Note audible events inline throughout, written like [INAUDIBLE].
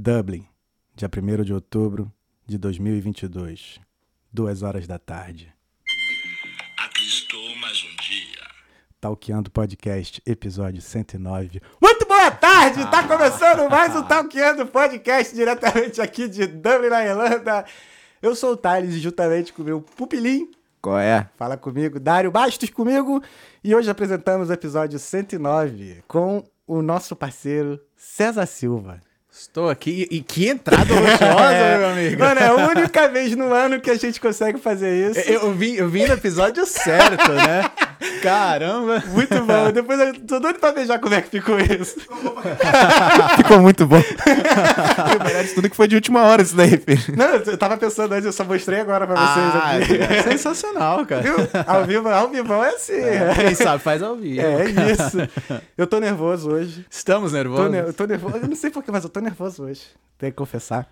Dublin, dia 1 de outubro de 2022, duas horas da tarde. Aqui estou mais um dia. Talkeando Podcast, episódio 109. Muito boa tarde! Tá começando mais um Talkeando Podcast, diretamente aqui de Dublin, na Irlanda. Eu sou o Thales e juntamente com o meu pupilim, Qual é? fala comigo, Dário Bastos comigo. E hoje apresentamos o episódio 109 com o nosso parceiro César Silva. Estou aqui e que entrada luxuosa, [LAUGHS] meu amigo. Mano, é a única vez no ano que a gente consegue fazer isso. Eu, eu vim, eu vim no episódio certo, né? [LAUGHS] Caramba. Muito bom. Depois eu tô doido pra beijar como é que ficou isso. [LAUGHS] Ficou muito bom. o melhor de tudo é que foi de última hora isso daí, filho. Não, eu tava pensando antes, eu só mostrei agora pra vocês Ah, aqui. é sensacional, cara. Viu? Ao vivo, ao vivo é assim. Quem sabe faz ao vivo. É, isso. Eu tô nervoso hoje. Estamos Tô, nervosos? ne- eu tô nervoso. Eu não sei porquê, mas eu tô nervoso hoje. Tenho que confessar.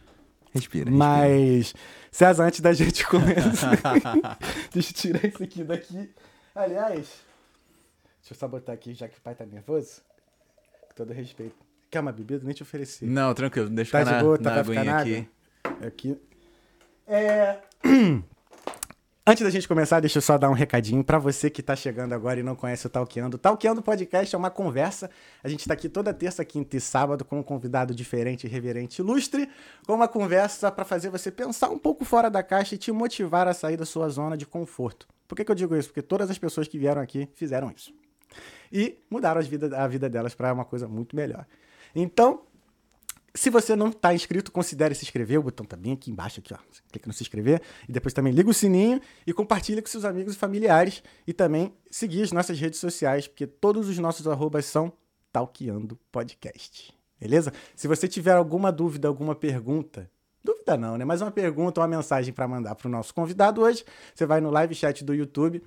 Respira, Mas, César, antes da gente começar. [LAUGHS] deixa eu tirar isso aqui daqui. Aliás, deixa eu só botar aqui, já que o pai tá nervoso. Com todo respeito. Quer uma bebida? Nem te ofereci. Não, tranquilo. Deixa Tá eu de ficar boa, na, tá na ficar aguinha na aqui. Aqui. É... [CLEARS THROAT] Antes da gente começar, deixa eu só dar um recadinho pra você que tá chegando agora e não conhece o Talkeando. O Talkeando Podcast é uma conversa. A gente tá aqui toda terça, quinta e sábado com um convidado diferente, reverente, ilustre, com uma conversa pra fazer você pensar um pouco fora da caixa e te motivar a sair da sua zona de conforto. Por que, que eu digo isso? Porque todas as pessoas que vieram aqui fizeram isso. E mudaram as a vida delas pra uma coisa muito melhor. Então, se você não está inscrito, considere se inscrever. O botão tá bem aqui embaixo, aqui, ó. Clica no se inscrever e depois também liga o sininho e compartilha com seus amigos e familiares e também seguir as nossas redes sociais, porque todos os nossos arrobas são Talkeando Podcast. Beleza? Se você tiver alguma dúvida, alguma pergunta, dúvida não, né? Mas uma pergunta uma mensagem para mandar para o nosso convidado hoje, você vai no live chat do YouTube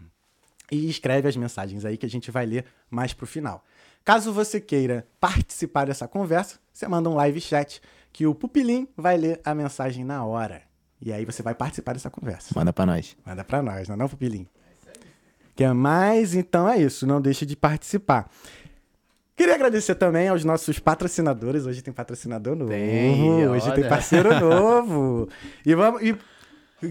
e escreve as mensagens aí que a gente vai ler mais pro final. Caso você queira participar dessa conversa, você manda um live chat que o Pupilim vai ler a mensagem na hora. E aí você vai participar dessa conversa. Manda pra nós. Manda pra nós, não é não, Pupilim? Quer mais? Então é isso, não deixe de participar. Queria agradecer também aos nossos patrocinadores. Hoje tem patrocinador novo. Tem, hoje tem parceiro novo. [LAUGHS] E vamos. E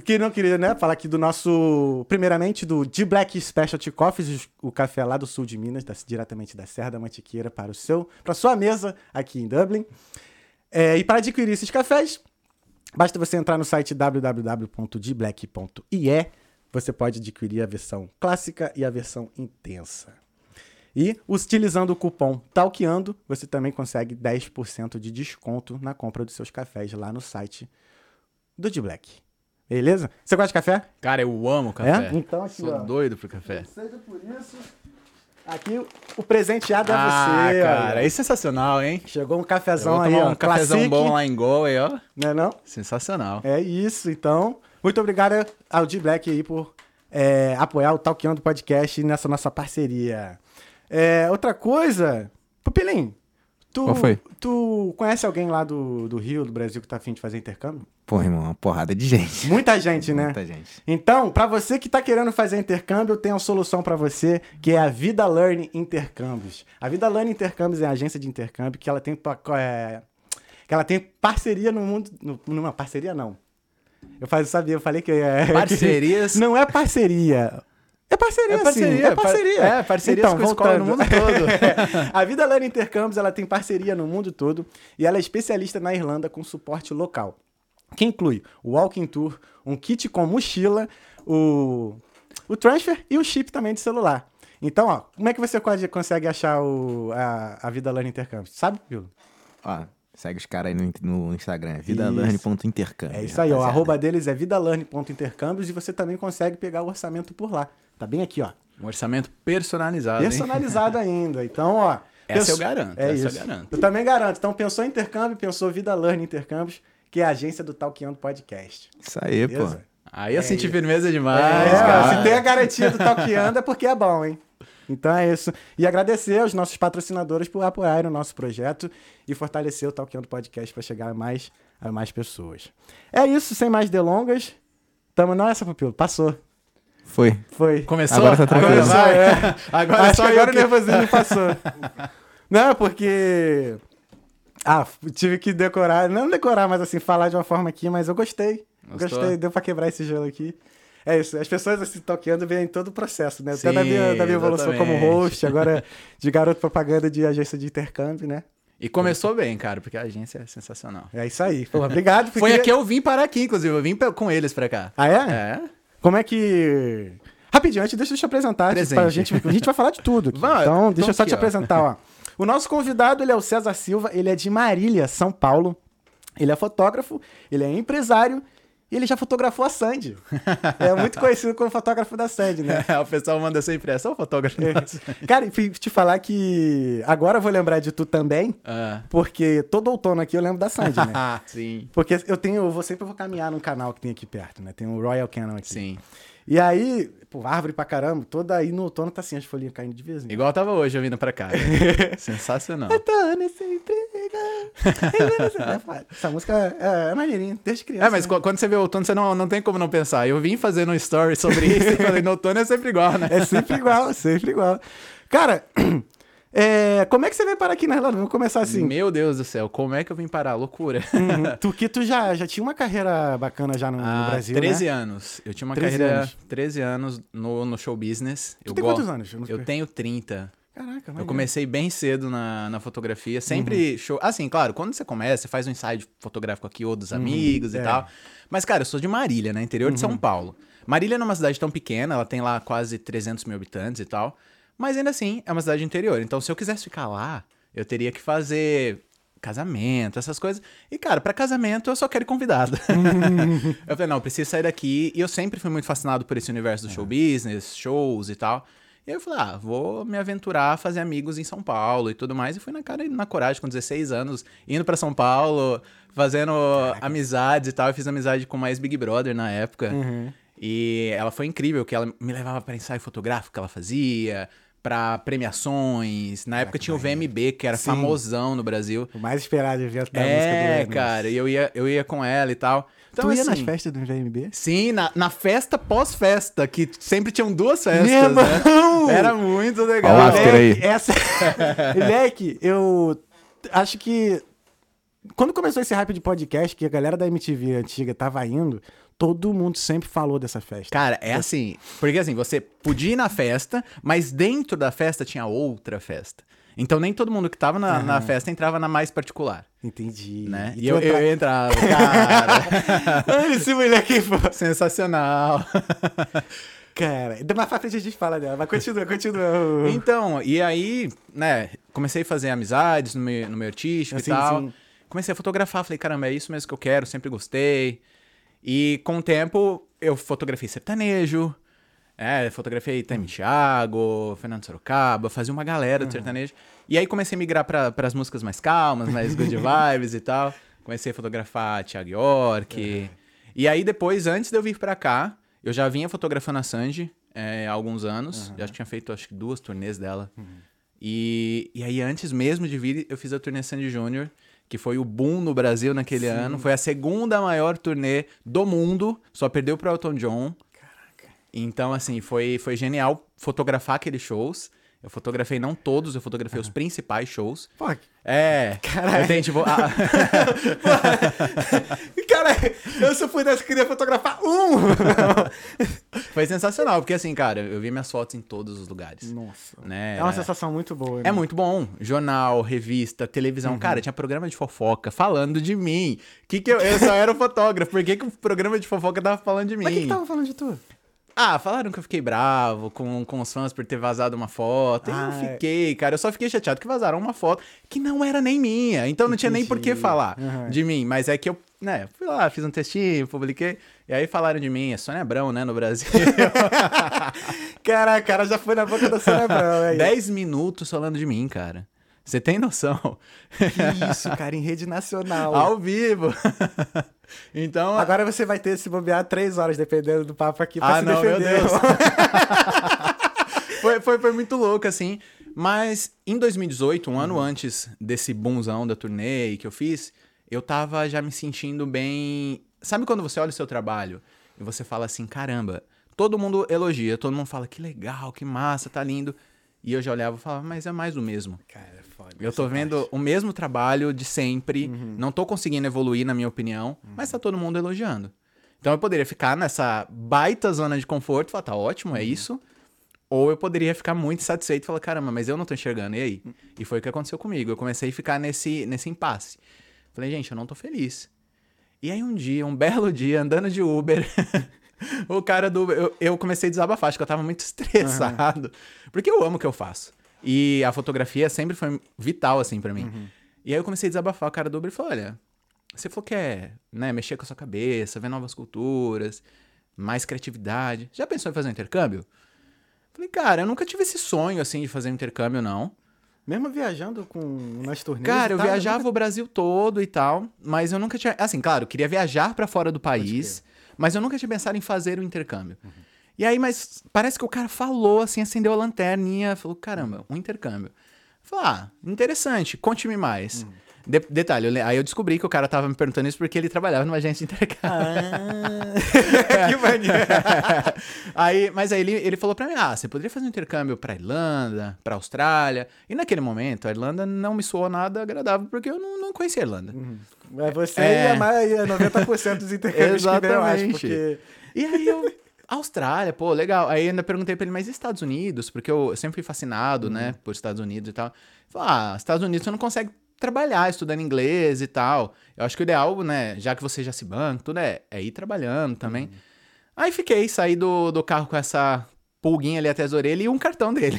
que não queria, né, falar aqui do nosso, primeiramente do D Black Specialty Coffees, o café lá do sul de Minas, da- diretamente da Serra da Mantiqueira para o seu, para sua mesa aqui em Dublin. É, e para adquirir esses cafés, basta você entrar no site www.dblack.ie. Você pode adquirir a versão clássica e a versão intensa. E utilizando o cupom TALKEANDO, você também consegue 10% de desconto na compra dos seus cafés lá no site do D Black. Beleza? Você gosta de café? Cara, eu amo café. É? Então aqui, Sou ó. doido pro café. Seja por isso. Aqui o presenteado é ah, você. cara, é sensacional, hein? Chegou um cafezão aí, ó. um cafezão classique, bom lá em Galway, ó. Né não? Sensacional. É isso, então. Muito obrigado ao D Black aí por é, apoiar o Talkeando Podcast nessa nossa parceria. É, outra coisa, Pupilim, tu, Qual foi? tu conhece alguém lá do, do Rio, do Brasil, que tá afim de fazer intercâmbio? Pô, irmão, uma porrada de gente. Muita gente, né? Muita gente. Então, para você que tá querendo fazer intercâmbio, eu tenho uma solução para você, que é a Vida Learn Intercâmbios. A Vida Learn Intercâmbios é a agência de intercâmbio que ela tem é, que ela tem parceria no mundo, no, numa parceria não. Eu faz, sabia, eu falei que é [LAUGHS] Parcerias. não é parceria. É parceria, É parceria, sim. É parceria. Então, par- é, parcerias com escola no mundo todo. [LAUGHS] a Vida Learn Intercâmbios, ela tem parceria no mundo todo e ela é especialista na Irlanda com suporte local. Que inclui o Walking Tour, um kit com mochila, o, o transfer e o chip também de celular. Então, ó, como é que você consegue achar o, a, a Vida Learn Intercâmbios? Sabe, Pilo? Ó, segue os caras aí no, no Instagram, Isso. vidalearn.intercâmbio. É isso aí, ó. O arroba deles é vidalearn.intercâmbios e você também consegue pegar o orçamento por lá. Tá bem aqui, ó. Um orçamento personalizado, hein? Personalizado [LAUGHS] ainda. Então, ó. Essa eu garanto, É essa eu isso. garanto. Eu também garanto. Então, pensou em intercâmbio, pensou Vida Learn Intercâmbios, que é a agência do Talkeando Podcast. Isso aí, Beleza? pô. Aí eu É senti isso. firmeza demais, É, cara. se tem a garantia do Talkeando é porque é bom, hein? Então é isso. E agradecer aos nossos patrocinadores por apoiarem o nosso projeto e fortalecer o Talkeando Podcast para chegar a mais, a mais pessoas. É isso, sem mais delongas. Tamo nessa, Pupilo. Passou. Foi. Foi. Começou? Agora tá tranquilo. Começou, vai. é. Agora Acho só agora que- o nervosismo passou. [LAUGHS] Não, porque Ah, tive que decorar, não decorar, mas assim, falar de uma forma aqui, mas eu gostei. Gostou? Gostei, deu pra quebrar esse gelo aqui. É isso, as pessoas assim, toqueando veem todo o processo, né? Até da Sim, minha, da minha evolução como host, agora de garoto propaganda de agência de intercâmbio, né? E começou bem, cara, porque a agência é sensacional. É isso aí. Pô, obrigado. porque- Foi aqui eu vim parar aqui, inclusive. Eu vim com eles pra cá. Ah, é? É. Como é que. Rapidinho, antes deixa eu te apresentar. Presente. Pra gente, a gente vai falar de tudo. Vai, então, então deixa eu só aqui, te ó. apresentar, ó. O nosso convidado, ele é o César Silva, ele é de Marília, São Paulo. Ele é fotógrafo, ele é empresário e ele já fotografou a Sandy. [LAUGHS] É muito conhecido como fotógrafo da Sandy, né? o pessoal manda sempre essa. Ô, fotógrafo. nosso. Cara, e te falar que agora eu vou lembrar de tu também, Ah. porque todo outono aqui eu lembro da Sandy, né? Ah, [LAUGHS] sim. Porque eu tenho, eu vou sempre vou caminhar num canal que tem aqui perto, né? Tem o Royal Canon aqui. Sim. E aí, pô, árvore pra caramba, toda aí no outono tá assim, as folhinhas caindo de vez em quando. Igual tava hoje eu vindo pra cá. [LAUGHS] Sensacional. Eu tô nesse emprego. [LAUGHS] Essa música é, é maneirinha, desde criança. É, mas né? qu- quando você vê o outono, você não, não tem como não pensar. Eu vim fazendo um story sobre isso e falei, no outono é sempre igual, né? É sempre igual, sempre igual. Cara, [CLEARS THROAT] é, como é que você veio parar aqui na Irlanda? Vamos começar assim. Meu Deus do céu, como é que eu vim parar? Loucura. Uhum. [LAUGHS] Tu que tu já, já tinha uma carreira bacana já no, no Há Brasil, 13 né? anos. Eu tinha uma 13 carreira anos. 13 anos no, no show business. Tu eu tem go- quantos anos? Eu tenho 30. Caraca, Eu comecei bem cedo na, na fotografia, sempre Uhum. show. Assim, claro, quando você começa, você faz um ensaio fotográfico aqui ou dos amigos é. e tal. Mas, cara, eu sou de Marília, né? Interior de São Uhum. Paulo. Marília é uma cidade tão pequena, ela tem lá quase 300 mil habitantes e tal. Mas ainda assim, é uma cidade interior. Então, se eu quisesse ficar lá, eu teria que fazer casamento, essas coisas. E, cara, pra casamento eu só quero ir convidado. [LAUGHS] eu falei, não, preciso sair daqui. E eu sempre fui muito fascinado por esse universo do show business, shows e tal. E aí eu falei, ah, vou me aventurar a fazer amigos em São Paulo e tudo mais. E fui na cara e na coragem, com 16 anos, indo pra São Paulo, fazendo amizades e tal. Eu fiz amizade com mais Big Brother na época. E ela foi incrível, que ela me levava pra ensaio fotográfico que ela fazia, pra premiações. Na época tinha o VMB, que era Sim. famosão no Brasil. O mais esperado evento da música do É, cara, e eu ia, eu ia com ela e tal. Então, tu ia assim, nas festas do VMB? Sim, na, na festa pós-festa, que sempre tinham duas festas, Meu né? irmão! Era muito legal. Ó o after aí. Essa... [LAUGHS] Leque, eu acho que quando começou esse hype de podcast, que a galera da MTV antiga tava indo, todo mundo sempre falou dessa festa. Cara, é assim, porque assim, você podia ir na festa, mas dentro da festa tinha outra festa. Então nem todo mundo que tava na, na festa entrava na mais particular, Entendi. né? E E, tu eu, entra- eu entrava, cara, [LAUGHS] Olha esse moleque, pô. sensacional. Cara, mais pra frente a gente fala dela, mas continua, continua. Então, e aí, né, comecei a fazer amizades no meio, no meio artístico Sim, e tal. sim. Comecei a fotografar, falei, caramba, é isso mesmo que eu quero, sempre gostei. E com o tempo, eu fotografei sertanejo, é, fotografei Tami Thiago, Fernando Sorocaba, fazia uma galera Uhum. do sertanejo. E aí comecei a migrar para as músicas mais calmas, mais good [LAUGHS] vibes e tal. Comecei a fotografar Thiago York. Uhum. E aí depois, antes de eu vir para cá, eu já vinha fotografando a Sandy é, há alguns anos. Já tinha feito, acho que, duas turnês dela. E, e aí, antes mesmo de vir, eu fiz a turnê Sandy Júnior, que foi o boom no Brasil naquele ano. Foi a segunda maior turnê do mundo, só perdeu pro Elton John. Então, assim, foi, foi genial fotografar aqueles shows. Eu fotografei não todos, eu fotografei os principais shows. Pô, É, Caralho. eu tenho, tipo... a- [LAUGHS] cara, eu só fui das queria fotografar um. [LAUGHS] foi sensacional, porque assim, cara, eu vi minhas fotos em todos os lugares. Nossa. Né? É uma sensação muito boa. né? É muito bom. Jornal, revista, televisão. Uhum. Cara, tinha programa de fofoca falando de mim. Que que eu, eu só era o fotógrafo. Por que, que o programa de fofoca tava falando de mim? Mas que, que tava falando de tu? Ah, falaram que eu fiquei bravo com, com os fãs por ter vazado uma foto. Ah, eu fiquei, cara. Eu só fiquei chateado que vazaram uma foto que não era nem minha. Então não tinha nem por que falar Uhum. de mim. Mas é que eu, né, fui lá, fiz um textinho, publiquei. E aí falaram de mim, é Sônia Abrão, né, no Brasil. [LAUGHS] Caraca, cara já foi na boca da Sônia Abrão, [LAUGHS] é 10 minutos falando de mim, cara. Você tem noção? Que isso, cara, em rede nacional. Ao vivo. [LAUGHS] então, Agora você vai ter se bobear três horas, dependendo do papo aqui, pra Ah, se não, meu defender. Deus. [LAUGHS] foi, foi, foi muito louco, assim. Mas em 2018, um ano antes desse boomzão da turnê que eu fiz, eu tava já me sentindo bem. Sabe quando você olha o seu trabalho e você fala assim: caramba, todo mundo elogia, todo mundo fala que legal, que massa, tá lindo. E eu já olhava e falava, mas é mais o mesmo. Cara, é foda. Eu tô vendo parte. o mesmo trabalho de sempre, Uhum. não tô conseguindo evoluir, na minha opinião, mas tá todo mundo elogiando. Então eu poderia ficar nessa baita zona de conforto e falar, tá ótimo, Uhum. é isso. Ou eu poderia ficar muito satisfeito e falar, caramba, mas eu não tô enxergando, e aí? Hum. E foi o que aconteceu comigo. Eu comecei a ficar nesse, nesse impasse. Falei, gente, eu não tô feliz. E aí um dia, um [LAUGHS] belo dia, andando de Uber, [LAUGHS] o cara do Uber, eu, eu comecei a desabafar, acho que eu tava muito estressado. Porque eu amo o que eu faço. E a fotografia sempre foi vital, assim, pra mim. E aí eu comecei a desabafar, o cara do Uber falou, olha, você falou que é, né, mexer com a sua cabeça, ver novas culturas, mais criatividade. Já pensou em fazer um intercâmbio? Falei, cara, eu nunca tive esse sonho, assim, de fazer um intercâmbio, não. Mesmo viajando com nas turnês. Cara, e eu tal, viajava nunca- o Brasil todo e tal, mas eu nunca tinha. Assim, claro, eu queria viajar pra fora do país, mas eu nunca tinha pensado em fazer o intercâmbio. E aí, mas parece que o cara falou, assim, acendeu a lanterninha, falou: caramba, um intercâmbio. Falei, ah, interessante, conte-me mais. De- detalhe, eu aí eu descobri que o cara tava me perguntando isso porque ele trabalhava numa agência de intercâmbio. Ah, [LAUGHS] que maneiro. [LAUGHS] aí, mas aí ele, ele falou pra mim: ah, você poderia fazer um intercâmbio pra Irlanda, pra Austrália. E naquele momento, a Irlanda não me soou nada agradável porque eu não, não conhecia a Irlanda. Mas você É. e a maioria, 90% dos intercâmbios que vem, eu acho, Exatamente. porque... E aí eu. Austrália, pô, legal. Aí ainda perguntei pra ele, mas Estados Unidos? Porque eu sempre fui fascinado, né, por Estados Unidos e tal. Falei, ah, Estados Unidos você não consegue trabalhar estudando inglês e tal. Eu acho que o ideal, né, já que você já se banca, tudo é, é ir trabalhando também. Aí fiquei, saí do, do carro com essa pulguinha ali até as orelhas e um cartão dele.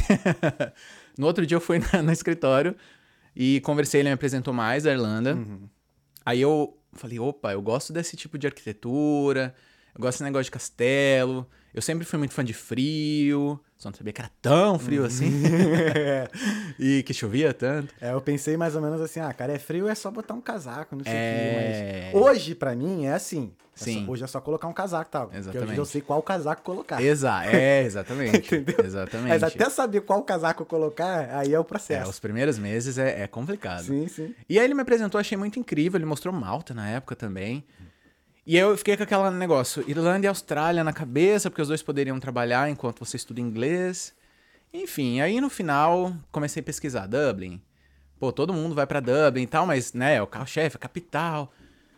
[LAUGHS] no outro dia eu fui na- no escritório e conversei, ele me apresentou mais a Irlanda. Aí eu falei, opa, eu gosto desse tipo de arquitetura, eu gosto desse negócio de castelo, eu sempre fui muito fã de frio, só não sabia que era tão frio assim. [LAUGHS] e que chovia tanto. É, eu pensei mais ou menos assim, ah, cara, é frio, é só botar um casaco, não sei o É. que, mas... Hoje, pra mim, é assim. É só- Sim. hoje é só colocar um casaco, tá? Porque hoje Exatamente. eu sei qual casaco colocar. Exa é, [LAUGHS] exatamente. Entendeu? Exatamente. Mas até saber qual casaco colocar, aí é o É, processo. os primeiros meses é, é complicado. Sim, sim. E aí ele me apresentou, achei muito incrível. Ele mostrou Malta na época também. E eu fiquei com aquele negócio, Irlanda e Austrália na cabeça, porque os dois poderiam trabalhar enquanto você estuda inglês. Enfim, aí no final comecei a pesquisar Dublin. Pô, todo mundo vai pra Dublin e tal, mas, né, é o carro-chefe, a capital.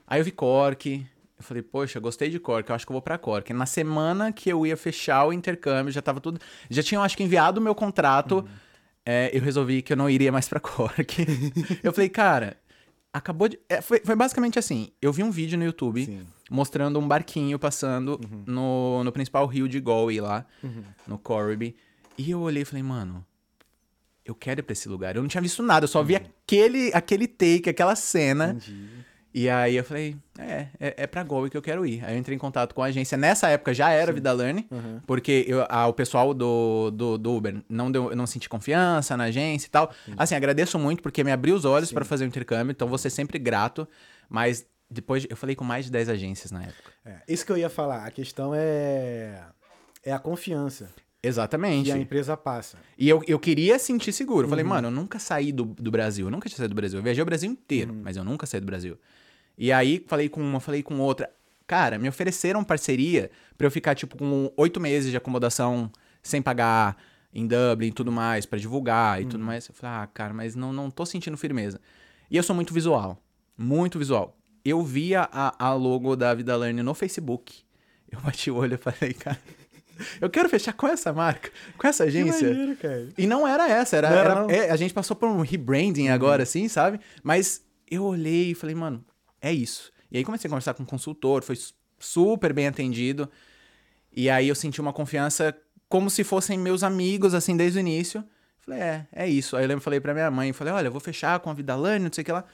Aí eu vi Cork. Eu falei, poxa, gostei de Cork, eu acho que eu vou pra Cork. Na semana que eu ia fechar o intercâmbio, já tava tudo. Já tinham, acho que, enviado o meu contrato. é, eu resolvi que eu não iria mais pra [LAUGHS] Cork. eu falei, cara, acabou de. é, foi, foi basicamente assim: eu vi um vídeo no YouTube Sim. mostrando um barquinho passando no, no principal rio de Galway lá, no Corby. E eu olhei e falei, mano, eu quero ir pra esse lugar. Eu não tinha visto nada, eu só vi aquele, aquele take, aquela cena. Entendi. E aí eu falei, é, é, é pra Galway que eu quero ir. Aí eu entrei em contato com a agência. Nessa época já era Vida Learn, porque eu, a- o pessoal do, do, do Uber não, deu, eu não senti confiança na agência e tal. Assim, agradeço muito porque me abriu os olhos pra fazer o intercâmbio, então vou ser sempre grato. Mas depois eu falei com mais de 10 agências na época. É, isso que eu ia falar. A questão é, é a confiança Exatamente. que a empresa passa. E eu, eu queria sentir seguro. Eu falei, mano, eu nunca saí do, do Brasil. Eu nunca tinha saído do Brasil. Eu viajei o Brasil inteiro, mas eu nunca saí do Brasil. E aí, falei com uma, falei com outra. Cara, me ofereceram parceria pra eu ficar, tipo, com oito meses de acomodação sem pagar em Dublin e tudo mais, pra divulgar e tudo mais. Eu falei, ah, cara, mas não, não tô sentindo firmeza. E eu sou muito visual. Muito visual. Eu via a, a logo da Vida Learn no Facebook. Eu [LAUGHS] bati o olho e falei, cara, eu quero fechar com essa marca, com essa agência. Que maneiro, cara. E não era essa, era, era, é, a gente passou por um rebranding agora, assim, sabe? Mas eu olhei e falei, mano, é isso. E aí comecei a conversar com um consultor, foi su- super bem atendido. E aí eu senti uma confiança como se fossem meus amigos, assim, desde o início. Falei, é, é isso. Aí eu lembro, falei pra minha mãe, falei, olha, eu vou fechar com a Vida Lane, não sei o que lá.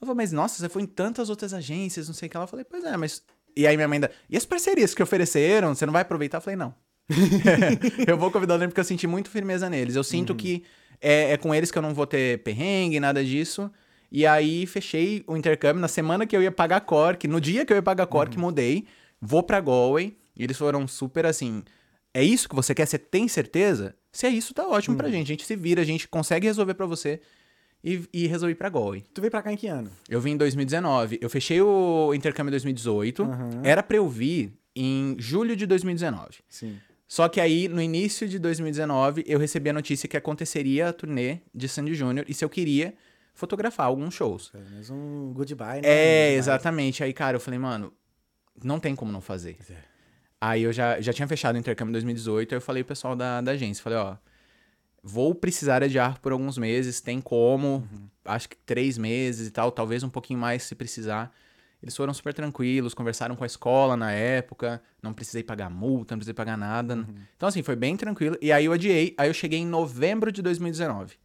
Eu falei, mas nossa, você foi em tantas outras agências, não sei o que lá. Eu falei, pois é, mas... E aí minha mãe ainda, e as parcerias que ofereceram, você não vai aproveitar? Eu falei, não. [LAUGHS] [LAUGHS] eu vou convidar o Leandro porque eu senti muito firmeza neles. Eu sinto que é, é com eles que eu não vou ter perrengue, nada disso. E aí fechei o intercâmbio na semana que eu ia pagar Cork, no dia que eu ia pagar Cork, mudei, vou pra Galway. E eles foram super assim: é isso que você quer? Você tem certeza? Se é isso, tá ótimo pra gente. A gente se vira, a gente consegue resolver pra você. E, e resolvi pra Galway. Tu veio pra cá em que ano? Eu vim em 2019. Eu fechei o intercâmbio em 2018. Era pra eu vir em julho de 2019. Sim. Só que aí, no início de 2019, eu recebi a notícia que aconteceria a turnê de Sandy Júnior e se eu queria fotografar alguns shows. Pelo menos um goodbye, né? É, exatamente. Aí, cara, eu falei, mano, não tem como não fazer. É. Aí eu já, já tinha fechado o intercâmbio em 2018, aí eu falei pro pessoal da, da agência, falei, ó, vou precisar adiar por alguns meses, tem como, acho que três meses e tal, talvez um pouquinho mais se precisar. Eles foram super tranquilos, conversaram com a escola na época, não precisei pagar multa, não precisei pagar nada. Então, assim, foi bem tranquilo. E aí eu adiei, aí eu cheguei em novembro de 2019.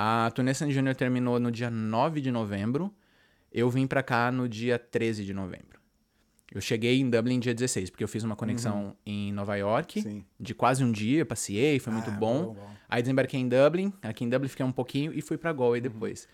A turnê Sandy Júnior terminou no dia 9 de novembro, eu vim pra cá no dia 13 de novembro. Eu cheguei em Dublin dia 16, porque eu fiz uma conexão em Nova York, Sim. de quase um dia, passeei, foi muito Ah, bom. bom, bom. Aí desembarquei em Dublin, aqui em Dublin fiquei um pouquinho e fui pra Uhum. Galway depois.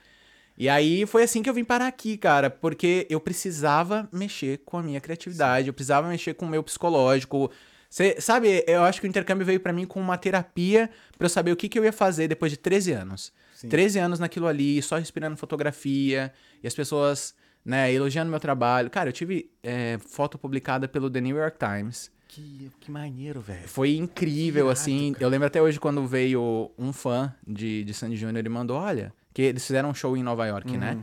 E aí foi assim que eu vim parar aqui, cara, porque eu precisava mexer com a minha criatividade, eu precisava mexer com o meu psicológico. Cê, sabe, eu acho que o intercâmbio veio pra mim com uma terapia pra eu saber o que, que eu ia fazer depois de 13 anos. Sim. 13 anos naquilo ali, só respirando fotografia, e as pessoas, né, elogiando meu trabalho. Cara, eu tive é, foto publicada pelo The New York Times. Que, que maneiro, velho. Foi incrível, assim. cara. Eu lembro até hoje quando veio um fã de, de Sandy Júnior e mandou, olha, que eles fizeram um show em Nova York, Uhum. né?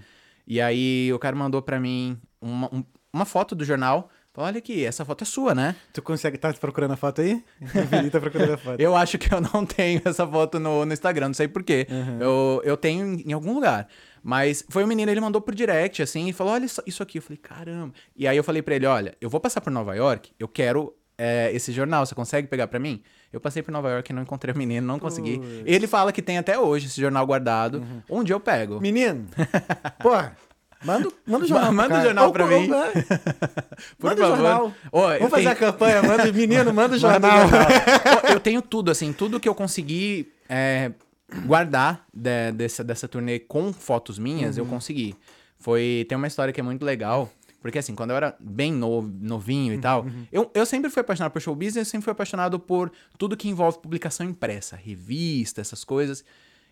E aí o cara mandou pra mim uma, um- uma foto do jornal. Olha aqui, essa foto é sua, né? Tu consegue. Tá procurando a foto aí? [LAUGHS] Tá procurando a foto. Eu acho que eu não [LAUGHS] tenho essa foto no, no Instagram, não sei porquê. Eu, eu tenho em, em algum lugar. Mas foi um menino, ele mandou por direct, assim, e falou: olha isso, aqui. Eu falei, caramba. E aí eu falei pra ele: olha, eu vou passar por Nova York, eu quero é, esse jornal, você consegue pegar pra mim? Eu passei por Nova York e não encontrei o menino, não consegui. Ele fala que tem até hoje esse jornal guardado. Um dia eu pego. Menino, [LAUGHS] porra, manda, manda o jornal. Manda o jornal pra mim. é. [LAUGHS] Por manda o favor. jornal. Ô, eu Vamos fazer tenho- a campanha, manda o menino, manda o Manda jornal. o jornal. [LAUGHS] Eu tenho tudo, assim, tudo que eu consegui é, guardar de- dessa, dessa turnê com fotos minhas, Uhum. eu consegui. Foi. Tem uma história que é muito legal. Porque assim, quando eu era bem novo, novinho e Uhum, tal, eu, eu sempre fui apaixonado por show business, sempre fui apaixonado por tudo que envolve publicação impressa, revista, essas coisas.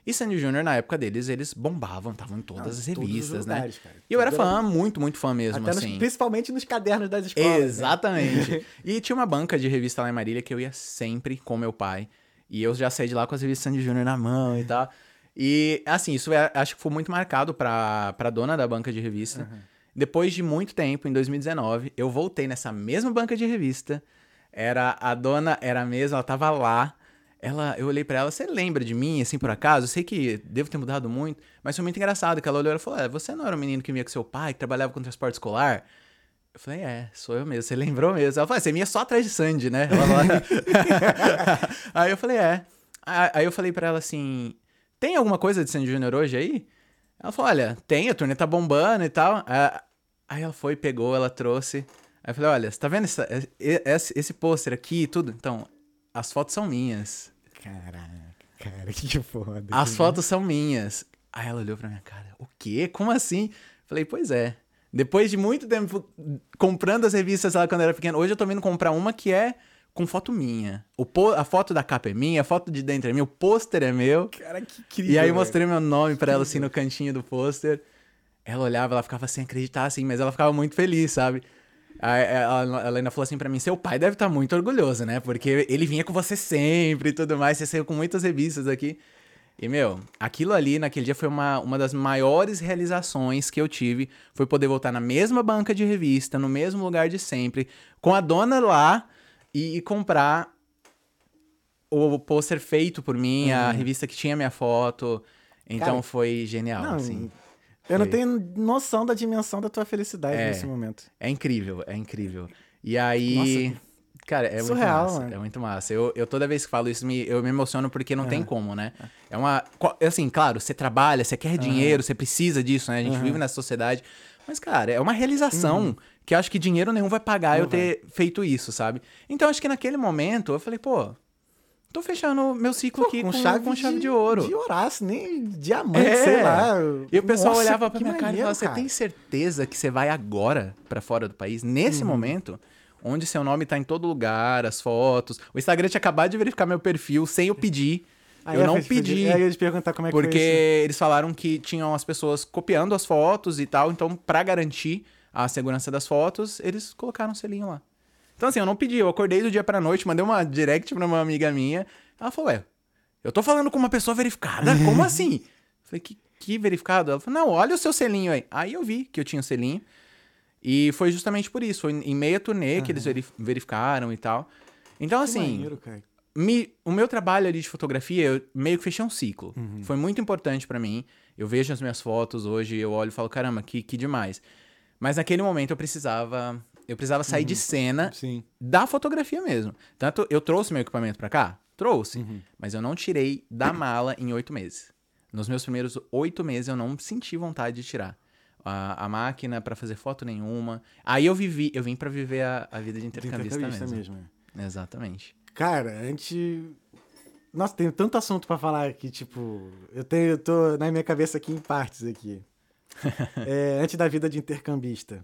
E Sandy Júnior, na época deles, eles bombavam, estavam em todas Não, as revistas, né? lugares, cara. E eu era Tudo era- fã, muito, muito fã mesmo, Até nos- assim. principalmente nos cadernos das escolas. né? Exatamente. [LAUGHS] e tinha uma banca de revista lá em Marília que eu ia sempre com meu pai. E eu já saí de lá com as revistas Sandy Júnior na mão e tal. E, assim, isso é- acho que foi muito marcado pra, pra dona da banca de revista. Depois de muito tempo, em 2019, eu voltei nessa mesma banca de revista. Era a dona, era a mesma, ela tava lá. Ela, eu olhei pra ela, você lembra de mim, assim, por acaso? Eu sei que devo ter mudado muito, mas foi muito engraçado que ela olhou e falou: é, você não era o menino que vinha com seu pai, que trabalhava com transporte escolar? Eu falei, é, sou eu mesmo, você lembrou mesmo. Ela falou, "Ah, você vinha só atrás de Sandy, né? Ela falou, [LAUGHS] aí eu falei, é. Aí eu falei pra ela assim, tem alguma coisa de Sandy Júnior hoje aí? Ela falou, olha, tem, a turnê tá bombando e tal. Aí ela foi, pegou, ela trouxe. Aí eu falei, olha, você tá vendo essa- e- esse, esse pôster aqui e tudo? Então, as fotos são minhas. Caraca, cara, [LAUGHS] que foda. As fotos são minhas. Aí ela olhou pra minha cara, o quê? Como assim? Falei, pois é. Depois de muito tempo comprando as revistas lá quando eu era pequeno, hoje eu tô vindo comprar uma que é com foto minha. O po- a foto da capa é minha, a foto de dentro é minha, o pôster é meu. Cara, que incrível. E aí eu mostrei meu nome pra ela assim no cantinho do pôster. Ela olhava, ela ficava sem acreditar assim, mas ela ficava muito feliz, sabe? Aí ela, ela ainda falou assim pra mim: seu pai deve estar muito orgulhoso, né? Porque ele vinha com você sempre e tudo mais. Você saiu com muitas revistas aqui. E, meu, aquilo ali naquele dia foi uma, uma das maiores realizações que eu tive. Foi poder voltar na mesma banca de revista, no mesmo lugar de sempre, com a dona lá e, e comprar o pôster feito por mim, a revista que tinha minha foto. Então Uhum. Cara, foi genial, Não, assim. Eu não tenho noção da dimensão da tua felicidade É. nesse momento. É incrível, é incrível. E aí. cara, é surreal, muito massa. mano. É muito massa. Eu, eu toda vez que falo isso, me, eu me emociono porque não É. tem como, né? É uma. Assim, claro, você trabalha, você quer dinheiro, você precisa disso, né? A gente vive nessa sociedade. Mas, cara, é uma realização que eu acho que dinheiro nenhum vai pagar Uhum. Eu ter feito isso, sabe? Então, acho que naquele momento eu falei, pô, tô fechando meu ciclo aqui com, com chave, de, ouro. De ouraço, nem diamante, É. sei lá. E o pessoal Nossa, olhava pra minha cara e maneiro, falava: Você tem certeza que você vai agora pra fora do país? Nesse Uhum. momento, onde seu nome tá em todo lugar, as fotos. O Instagram tinha acabado de verificar meu perfil sem eu pedir. Aí eu não te pedir- pedi. Aí eu te perguntar como é que Porque eles falaram que tinham as pessoas copiando as fotos e tal, então pra garantir a segurança das fotos, eles colocaram um selinho lá. Então, assim, eu não pedi, eu acordei do dia pra noite, mandei uma direct pra uma amiga minha. Ela falou, ué, eu tô falando com uma pessoa verificada? Como [LAUGHS] assim? Falei, que, que verificado? Ela falou, não, olha o seu selinho aí. Aí eu vi que eu tinha o selinho. E foi justamente por isso. Foi em meia turnê que eles verif- verificaram e tal. Então, assim, maneiro, me- o meu trabalho ali de fotografia, eu meio que fechei um ciclo. Uhum. Foi muito importante pra mim. Eu vejo as minhas fotos hoje, eu olho e falo, caramba, que, que demais. Mas naquele momento eu precisava. Eu precisava sair Uhum. de cena Sim. da fotografia mesmo. Tanto eu trouxe meu equipamento pra cá? Trouxe. Uhum. Mas eu não tirei da mala em oito meses. Nos meus primeiros oito meses eu não senti vontade de tirar. A, a máquina pra fazer foto nenhuma. Aí eu vivi, eu vim pra viver a, a vida de intercambista, Intercambista mesmo. mesmo. é. Exatamente. Cara, a gente. Nossa, tem tanto assunto pra falar que, tipo, eu tenho, eu tô na minha cabeça aqui em partes aqui. [LAUGHS] É, antes da vida de intercambista.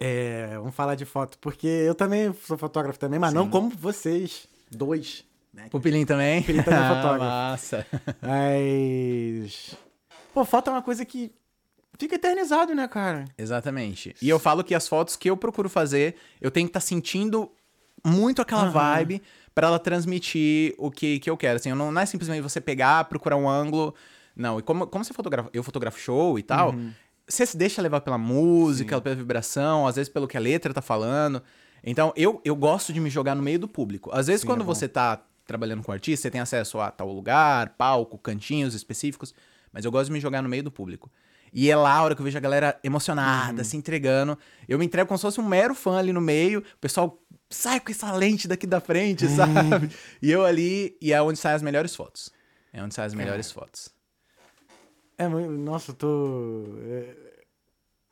É, vamos falar de foto, porque eu também sou fotógrafo também, mas não como vocês dois. Né? Pupilinho também? Pupilinho também é [LAUGHS] fotógrafo. Massa. Mas. Pô, foto é uma coisa que fica eternizado, né, cara? Exatamente. E eu falo que as fotos que eu procuro fazer, eu tenho que estar sentindo muito aquela Aham. vibe pra ela transmitir o que, que eu quero. Assim, eu não, não é simplesmente você pegar, procurar um ângulo. Não, e como, como você fotografa, eu fotografo show e tal, Uhum. Você se deixa levar pela música, pela vibração, às vezes pelo que a letra tá falando. Então, eu, eu gosto de me jogar no meio do público. Às vezes, Sim, quando é você tá trabalhando com artista, você tem acesso a tal lugar, palco, cantinhos específicos, mas eu gosto de me jogar no meio do público. E é lá a hora que eu vejo a galera emocionada, Uhum. se entregando. Eu me entrego como se fosse um mero fã ali no meio. O pessoal sai com essa lente daqui da frente, sabe? E eu ali, e é onde saem as melhores fotos. É onde saem as melhores fotos. É, muito- nossa, eu tô. é,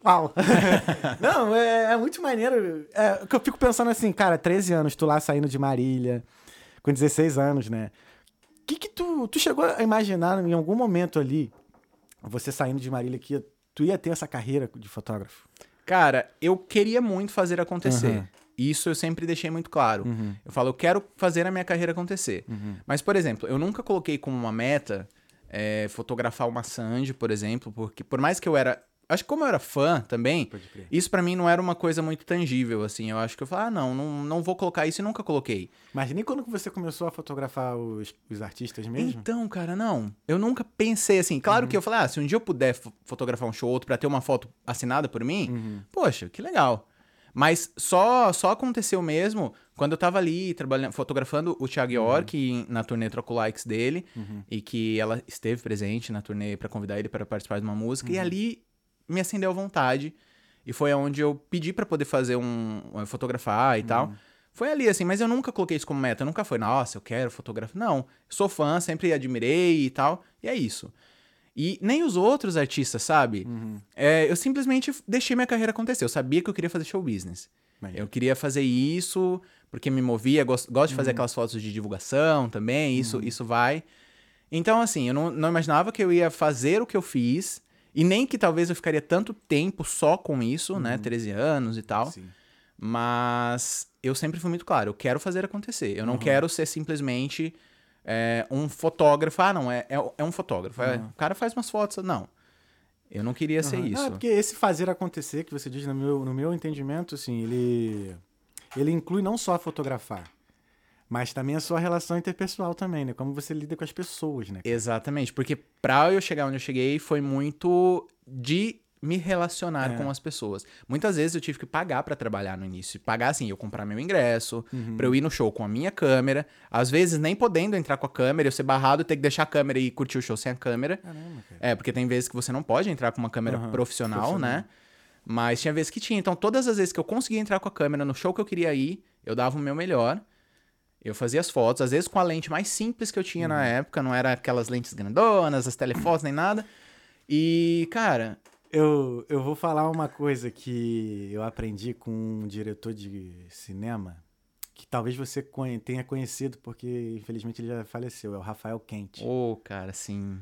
Uau! [LAUGHS] Não, é, é muito maneiro. É, que eu fico pensando assim, cara, 13 anos, tu lá saindo de Marília, com 16 anos, né? O que que tu. Tu chegou a imaginar em algum momento ali, você saindo de Marília, que tu ia ter essa carreira de fotógrafo? Cara, eu queria muito fazer acontecer. Aham. Isso eu sempre deixei muito claro. Uhum. Eu falo, eu quero fazer a minha carreira acontecer. Mas, por exemplo, eu nunca coloquei como uma meta é, fotografar uma Sandy, por exemplo, porque por mais que eu era. Acho que como eu era fã também, isso pra mim não era uma coisa muito tangível, assim. Eu acho que eu falei, ah, não, não, não vou colocar isso e nunca coloquei. Mas nem quando você começou a fotografar os, os artistas mesmo? Então, cara, não. Eu nunca pensei assim. Claro que eu falei, ah, se um dia eu puder fo- fotografar um show ou outro pra ter uma foto assinada por mim, poxa, que legal. Mas só só aconteceu mesmo quando eu tava ali trabalhando, fotografando o Thiago York em- na turnê Troco Likes dele e que ela esteve presente na turnê pra convidar ele para participar de uma música e ali me acendeu a vontade e foi onde eu pedi pra poder fazer um, um- fotografar e tal. Foi ali, assim, mas eu nunca coloquei isso como meta. Nunca foi, nossa, eu quero fotografar. Não, sou fã, sempre admirei e tal. E é isso. E nem os outros artistas, sabe? É, eu simplesmente deixei minha carreira acontecer. Eu sabia que eu queria fazer show business. Eu queria fazer isso porque me movia. Gosto, gosto de fazer aquelas fotos de divulgação também. Isso, isso vai. Então, assim, eu não, não imaginava que eu ia fazer o que eu fiz. E nem que talvez eu ficaria tanto tempo só com isso, né? 13 anos e tal. Sim. Mas eu sempre fui muito claro, eu quero fazer acontecer. Eu não quero ser simplesmente é, um fotógrafo. Ah, não, é, é, é um fotógrafo. é, o cara faz umas fotos. Não. Eu não queria ser Aham. isso. Ah, porque esse fazer acontecer, que você diz no meu, no meu entendimento, assim, ele, ele inclui não só fotografar, mas também a sua relação interpessoal também, né? Como você lida com as pessoas, né? Exatamente, porque pra eu chegar onde eu cheguei foi muito de me relacionar É. com as pessoas. Muitas vezes eu tive que pagar pra trabalhar no início. Pagar assim, eu comprar meu ingresso, Uhum. pra eu ir no show com a minha câmera, às vezes nem podendo entrar com a câmera, eu ser barrado, ter que deixar a câmera e curtir o show sem a câmera. Caramba, cara. É, porque tem vezes que você não pode entrar com uma câmera Aham, profissional, profissional. né? Mas tinha vezes que tinha. Então, todas as vezes que eu conseguia entrar com a câmera no show que eu queria ir, eu dava o meu melhor. Eu fazia as fotos, às vezes com a lente mais simples que eu tinha Uhum. na época, não era aquelas lentes grandonas, as telefotos, nem nada. E, cara, Eu, eu vou falar uma coisa que eu aprendi com um diretor de cinema, que talvez você tenha conhecido, porque infelizmente ele já faleceu, é o Rafael Quente. ô, cara, assim,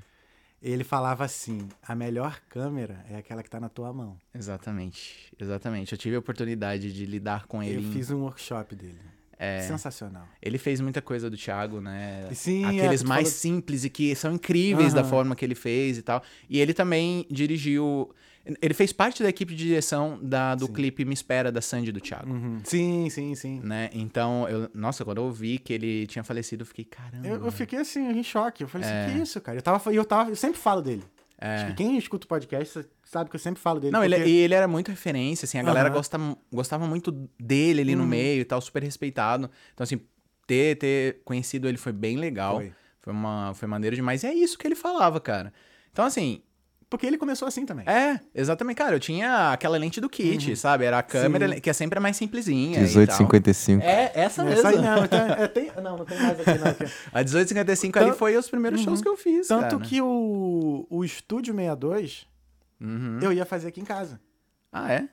Ele falava assim: a melhor câmera é aquela que tá na tua mão. exatamente, exatamente. Eu tive a oportunidade de lidar com ele. Eu em- fiz um workshop dele. É. Sensacional. Ele fez muita coisa do Thiago, né? Sim, é, Aqueles tu mais falou- simples e que são incríveis da Aham. forma que ele fez e tal. E ele também dirigiu. Ele fez parte da equipe de direção da, do clipe Me Espera, da Sandy do Thiago. Uhum. Sim, sim, sim. Né? Então, eu, nossa, quando eu ouvi que ele tinha falecido, eu fiquei, caramba. Eu, eu fiquei assim, em choque. Eu falei É. assim, que isso, cara? Eu tava, eu tava, eu sempre falo dele. Acho que quem escuta o podcast sabe que eu sempre falo dele. Não, ele, é, porque- e ele era muito referência, assim, a galera. Uhum. gosta, gostava muito dele ali no meio e tal, super respeitado. Então, assim, ter, ter conhecido ele foi bem legal. Foi. Foi, uma, foi maneiro demais. E é isso que ele falava, cara. Então, assim, Porque ele começou assim também. é, exatamente, cara, eu tinha aquela lente do kit, sabe? Era a câmera, que é sempre a mais simplesinha. e tal. 1855. É, essa mesmo. Essa aí mesmo. Tem, é, tem- não, não tem mais aqui, não. aqui. [LAUGHS] A 1855 ali Tanto- foi os primeiros shows que eu fiz, Tanto cara. que o, o Estúdio 62 Uhum. eu ia fazer aqui em casa. Ah, é?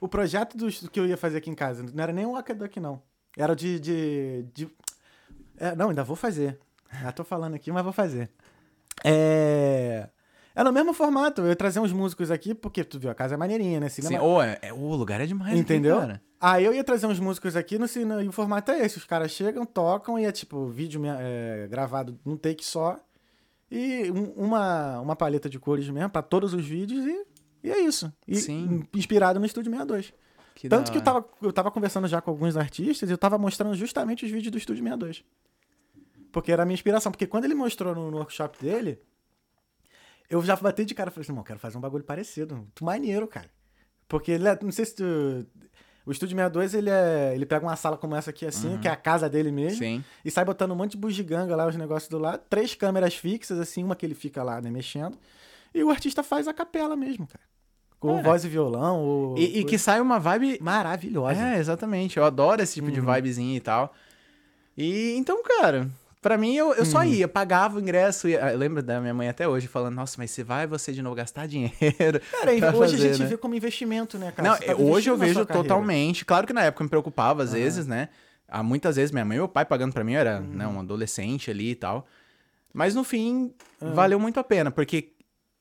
O projeto do, que eu ia fazer aqui em casa não era nem o Akaduck, não. Era o de. de, de- É, não, ainda vou fazer. Já tô falando aqui, mas vou fazer. É. Era o mesmo formato. Eu ia trazer uns músicos aqui, porque tu viu, a casa é maneirinha, né? Sim, Cinema. ô, é, é- o lugar é demais aqui, Entendeu? cara. Aí eu ia trazer uns músicos aqui no cinema, e o formato é esse. Os caras chegam, tocam e é tipo vídeo é, gravado num take só. E um- uma, uma paleta de cores mesmo pra todos os vídeos e, e é isso. E, Sim. Inspirado no Estúdio 62. Que Tanto que eu tava, eu tava conversando já com alguns artistas e eu tava mostrando justamente os vídeos do Estúdio 62. Porque era a minha inspiração. Porque quando ele mostrou no, no workshop dele, eu já bati de cara e falei assim, irmão, quero fazer um bagulho parecido. Muito maneiro, cara. Porque ele é, não sei se tu... O Estúdio 62, ele, é, ele pega uma sala como essa aqui assim, que é a casa dele mesmo. Sim. E sai botando um monte de bugiganga lá, os negócios do lado. Três câmeras fixas, assim, uma que ele fica lá, né, mexendo. E o artista faz a capela mesmo, cara. Com É. voz e violão. Ou... E, e que sai uma vibe Maravilhosa. É, exatamente. Eu adoro esse tipo de Uhum. vibezinha e tal. E então, cara, pra mim eu, eu só Uhum. ia, pagava o ingresso. Ia, eu lembro da minha mãe até hoje falando: Nossa, mas você vai você de novo gastar dinheiro. [LAUGHS] Cara, hoje fazer, a gente né? vê como investimento, né, cara? Não, tá hoje eu vejo totalmente. Claro que na época eu me preocupava às vezes, né? Há muitas vezes minha mãe e meu pai pagando pra mim, eu era Uhum. né, um adolescente ali e tal. Mas no fim, Ah. valeu muito a pena, porque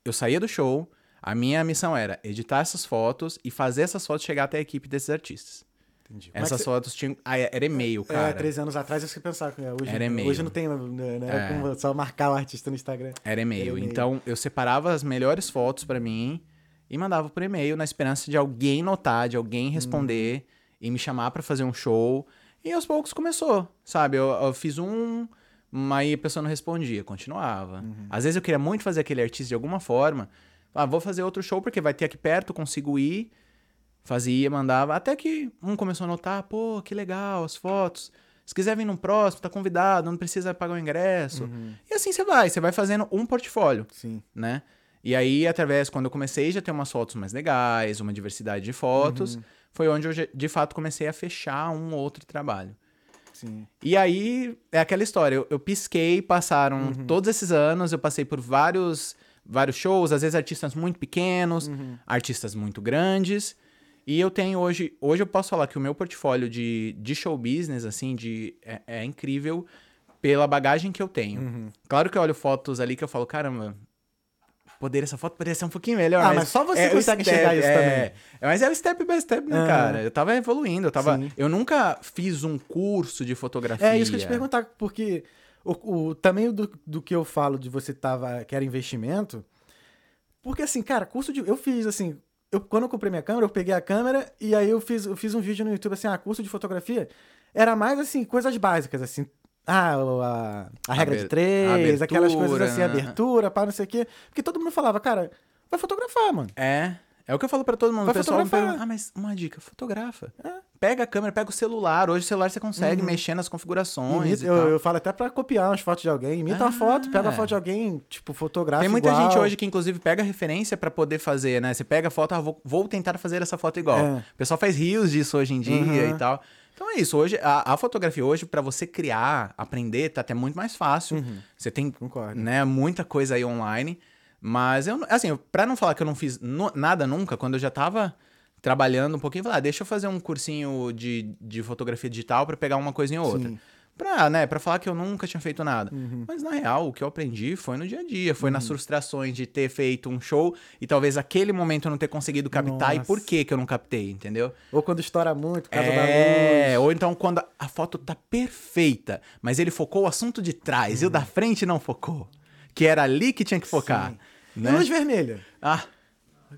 eu saía do show, a minha missão era editar essas fotos e fazer essas fotos chegar até a equipe desses artistas. Entendi. É Essas você- fotos tinham. Ah, era e-mail, cara. É, três anos atrás eu fiquei pensar. né, Hoje, Era e-mail. hoje não tem, né, né, É. como só marcar o artista no Instagram. Era e-mail. Era e-mail. Então, eu separava as melhores fotos pra mim e mandava por e-mail na esperança de alguém notar, de alguém responder Uhum. e me chamar pra fazer um show. E aos poucos começou, sabe? Eu, eu fiz um, aí a pessoa não respondia, continuava. Uhum. Às vezes eu queria muito fazer aquele artista de alguma forma. Ah, vou fazer outro show porque vai ter aqui perto, consigo ir. Fazia, mandava. Até que um começou a notar, pô, que legal, as fotos. Se quiser vir no próximo, tá convidado, não precisa pagar o ingresso. Uhum. E assim você vai, você vai fazendo um portfólio, Sim. né? E aí, através, quando eu comecei já ter umas fotos mais legais, uma diversidade de fotos, foi onde eu, de fato, comecei a fechar um ou outro trabalho. Sim. E aí, é aquela história, eu, eu pisquei, passaram todos esses anos, eu passei por vários, vários shows, às vezes artistas muito pequenos, artistas muito grandes, e eu tenho hoje, hoje eu posso falar que o meu portfólio de, de show business, assim, de, é, é incrível pela bagagem que eu tenho. Claro que eu olho fotos ali que eu falo, caramba, poderia, essa foto poderia ser um pouquinho melhor. Ah, mas só você o consegue enxergar isso é, também. Mas é o step by step, né, Aham. cara? Eu tava evoluindo, eu tava... Sim. Eu nunca fiz um curso de fotografia. É isso que eu te perguntar, porque o, o tamanho do, do que eu falo de você tava, que era investimento, porque assim, cara, curso de. Eu fiz assim. Eu, quando eu comprei minha câmera, eu peguei a câmera e aí eu fiz, eu fiz um vídeo no YouTube assim, ah, curso de fotografia. Era mais assim, coisas básicas, assim. Ah, a, a regra de três, aquelas coisas assim, né? abertura, pá, não sei o quê. Porque todo mundo falava, cara, vai fotografar, mano. É. É o que eu falo pra todo mundo. Vai o pessoal pergunta, ah, mas uma dica, fotografa. Pega a câmera, pega o celular. Hoje o celular você consegue mexer nas configurações Imita- eu, eu falo até pra copiar umas fotos de alguém. Imita Ah. foto, pega uma foto de alguém, tipo, fotografa Tem muita igual. gente hoje que, inclusive, pega referência pra poder fazer, né? Você pega a foto, ah, vou, vou tentar fazer essa foto igual. É. O pessoal faz rios disso hoje em dia Uhum. e tal. Então é isso. Hoje, a, a fotografia hoje, pra você criar, aprender, tá até muito mais fácil. Você tem, Uhum. Concordo. né, muita coisa aí online. Mas eu, assim, pra não falar que eu não fiz no- nada nunca, quando eu já tava trabalhando um pouquinho, falei, ah, deixa eu fazer um cursinho de, de fotografia digital pra pegar uma coisinha ou outra. Sim. pra, né, pra falar que eu nunca tinha feito nada. Uhum. Mas na real, o que eu aprendi foi no dia a dia, foi nas frustrações de ter feito um show e talvez aquele momento eu não ter conseguido captar e Nossa. por que que eu não captei, entendeu? Ou quando estoura muito, por causa É, da luz. ou então quando a- foto tá perfeita, mas ele focou o assunto de trás e o da frente não focou. Que era ali que tinha que focar. Sim. Né? E luz vermelha? Ah,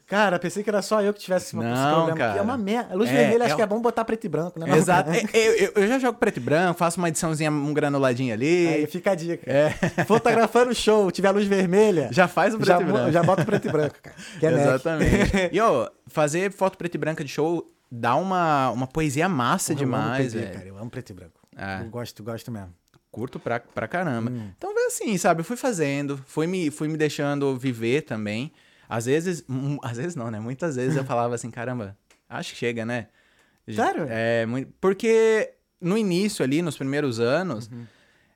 Cara, pensei que era só eu que tivesse esse Não, problema. cara. é uma merda. Luz É, vermelha acho é que é bom botar preto e branco, né? exato. É, eu, eu- eu já jogo preto e branco, faço uma ediçãozinha, um granuladinho ali. Aí fica a dica. É. Fotografando o show, tiver luz vermelha. Já faz o preto já, e branco. já bota o preto e branco, cara. Que é. Exatamente. [LAUGHS] e, ó, fazer foto preto e branca de show dá uma, uma poesia massa Porra, eu amo demais, velho. cara. Eu amo preto e branco. É. Eu gosto, gosto mesmo. Curto pra, pra caramba. Hum. Então, foi assim, sabe? Eu fui fazendo, fui me, fui me deixando viver também. Às vezes, às vezes não, né? Muitas vezes eu [LAUGHS] falava assim, caramba, acho que chega, né? Sério? É, porque no início ali, nos primeiros anos, Uhum.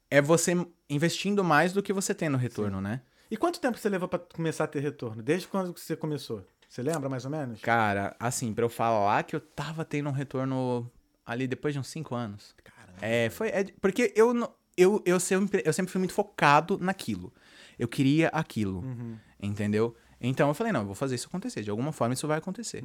é você investindo mais do que você tem no retorno, né? E quanto tempo você levou pra começar a ter retorno? Desde quando você começou? Você lembra mais ou menos? Cara, assim, pra eu falar que eu tava tendo um retorno ali depois de uns cinco anos. Caramba. É, foi. é, porque eu, não- eu, eu, sempre, eu sempre fui muito focado naquilo. Eu queria aquilo. Uhum. Entendeu? Então eu falei, não, eu vou fazer isso acontecer. De alguma forma isso vai acontecer.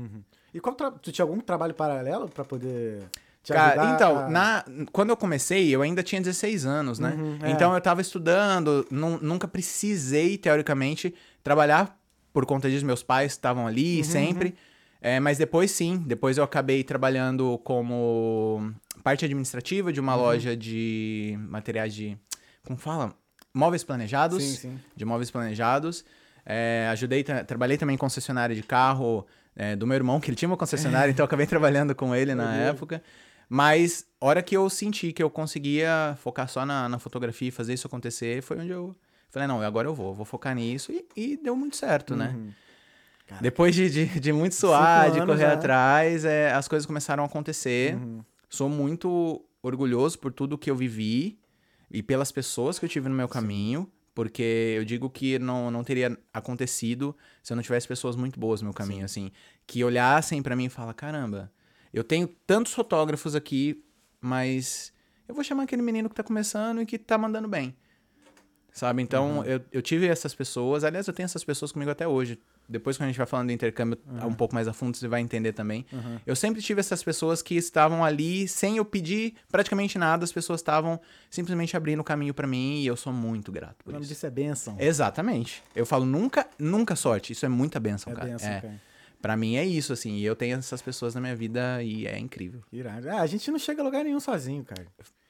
E qual tu tinha algum trabalho paralelo pra poder te Cara, então, a- na, quando eu comecei, eu ainda tinha 16 anos, né? Uhum, é. Então eu tava estudando, nu- nunca precisei, teoricamente, trabalhar por conta disso. Meus pais estavam Uhum, ali sempre. É, mas depois sim, depois eu acabei trabalhando como parte administrativa de uma Uhum. loja de materiais de. Como fala? Móveis planejados. Sim, sim. De móveis planejados. É, ajudei, trabalhei também em concessionária de carro é, do meu irmão, que ele tinha uma concessionária, [LAUGHS] então eu acabei trabalhando com ele na Deus. época. Mas, hora que eu senti que eu conseguia focar só na, na fotografia e fazer isso acontecer, foi onde eu falei, não, agora eu vou, vou focar nisso. E, e deu muito certo, né? Uhum. Cara. Depois de, de, de muito suar, de correr já. atrás, é, as coisas começaram a acontecer. Uhum. Sou muito orgulhoso por tudo que eu vivi e pelas pessoas que eu tive no meu caminho, porque eu digo que não, não teria acontecido se eu não tivesse pessoas muito boas no meu caminho, assim, que olhassem pra mim e falam, caramba, eu tenho tantos fotógrafos aqui, mas eu vou chamar aquele menino que tá começando e que tá mandando bem. Sabe? Então, eu, eu tive essas pessoas. Aliás, eu tenho essas pessoas comigo até hoje. Depois, quando a gente vai falando do intercâmbio um pouco mais a fundo, você vai entender também. Eu sempre tive essas pessoas que estavam ali sem eu pedir praticamente nada. As pessoas estavam simplesmente abrindo o caminho pra mim e eu sou muito grato O por nome isso. disso é bênção. Exatamente. Eu falo nunca, nunca sorte. Isso é muita bênção, É cara. bênção, é. cara. Pra mim é isso, assim. E eu tenho essas pessoas na minha vida e é incrível. Irado. Ah, a gente não chega a lugar nenhum sozinho, cara.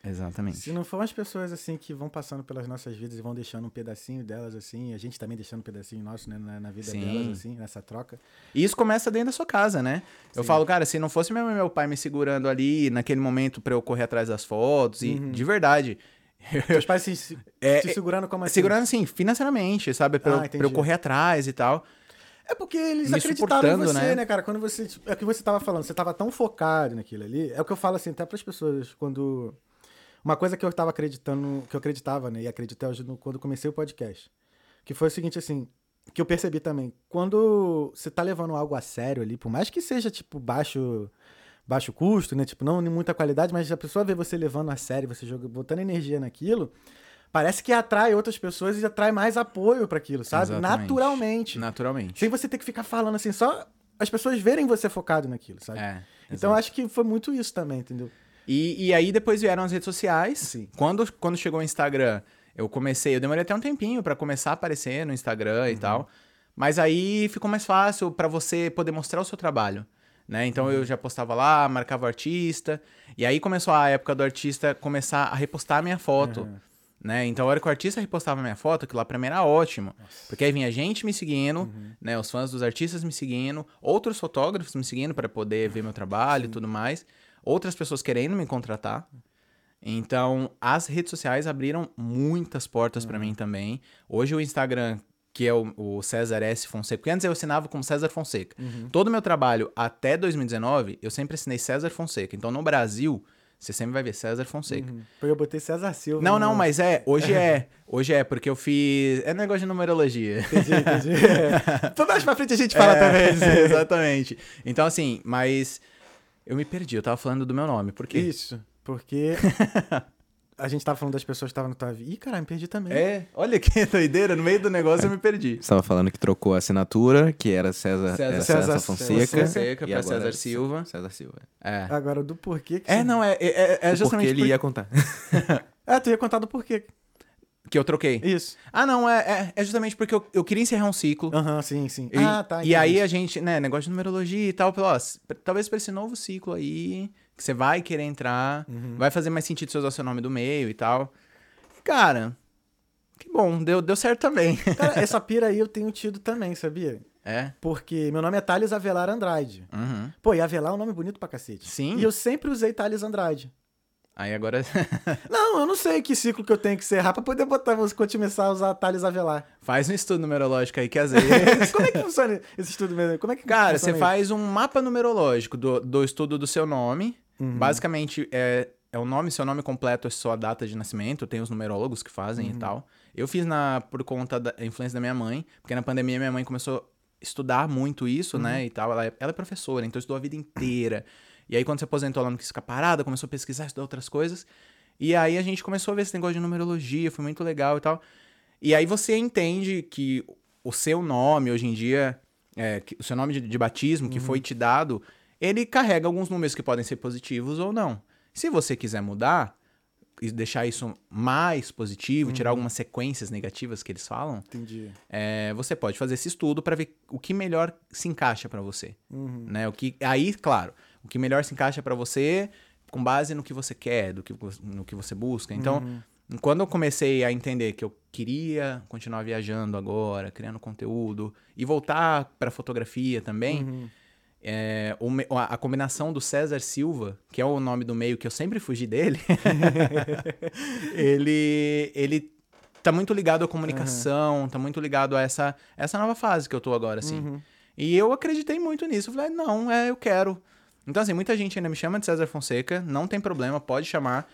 Exatamente. Se não for as pessoas assim que vão passando pelas nossas vidas e vão deixando um pedacinho delas assim, a gente também deixando um pedacinho nosso né, na, na vida Sim. delas assim, nessa troca. E isso começa dentro da sua casa, né? Eu Sim. falo, cara, se não fosse meu, meu pai me segurando ali naquele momento pra eu correr atrás das fotos, e de verdade. [LAUGHS] Teus pais se, se, É, se segurando como assim? Segurando assim, financeiramente, sabe? Pra, Ah, eu, pra eu correr atrás e tal. É porque eles Me acreditaram em você, né? né? cara? Quando você. tipo, É o que você tava falando, você tava tão focado naquilo ali. É o que eu falo assim, até pras pessoas, quando. Uma coisa que eu tava acreditando, que eu acreditava, né? E acreditei hoje no- quando comecei o podcast. Que foi o seguinte, assim, que eu percebi também. Quando você tá levando algo a sério ali, por mais que seja, tipo, baixo. Baixo custo, né? Tipo, não em muita qualidade, mas a pessoa vê você levando a sério, você joga, botando energia naquilo, parece que atrai outras pessoas e atrai mais apoio para aquilo, sabe? Exatamente. Naturalmente. Naturalmente. Sem você ter que ficar falando assim, só as pessoas verem você focado naquilo, sabe? É. então acho que foi muito isso também, entendeu? E, e aí depois vieram as redes sociais. Sim. Quando, quando chegou o Instagram, eu comecei, eu demorei até um tempinho pra começar a aparecer no Instagram Uhum. e tal. Mas aí ficou mais fácil pra você poder mostrar o seu trabalho. Né? Então eu já postava lá, marcava o artista. E aí começou a época do artista começar a repostar a minha foto. Né? Então a hora que o artista repostava a minha foto, aquilo lá pra mim era ótimo. Porque aí vinha gente me seguindo, né? Os fãs dos artistas me seguindo, outros fotógrafos me seguindo pra poder ver meu trabalho e tudo mais. Outras pessoas querendo me contratar. Então, as redes sociais abriram muitas portas pra mim também. Hoje o Instagram, que é o, o César S. Fonseca, porque antes eu assinava como César Fonseca. Todo o meu trabalho até 2019, eu sempre assinei César Fonseca. Então, no Brasil, você sempre vai ver César Fonseca. Foi eu botei César Silva. Não, não, mas é, hoje é. [LAUGHS] Hoje é, porque eu fiz. É negócio de numerologia. Entendi, entendi. [LAUGHS] É. mais pra frente a gente fala É, também. [LAUGHS] Exatamente. Então, assim, mas. Eu me perdi, eu tava falando do meu nome. Por quê? Isso, porque [LAUGHS] a gente tava falando das pessoas que estavam no tua vida. Ih, caralho, me perdi também. É, olha que [LAUGHS] doideira, no meio do negócio eu me perdi. Você tava falando que trocou a assinatura, que era César, César- era César- César, Fonseca. César Fonseca e pra César é Silva. César Silva. É. Agora, do porquê que É, você- não, é, é, é Porque justamente ele por- ia contar. [LAUGHS] É, tu ia contar do porquê. Que eu troquei. Isso. Ah, não, é, é, é justamente porque eu, eu queria encerrar um ciclo. Aham, sim, sim. E, ah, tá. e aí a gente, né, negócio de numerologia e tal, ó, talvez pra esse novo ciclo aí, que você vai querer entrar, Uhum. vai fazer mais sentido você usar seu nome do meio e tal. Cara, que bom, deu, deu certo também. [LAUGHS] Cara, essa [LAUGHS] pira aí eu tenho tido também, sabia? é? Porque meu nome é Thales Avelar Andrade. Uhum. Pô, e Avelar é um nome bonito pra cacete. Sim. E eu sempre usei Thales Andrade. Aí agora. [LAUGHS] Não, eu não sei que ciclo que eu tenho que serrar pra poder botar, vou começar a usar Thales Avelar. Faz um estudo numerológico aí que às [LAUGHS] vezes. Como é que funciona esse estudo mesmo? Como é que Cara, você faz um mapa numerológico do, do estudo do seu nome. Uhum. Basicamente, é, é o nome, seu nome completo, é sua data de nascimento. Tem os numerólogos que fazem Uhum. e tal. Eu fiz na, por conta da influência da minha mãe, porque na pandemia minha mãe começou a estudar muito isso, né? Uhum. E tal. Ela é, ela é professora, então estudou a vida inteira. E aí, quando se aposentou, ela não quis ficar parada, começou a pesquisar, estudar outras coisas. E aí a gente começou a ver esse negócio de numerologia, foi muito legal e tal. E aí você entende que o seu nome, hoje em dia, é, o seu nome de, de batismo que foi te dado, ele carrega alguns números que podem ser positivos ou não. Se você quiser mudar e deixar isso mais positivo, tirar algumas sequências negativas que eles falam, Entendi. é, você pode fazer esse estudo para ver o que melhor se encaixa para você, Uhum. né? O que aí, claro, o que melhor se encaixa para você com base no que você quer, do que no que você busca. Então, Uhum. quando eu comecei a entender que eu queria continuar viajando agora, criando conteúdo e voltar para fotografia também, Uhum. é, o a a combinação do César Silva, que é o nome do meio que eu sempre fugi dele, [LAUGHS] ele, ele tá muito ligado à comunicação, tá muito ligado a essa, essa nova fase que eu tô agora, assim. Uhum. E eu acreditei muito nisso. Eu falei, não, é, eu quero. Então, assim, muita gente ainda me chama de César Fonseca, não tem problema, pode chamar.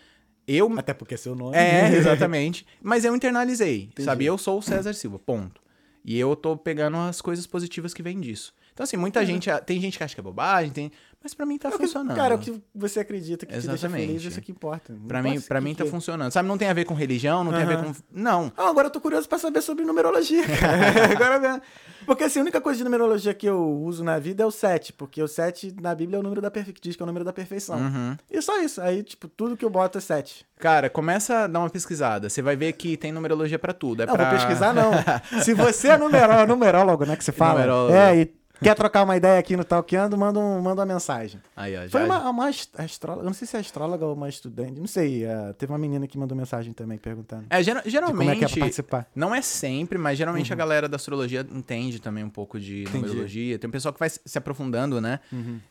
Eu. Até porque é seu nome. É, [LAUGHS] exatamente. Mas eu internalizei, sabe? Eu sou o César Silva, ponto. E eu tô pegando as coisas positivas que vêm disso. Então, assim, muita gente. Tem gente que acha que é bobagem, tem. Mas pra mim tá É o que- funcionando. Cara, é o que você acredita que te deixa Exatamente. feliz, isso que importa. Pra mim, que mim tá que- funcionando. Sabe, não tem a ver com religião, não tem a ver com. Não. Ah, agora eu tô curioso pra saber sobre numerologia, [LAUGHS] agora? Porque assim, a única coisa de numerologia que eu uso na vida é o 7, porque o 7 na Bíblia é o número da perfe... diz que é o número da perfeição. Uhum. E só isso. Aí, tipo, tudo que eu boto é 7. Cara, começa a dar uma pesquisada. Você vai ver que tem numerologia pra tudo. É Não, pra... vou pesquisar não. [LAUGHS] Se você é numeró, numerólogo, né, que você [LAUGHS] fala. Numerólogo. É, e quer trocar uma ideia aqui no Talkando, manda, um, manda uma mensagem. Aí, ó. Foi uma, uma ast- astróloga, não sei se é astróloga ou uma estudante, não sei. eh, teve uma menina que mandou mensagem também perguntando. É, de geralmente. como é que é pra participar. Não é sempre, mas geralmente a galera da astrologia entende também um pouco de numerologia. Tem um pessoal que vai se aprofundando, né?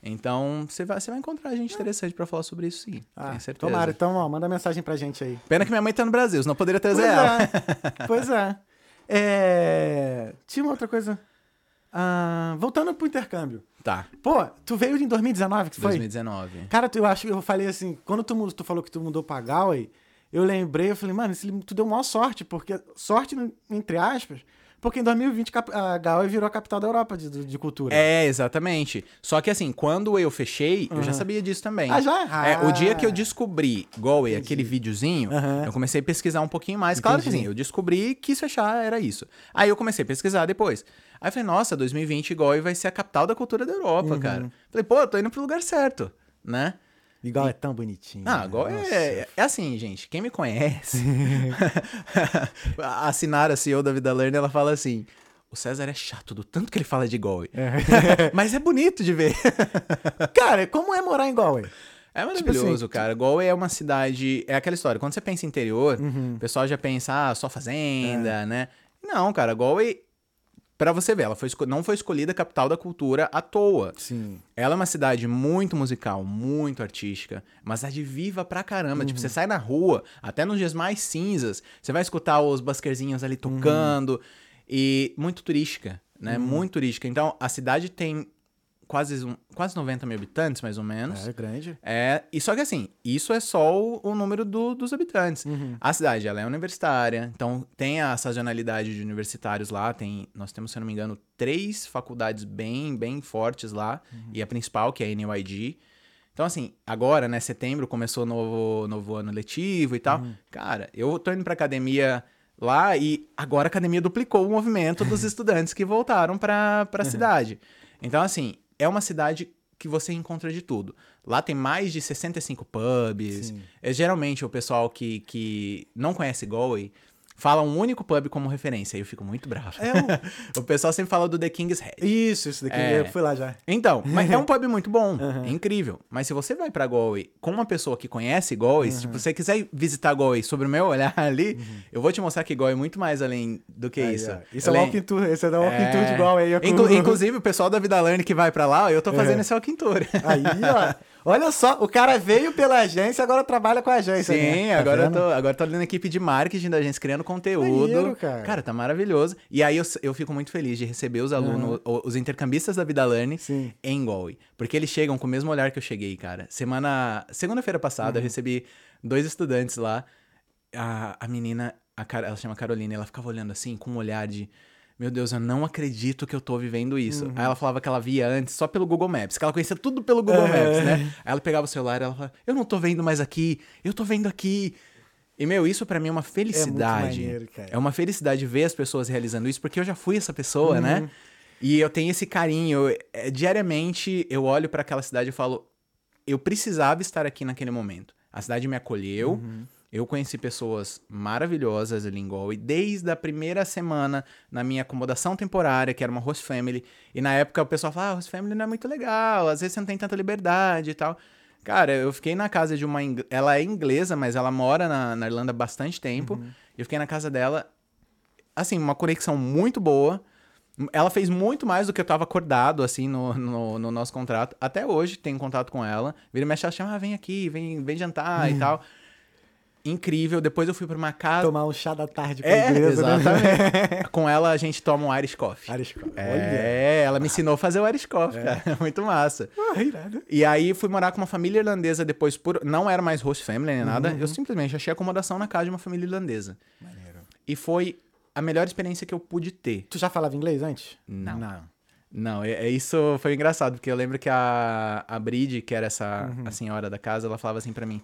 Então, você vai, você vai encontrar gente interessante pra falar sobre isso, sim. Ah, tenho certeza. tomara. Então, ó, manda mensagem pra gente aí. Pena que minha mãe tá no Brasil, senão eu poderia trazer Pois ela. é. pois é. [LAUGHS] É, Tinha uma outra coisa. Ah, voltando pro intercâmbio. Tá, Pô, tu veio em 2019, que foi? 2019. Cara, tu, eu acho que eu falei assim, quando tu, tu falou que tu mudou pra Galway, eu lembrei, eu falei, mano, esse, tu deu maior sorte, porque. Sorte, entre aspas, porque em 2020 cap- a Galway virou a capital da Europa de, de cultura. É, exatamente. Só que assim, quando eu fechei, eu já sabia disso também. Ah, já? É, o Ah. dia que eu descobri Galway, aquele videozinho, Aham. eu comecei a pesquisar um pouquinho mais. Claro que Entendi. sim, eu descobri que fechar, era isso. Aí eu comecei a pesquisar depois. Aí eu falei, nossa, 2020 Galway vai ser a capital da cultura da Europa, Uhum. cara. Falei, pô, eu tô indo pro lugar certo, né? Igual é tão bonitinho. Ah, né? agora Nossa. é, é assim, gente. Quem me conhece, [LAUGHS] a Sinara, CEO da Vida Learn, ela fala assim: o César é chato do tanto que ele fala de Galway. [LAUGHS] Mas é bonito de ver. [LAUGHS] Cara, como é morar em Galway? É Tipo maravilhoso, assim, cara. Galway é uma cidade. É aquela história. Quando você pensa interior, Uhum. o pessoal já pensa, ah, só É. fazenda, né? Não, cara. Galway, pra você ver, ela foi não foi escolhida capital da cultura à toa. Sim. Ela é uma cidade muito musical, muito artística, uma cidade viva pra caramba. Tipo, você sai na rua, até nos dias mais cinzas, você vai escutar os basquerzinhos ali tocando. E muito turística, né? Muito turística. Então, a cidade tem quase, um- quase 90 mil habitantes, mais ou menos. É grande. É, e só que assim, isso é só o, o número do- dos habitantes. A cidade, ela é universitária, então tem a sazonalidade de universitários lá, tem, nós temos, se eu não me engano, três faculdades bem, bem fortes lá, e a principal, que é a NYD, Então, assim, agora, né, setembro começou novo, novo ano letivo e tal. Uhum. Cara, eu tô indo pra academia lá e agora a academia duplicou o movimento dos [LAUGHS] estudantes que voltaram pra, pra cidade. Então, assim, é uma cidade que você encontra de tudo. Lá tem mais de 65 pubs. Sim. É, geralmente o pessoal que, que não conhece Galway fala um único pub como referência. Aí eu fico muito bravo. É [LAUGHS] o pessoal sempre fala do The King's Head. Isso, isso daqui. É. Eu fui lá já. Então, mas é um [LAUGHS] pub muito bom, é incrível. Mas se você vai pra Galway com uma pessoa que conhece Galway, se tipo, você quiser visitar Galway sobre o meu olhar [LAUGHS] ali, eu vou te mostrar que Galway é muito mais além do que Aí, isso. ó. Isso é Além- walking tour. Esse é da walking tour de com- Inclu- Inclusive, o pessoal da Vida Learn que vai pra lá, eu tô fazendo É. esse walking tour. Aí, ó. Olha só, o cara veio pela agência, agora trabalha com a agência. Sim, né? Tá agora, eu tô, agora eu tô ali na equipe de marketing da agência, criando conteúdo. Maneiro, cara. tá maravilhoso. E aí eu, eu fico muito feliz de receber os alunos, o- os intercambistas da Vida Learning Sim. em Galway. Porque eles chegam com o mesmo olhar que eu cheguei, cara. Semana. Segunda-feira passada, Uhum. eu recebi dois estudantes lá. A, a menina, a, ela chama Carolina, ela ficava olhando assim, com um olhar de. Meu Deus, eu não acredito que eu tô vivendo isso. Uhum. Aí ela falava que ela via antes só pelo Google Maps, que ela conhecia tudo pelo Google É. Maps, né? Aí ela pegava o celular e ela falava, eu não tô vendo mais aqui, eu tô vendo aqui. E, meu, isso pra mim é uma felicidade. maneiro, cara. É uma felicidade ver as pessoas realizando isso, porque eu já fui essa pessoa, Uhum. né? E eu tenho esse carinho. é, diariamente eu olho pra aquela cidade e falo, eu precisava estar aqui naquele momento. A cidade me acolheu. Uhum. Eu conheci pessoas maravilhosas ali em Galway, desde a primeira semana na minha acomodação temporária, que era uma host family. E na época o pessoal falava, ah, host family não é muito legal, às vezes você não tem tanta liberdade e tal. Cara, eu fiquei na casa de uma. ing- Ela é inglesa, mas ela mora na, na Irlanda há bastante tempo. E eu fiquei na casa dela. Assim, uma conexão muito boa. Ela fez muito mais do que eu tava acordado, assim, no, no, no nosso contrato. Até hoje tenho contato com ela. Vira e mexe, ela chama, ah, vem aqui, vem, vem jantar e tal. Incrível. Depois eu fui pra uma casa. Tomar um chá da tarde com a É, inglesa, né? exatamente. com ela a gente toma um Irish Coffee. Irish Coffee. Olha. É, ela me ensinou a fazer o Irish Coffee, cara. [LAUGHS] Muito massa. Ah, irado. E aí fui morar com uma família irlandesa depois por. Não era mais host family nem nada. Uhum. Eu simplesmente achei acomodação na casa de uma família irlandesa. Maneiro. E foi a melhor experiência que eu pude ter. Tu já falava inglês antes? Não. Não. Não, é, é isso foi engraçado, porque eu lembro que a, a Bride, que era essa Uhum. a senhora da casa, ela falava assim pra mim: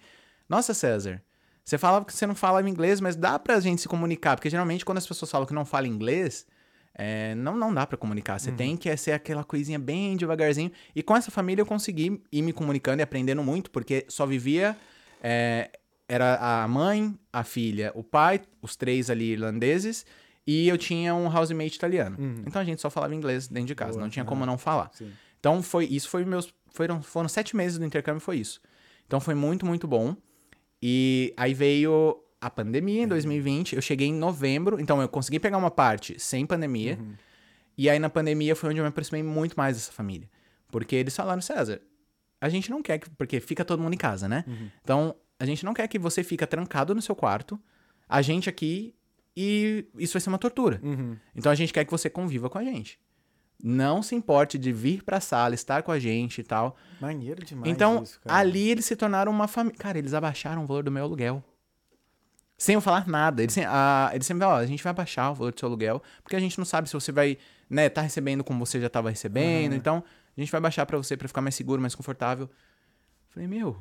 Nossa, César, você falava que você não falava inglês, mas dá pra gente se comunicar. Porque geralmente quando as pessoas falam que não falam inglês, é, não, não dá pra comunicar. Uhum. Você tem que ser aquela coisinha bem devagarzinho. E com essa família eu consegui ir me comunicando e aprendendo muito, porque só vivia. é, era a mãe, a filha, o pai, os três ali irlandeses. E eu tinha um housemate italiano. Então a gente só falava inglês dentro de casa, Uhum. Boa, não tinha aham. como não falar. Sim. Então foi isso foi meus foram foram sete meses do intercâmbio foi isso. Então foi muito muito bom. E aí veio a pandemia em 2020. Eu cheguei em novembro, então eu consegui pegar uma parte sem pandemia. E aí na pandemia foi onde eu me aproximei muito mais dessa família, porque eles falaram César, a gente não quer que porque fica todo mundo em casa, né? Então a gente não quer que você fica trancado no seu quarto, a gente aqui e isso vai ser uma tortura. Uhum. Então a gente quer que você conviva com a gente. Não se importe de vir pra sala, estar com a gente e tal. Maneiro demais então, isso, cara. ali eles se tornaram uma família. Cara, eles abaixaram o valor do meu aluguel. Sem eu falar nada. Eles, a- eles sempre falam, ó, a gente vai abaixar o valor do seu aluguel, porque a gente não sabe se você vai, né, tá recebendo como você já tava recebendo. Então, a gente vai baixar pra você pra ficar mais seguro, mais confortável. Falei, meu.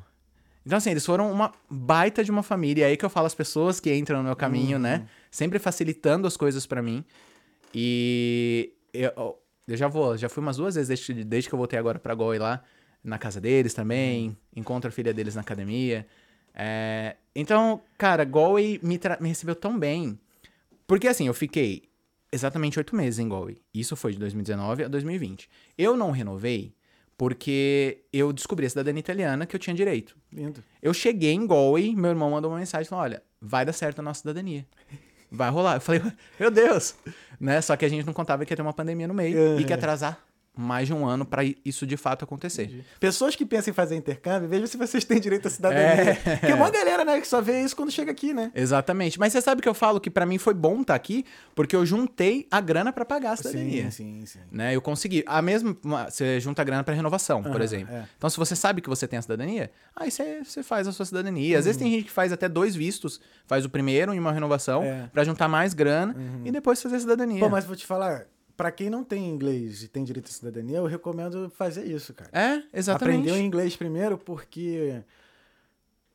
Então, assim, eles foram uma baita de uma família. E aí que eu falo as pessoas que entram no meu caminho, né? Sempre facilitando as coisas pra mim. E eu, eu já vou, já fui umas duas vezes desde, desde que eu voltei agora pra Goi lá, na casa deles também. Encontro a filha deles na academia. É, então, cara, Galway me, me recebeu tão bem. Porque assim, eu fiquei exatamente oito meses em Galway. Isso foi de 2019 a 2020. Eu não renovei porque eu descobri a cidadania italiana que eu tinha direito. Lindo. Eu cheguei em Galway, meu irmão mandou uma mensagem falou: olha, vai dar certo a nossa cidadania. [LAUGHS] Vai rolar. Eu falei, [LAUGHS] meu Deus! Né? Só que a gente não contava que ia ter uma pandemia no meio e que ia atrasar mais de um ano pra isso de fato acontecer. Pessoas que pensam em fazer intercâmbio, veja se vocês têm direito à cidadania. É. Porque uma galera, né, que só vê isso quando chega aqui, né? Exatamente. Mas você sabe que eu falo que pra mim foi bom estar aqui, porque eu juntei a grana pra pagar a cidadania. sim, sim. Né? Eu consegui. A mesma. Você junta a grana pra renovação, por Aham, exemplo. é. Então, se você sabe que você tem a cidadania, aí você, você faz a sua cidadania. Às vezes tem gente que faz até dois vistos, faz o primeiro em uma renovação, É. pra juntar mais grana e depois fazer a cidadania. Pô, mas vou te falar, pra quem não tem inglês e tem direito à cidadania, eu recomendo fazer isso, cara. É, exatamente. Aprender o inglês primeiro, porque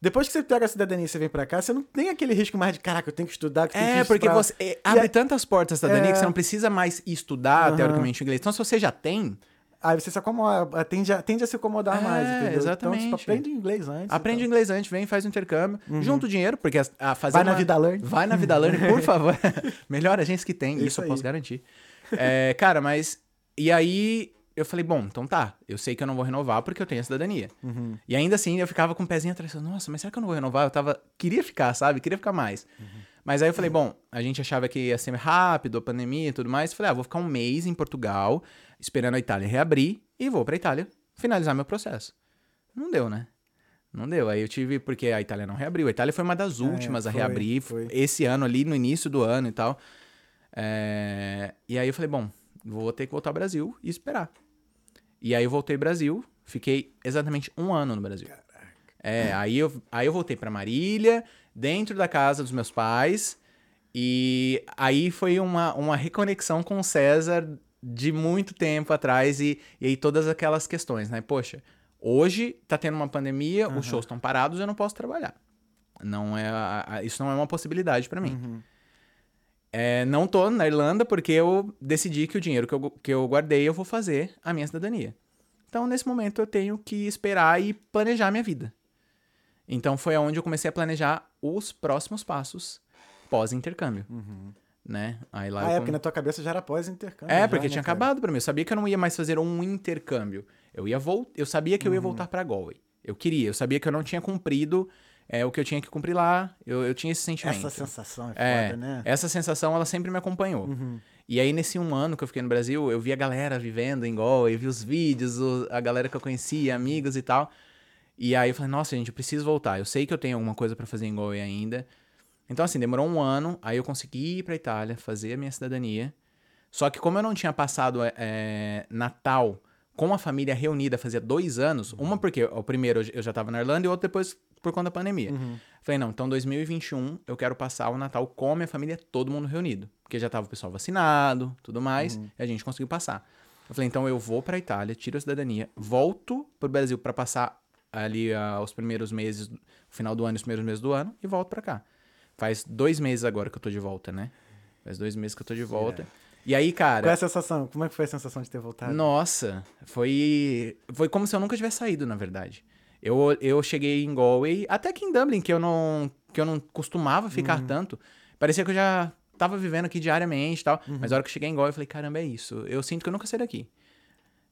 depois que você pega a cidadania e você vem pra cá, você não tem aquele risco mais de, caraca, eu tenho que estudar, que eu tenho É, que porque estudar. você é, abre aí- tantas portas da cidadania É. que você não precisa mais estudar, Aham. teoricamente, o inglês. Então, se você já tem, Aí você se acomoda, tende a, tende a se acomodar É, mais, entendeu? exatamente. Então, tipo, aprende inglês antes. aprende então. inglês antes, vem, faz o intercâmbio, junta o dinheiro, porque a, a fazer Vai na uma- Vida Learn. Vai na Vida Learn, por [LAUGHS] favor. [LAUGHS] Melhor agência que tem, isso, Isso eu posso garantir. É, cara, mas... E aí, eu falei, bom, então tá. Eu sei que eu não vou renovar porque eu tenho a cidadania. Uhum. E ainda assim, eu ficava com o pezinho atrás. Nossa, mas será que eu não vou renovar? Eu tava... Queria ficar, sabe? Queria ficar mais. Uhum. Mas aí eu falei, bom, a gente achava que ia ser rápido, a pandemia e tudo mais. Eu falei, ah, vou ficar um mês em Portugal, esperando a Itália reabrir, e vou pra Itália finalizar meu processo. Não deu, né? Não deu. Aí eu tive, porque a Itália não reabriu. A Itália foi uma das últimas a É, foi, reabrir, foi. esse ano ali, no início do ano e tal. É, E aí eu falei, bom, vou ter que voltar ao Brasil e esperar. E aí eu voltei ao Brasil, fiquei exatamente um ano no Brasil. É, aí eu, aí eu voltei pra Marília, dentro da casa dos meus pais, e aí foi uma, uma reconexão com o César de muito tempo atrás, e, e aí todas aquelas questões, né? Poxa, hoje tá tendo uma pandemia, os shows estão parados, eu não posso trabalhar. Não é, isso não é uma possibilidade pra mim. É, não tô na Irlanda porque eu decidi que o dinheiro que eu, que eu guardei eu vou fazer a minha cidadania. Então, nesse momento, eu tenho que esperar e planejar a minha vida. Então, foi aonde eu comecei a planejar os próximos passos pós-intercâmbio. Né? Aí lá Ah, é, com- porque na tua cabeça já era pós-intercâmbio. é, já, porque né, tinha cara? acabado pra mim. Eu sabia que eu não ia mais fazer um intercâmbio. Eu ia vol... eu sabia que eu ia Uhum. voltar pra Galway. Eu queria, eu sabia que eu não tinha cumprido é, o que eu tinha que cumprir lá. Eu, eu tinha esse sentimento. Essa sensação é É, foda, né? essa sensação ela sempre me acompanhou. E aí, nesse um ano que eu fiquei no Brasil, eu vi a galera vivendo em Galway, vi os vídeos, a galera que eu conhecia, amigos e tal. E aí eu falei, nossa, gente, eu preciso voltar. Eu sei que eu tenho alguma coisa pra fazer em Galway ainda. Então, assim, demorou um ano, aí eu consegui ir pra Itália, fazer a minha cidadania. Só que como eu não tinha passado é, Natal com a família reunida fazia dois anos, uma porque o primeiro eu já tava na Irlanda e o outro depois por conta da pandemia. Falei, não, então 2021 eu quero passar o Natal com a minha família, todo mundo reunido. Porque já tava o pessoal vacinado, tudo mais, e a gente conseguiu passar. Eu falei, então eu vou pra Itália, tiro a cidadania, volto pro Brasil pra passar ali ah, os primeiros meses, o final do ano e os primeiros meses do ano, e volto pra cá. Faz dois meses agora que eu tô de volta, né? Faz dois meses que eu tô de volta. E aí, cara. Qual é a sensação? Como é que foi a sensação de ter voltado? Nossa, foi foi como se eu nunca tivesse saído, na verdade. Eu, eu cheguei em Galway, até que em Dublin, que eu não que eu não costumava ficar Uhum. tanto. Parecia que eu já tava vivendo aqui diariamente e tal. Uhum. Mas a hora que eu cheguei em Galway, eu falei, caramba, é isso. Eu sinto que eu nunca saí daqui.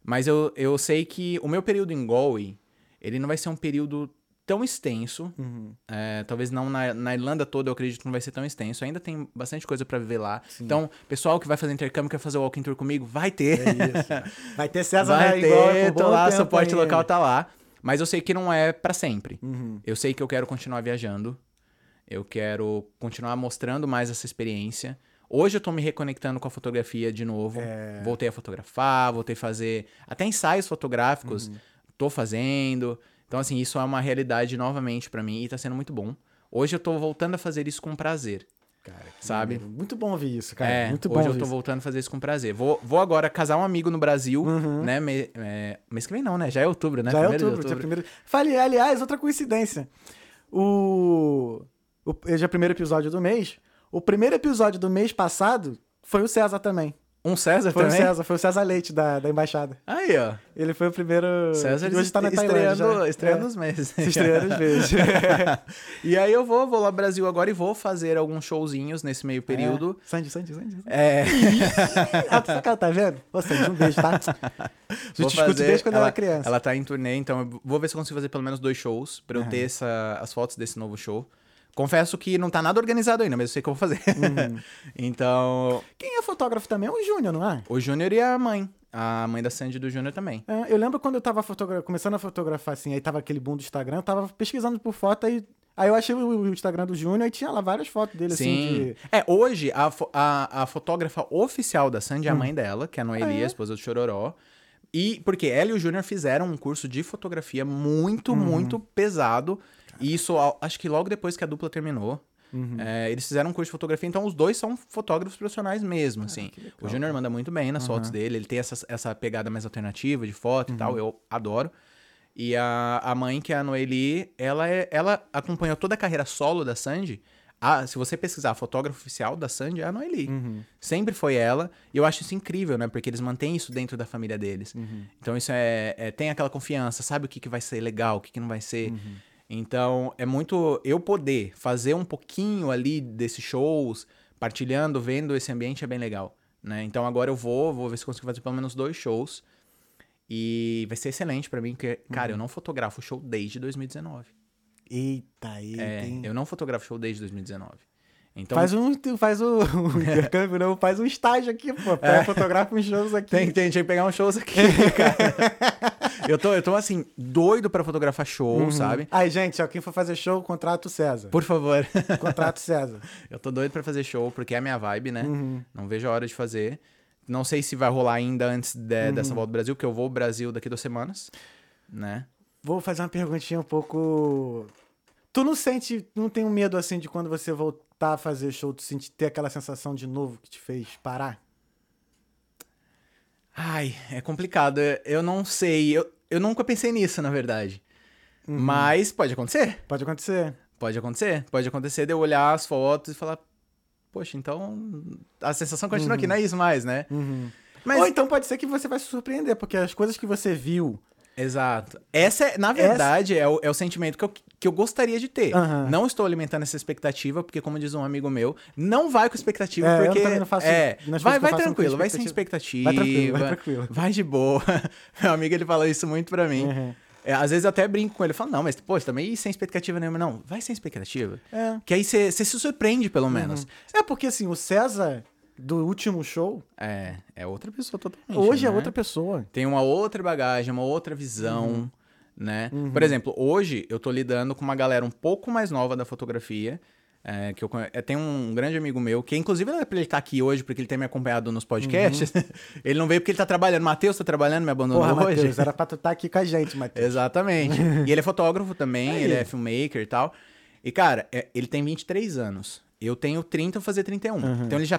Mas eu, eu sei que o meu período em Galway, ele não vai ser um período tão extenso. Uhum. É, talvez não na, na Irlanda toda, eu acredito que não vai ser tão extenso. Ainda tem bastante coisa pra viver lá. Então, pessoal que vai fazer intercâmbio, quer fazer o walking tour comigo, vai ter. É. Vai ter [LAUGHS] César Vai né, igual ter, por tô lá, suporte ainda. local tá lá. Mas eu sei que não é pra sempre. Uhum. Eu sei que eu quero continuar viajando. Eu quero continuar mostrando mais essa experiência. Hoje eu tô me reconectando com a fotografia de novo. É. Voltei a fotografar, voltei a fazer até ensaios fotográficos. Uhum. Tô fazendo. Então, assim, isso é uma realidade novamente pra mim e tá sendo muito bom. Hoje eu tô voltando a fazer isso com prazer, Cara, sabe? maneiro. Muito bom ouvir isso, cara. É, Muito bom hoje eu tô isso. voltando a fazer isso com prazer. Vou, vou agora casar um amigo no Brasil, Uhum. né? Me, é, mês que vem não, né? Já é outubro, né? Já é Primeiro de outubro, dia primeiro. Fale, aliás, outra coincidência. O, o hoje é o primeiro episódio do mês. O primeiro episódio do mês passado foi o César também. Um César Foi também? o César, foi o César Leite da, da embaixada. Aí, ó. Ele foi o primeiro. César hoje tá na estreando, já. estreando É, os meses. Se estreando às vezes. [LAUGHS] [LAUGHS] e aí eu vou, vou lá Brasil agora e vou fazer alguns showzinhos nesse meio período. É. Sandy, Sandy, Sandy. Sandy. É. Ah, tu tá vendo? Ô, Sandy, um beijo, tá? [LAUGHS] Eu te fazer- desde quando ela, era criança. Ela tá em turnê, então eu vou ver se eu consigo fazer pelo menos dois shows pra eu ter essa, as fotos desse novo show. Confesso que não tá nada organizado ainda, mas eu sei que eu vou fazer. Uhum. [LAUGHS] então, Quem é fotógrafo também é o Júnior, não é? o Júnior e a mãe. A mãe da Sandy e do Júnior também. É, eu lembro quando eu tava fotogra- começando a fotografar assim, aí tava aquele boom do Instagram, eu tava pesquisando por foto aí. Aí eu achei o o Instagram do Júnior e tinha lá várias fotos dele, assim, Sim. de. É, hoje, a, a, a fotógrafa oficial da Sandy Hum. é a mãe dela, que é a Noeli, Ah, é? a esposa do Chororó. E porque ela e o Júnior fizeram um curso de fotografia muito, Uhum. muito pesado. E isso, acho que logo depois que a dupla terminou. É, eles fizeram um curso de fotografia, então os dois são fotógrafos profissionais mesmo, assim. O Júnior manda muito bem nas fotos dele, ele tem essa, essa pegada mais alternativa de foto e tal, eu adoro. E a, a mãe, que é a Noeli, ela, é, ela acompanhou toda a carreira solo da Sandy. Ah, se você pesquisar fotógrafo oficial da Sandy, é a Noeli. Sempre foi ela. E eu acho isso incrível, né? Porque eles mantêm isso dentro da família deles. Então isso é, é- Tem aquela confiança, sabe o que, que vai ser legal, o que, que não vai ser. Então é muito. Eu poder fazer um pouquinho ali desses shows, partilhando, vendo esse ambiente é bem legal. Né? Então agora eu vou, vou ver se consigo fazer pelo menos dois shows. E vai ser excelente pra mim, porque, cara, eu não fotografo show desde 2019. Eita, eita, É, hein? eu não fotografo show desde 2019. Então, Faz um, faz o, o [LAUGHS] intercâmbio, não, faz um estágio aqui, pô. Pega, fotografa uns shows aqui. tem, tem, tinha que pegar uns shows aqui, [LAUGHS] cara. Eu, tô, eu tô, assim, doido pra fotografar show, sabe? Aí, gente, ó, quem for fazer show, contrato o César. Por favor. Contrato o César. [LAUGHS] eu tô doido pra fazer show, porque é a minha vibe, né? Uhum. Não vejo a hora de fazer. Não sei se vai rolar ainda antes de- Uhum. dessa volta ao Brasil, porque eu vou ao Brasil daqui duas semanas, né? Vou fazer uma perguntinha um pouco. Tu não sente, não tem um medo assim de quando você voltar a fazer show, tu sentir ter aquela sensação de novo que te fez parar? Ai, é complicado. Eu- não sei. Eu, eu nunca pensei nisso, na verdade. Uhum. Mas pode acontecer. Pode acontecer. Pode acontecer. Pode acontecer de eu olhar as fotos e falar, poxa, então a sensação continua aqui, não é isso mais, né? Mas, Ou então pode ser que você vai se surpreender, porque as coisas que você viu. Exato. Essa, é, na verdade, é, o, é o sentimento que eu, que eu gostaria de ter. Aham. Não estou alimentando essa expectativa, porque, como diz um amigo meu, não vai com expectativa, É, eu porque. também não faço- é, nas vai, eu vai tranquilo, vai sem expectativa. Vai tranquilo, vai tranquilo. Vai de boa. [LAUGHS] meu amigo, ele fala isso muito pra mim. Uhum. É, às vezes eu até brinco com ele, falo, não, mas, pô, também sem expectativa nenhuma. Não, vai sem expectativa. É. Que aí você se surpreende, pelo menos. É porque assim, o César do último show, É, é outra pessoa totalmente. hoje é né? outra pessoa. Tem uma outra bagagem, uma outra visão, Uhum. né? Por exemplo, hoje eu tô lidando com uma galera um pouco mais nova da fotografia. é, que eu conhe- é, tem um grande amigo meu, que inclusive não é pra ele estar aqui hoje, porque ele tem me acompanhado nos podcasts. [LAUGHS] ele não veio porque ele tá trabalhando. Matheus tá trabalhando, me abandonou Porra, hoje. Matheus, era pra tu estar aqui com a gente, [LAUGHS] Matheus. Exatamente. e ele é fotógrafo também, Aí. ele é filmmaker e tal. E, cara, é- ele tem 23 anos. Eu tenho 30, vou fazer 31. Então ele já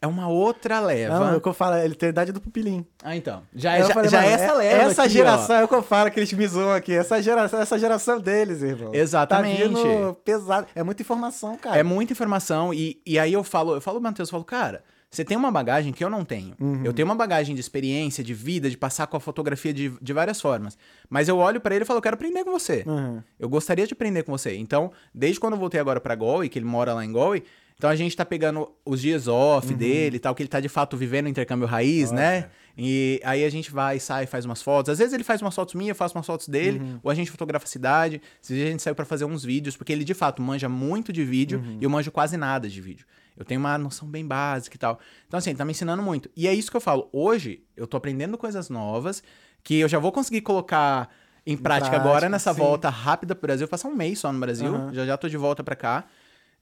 é uma outra leva. Não, é o que eu falo, ele tem a idade do pupilim. Ah, então. Já, eu já, falei, já é essa é- leva Essa aqui, ó. geração é o que eu falo, que eles me zoam aqui. Essa geração, essa geração deles, irmão. Exatamente. Tá vindo pesado. É muita informação, cara. É muita informação e, e aí eu falo, eu falo, Matheus, eu falo, cara, você tem uma bagagem que eu não tenho. Uhum. Eu tenho uma bagagem de experiência, de vida, de passar com a fotografia de, de várias formas. Mas eu olho pra ele e falo, eu quero aprender com você. Uhum. Eu gostaria de aprender com você. Então, desde quando eu voltei agora pra Goi, que ele mora lá em Goi, então a gente tá pegando os dias off Uhum. dele e tal, que ele tá de fato vivendo o intercâmbio raiz, né? E aí a gente vai, sai, faz umas fotos. Às vezes ele faz umas fotos minhas, eu faço umas fotos dele, Uhum. ou a gente fotografa a cidade. Às vezes a gente saiu pra fazer uns vídeos, porque ele de fato manja muito de vídeo Uhum. e eu manjo quase nada de vídeo. Eu tenho uma noção bem básica e tal. Então, assim, ele tá me ensinando muito. E é isso que eu falo. Hoje, eu tô aprendendo coisas novas que eu já vou conseguir colocar em prática, prática, agora nessa sim. volta rápida pro Brasil. Eu faço um mês só no Brasil. Aham. Já já tô de volta pra cá.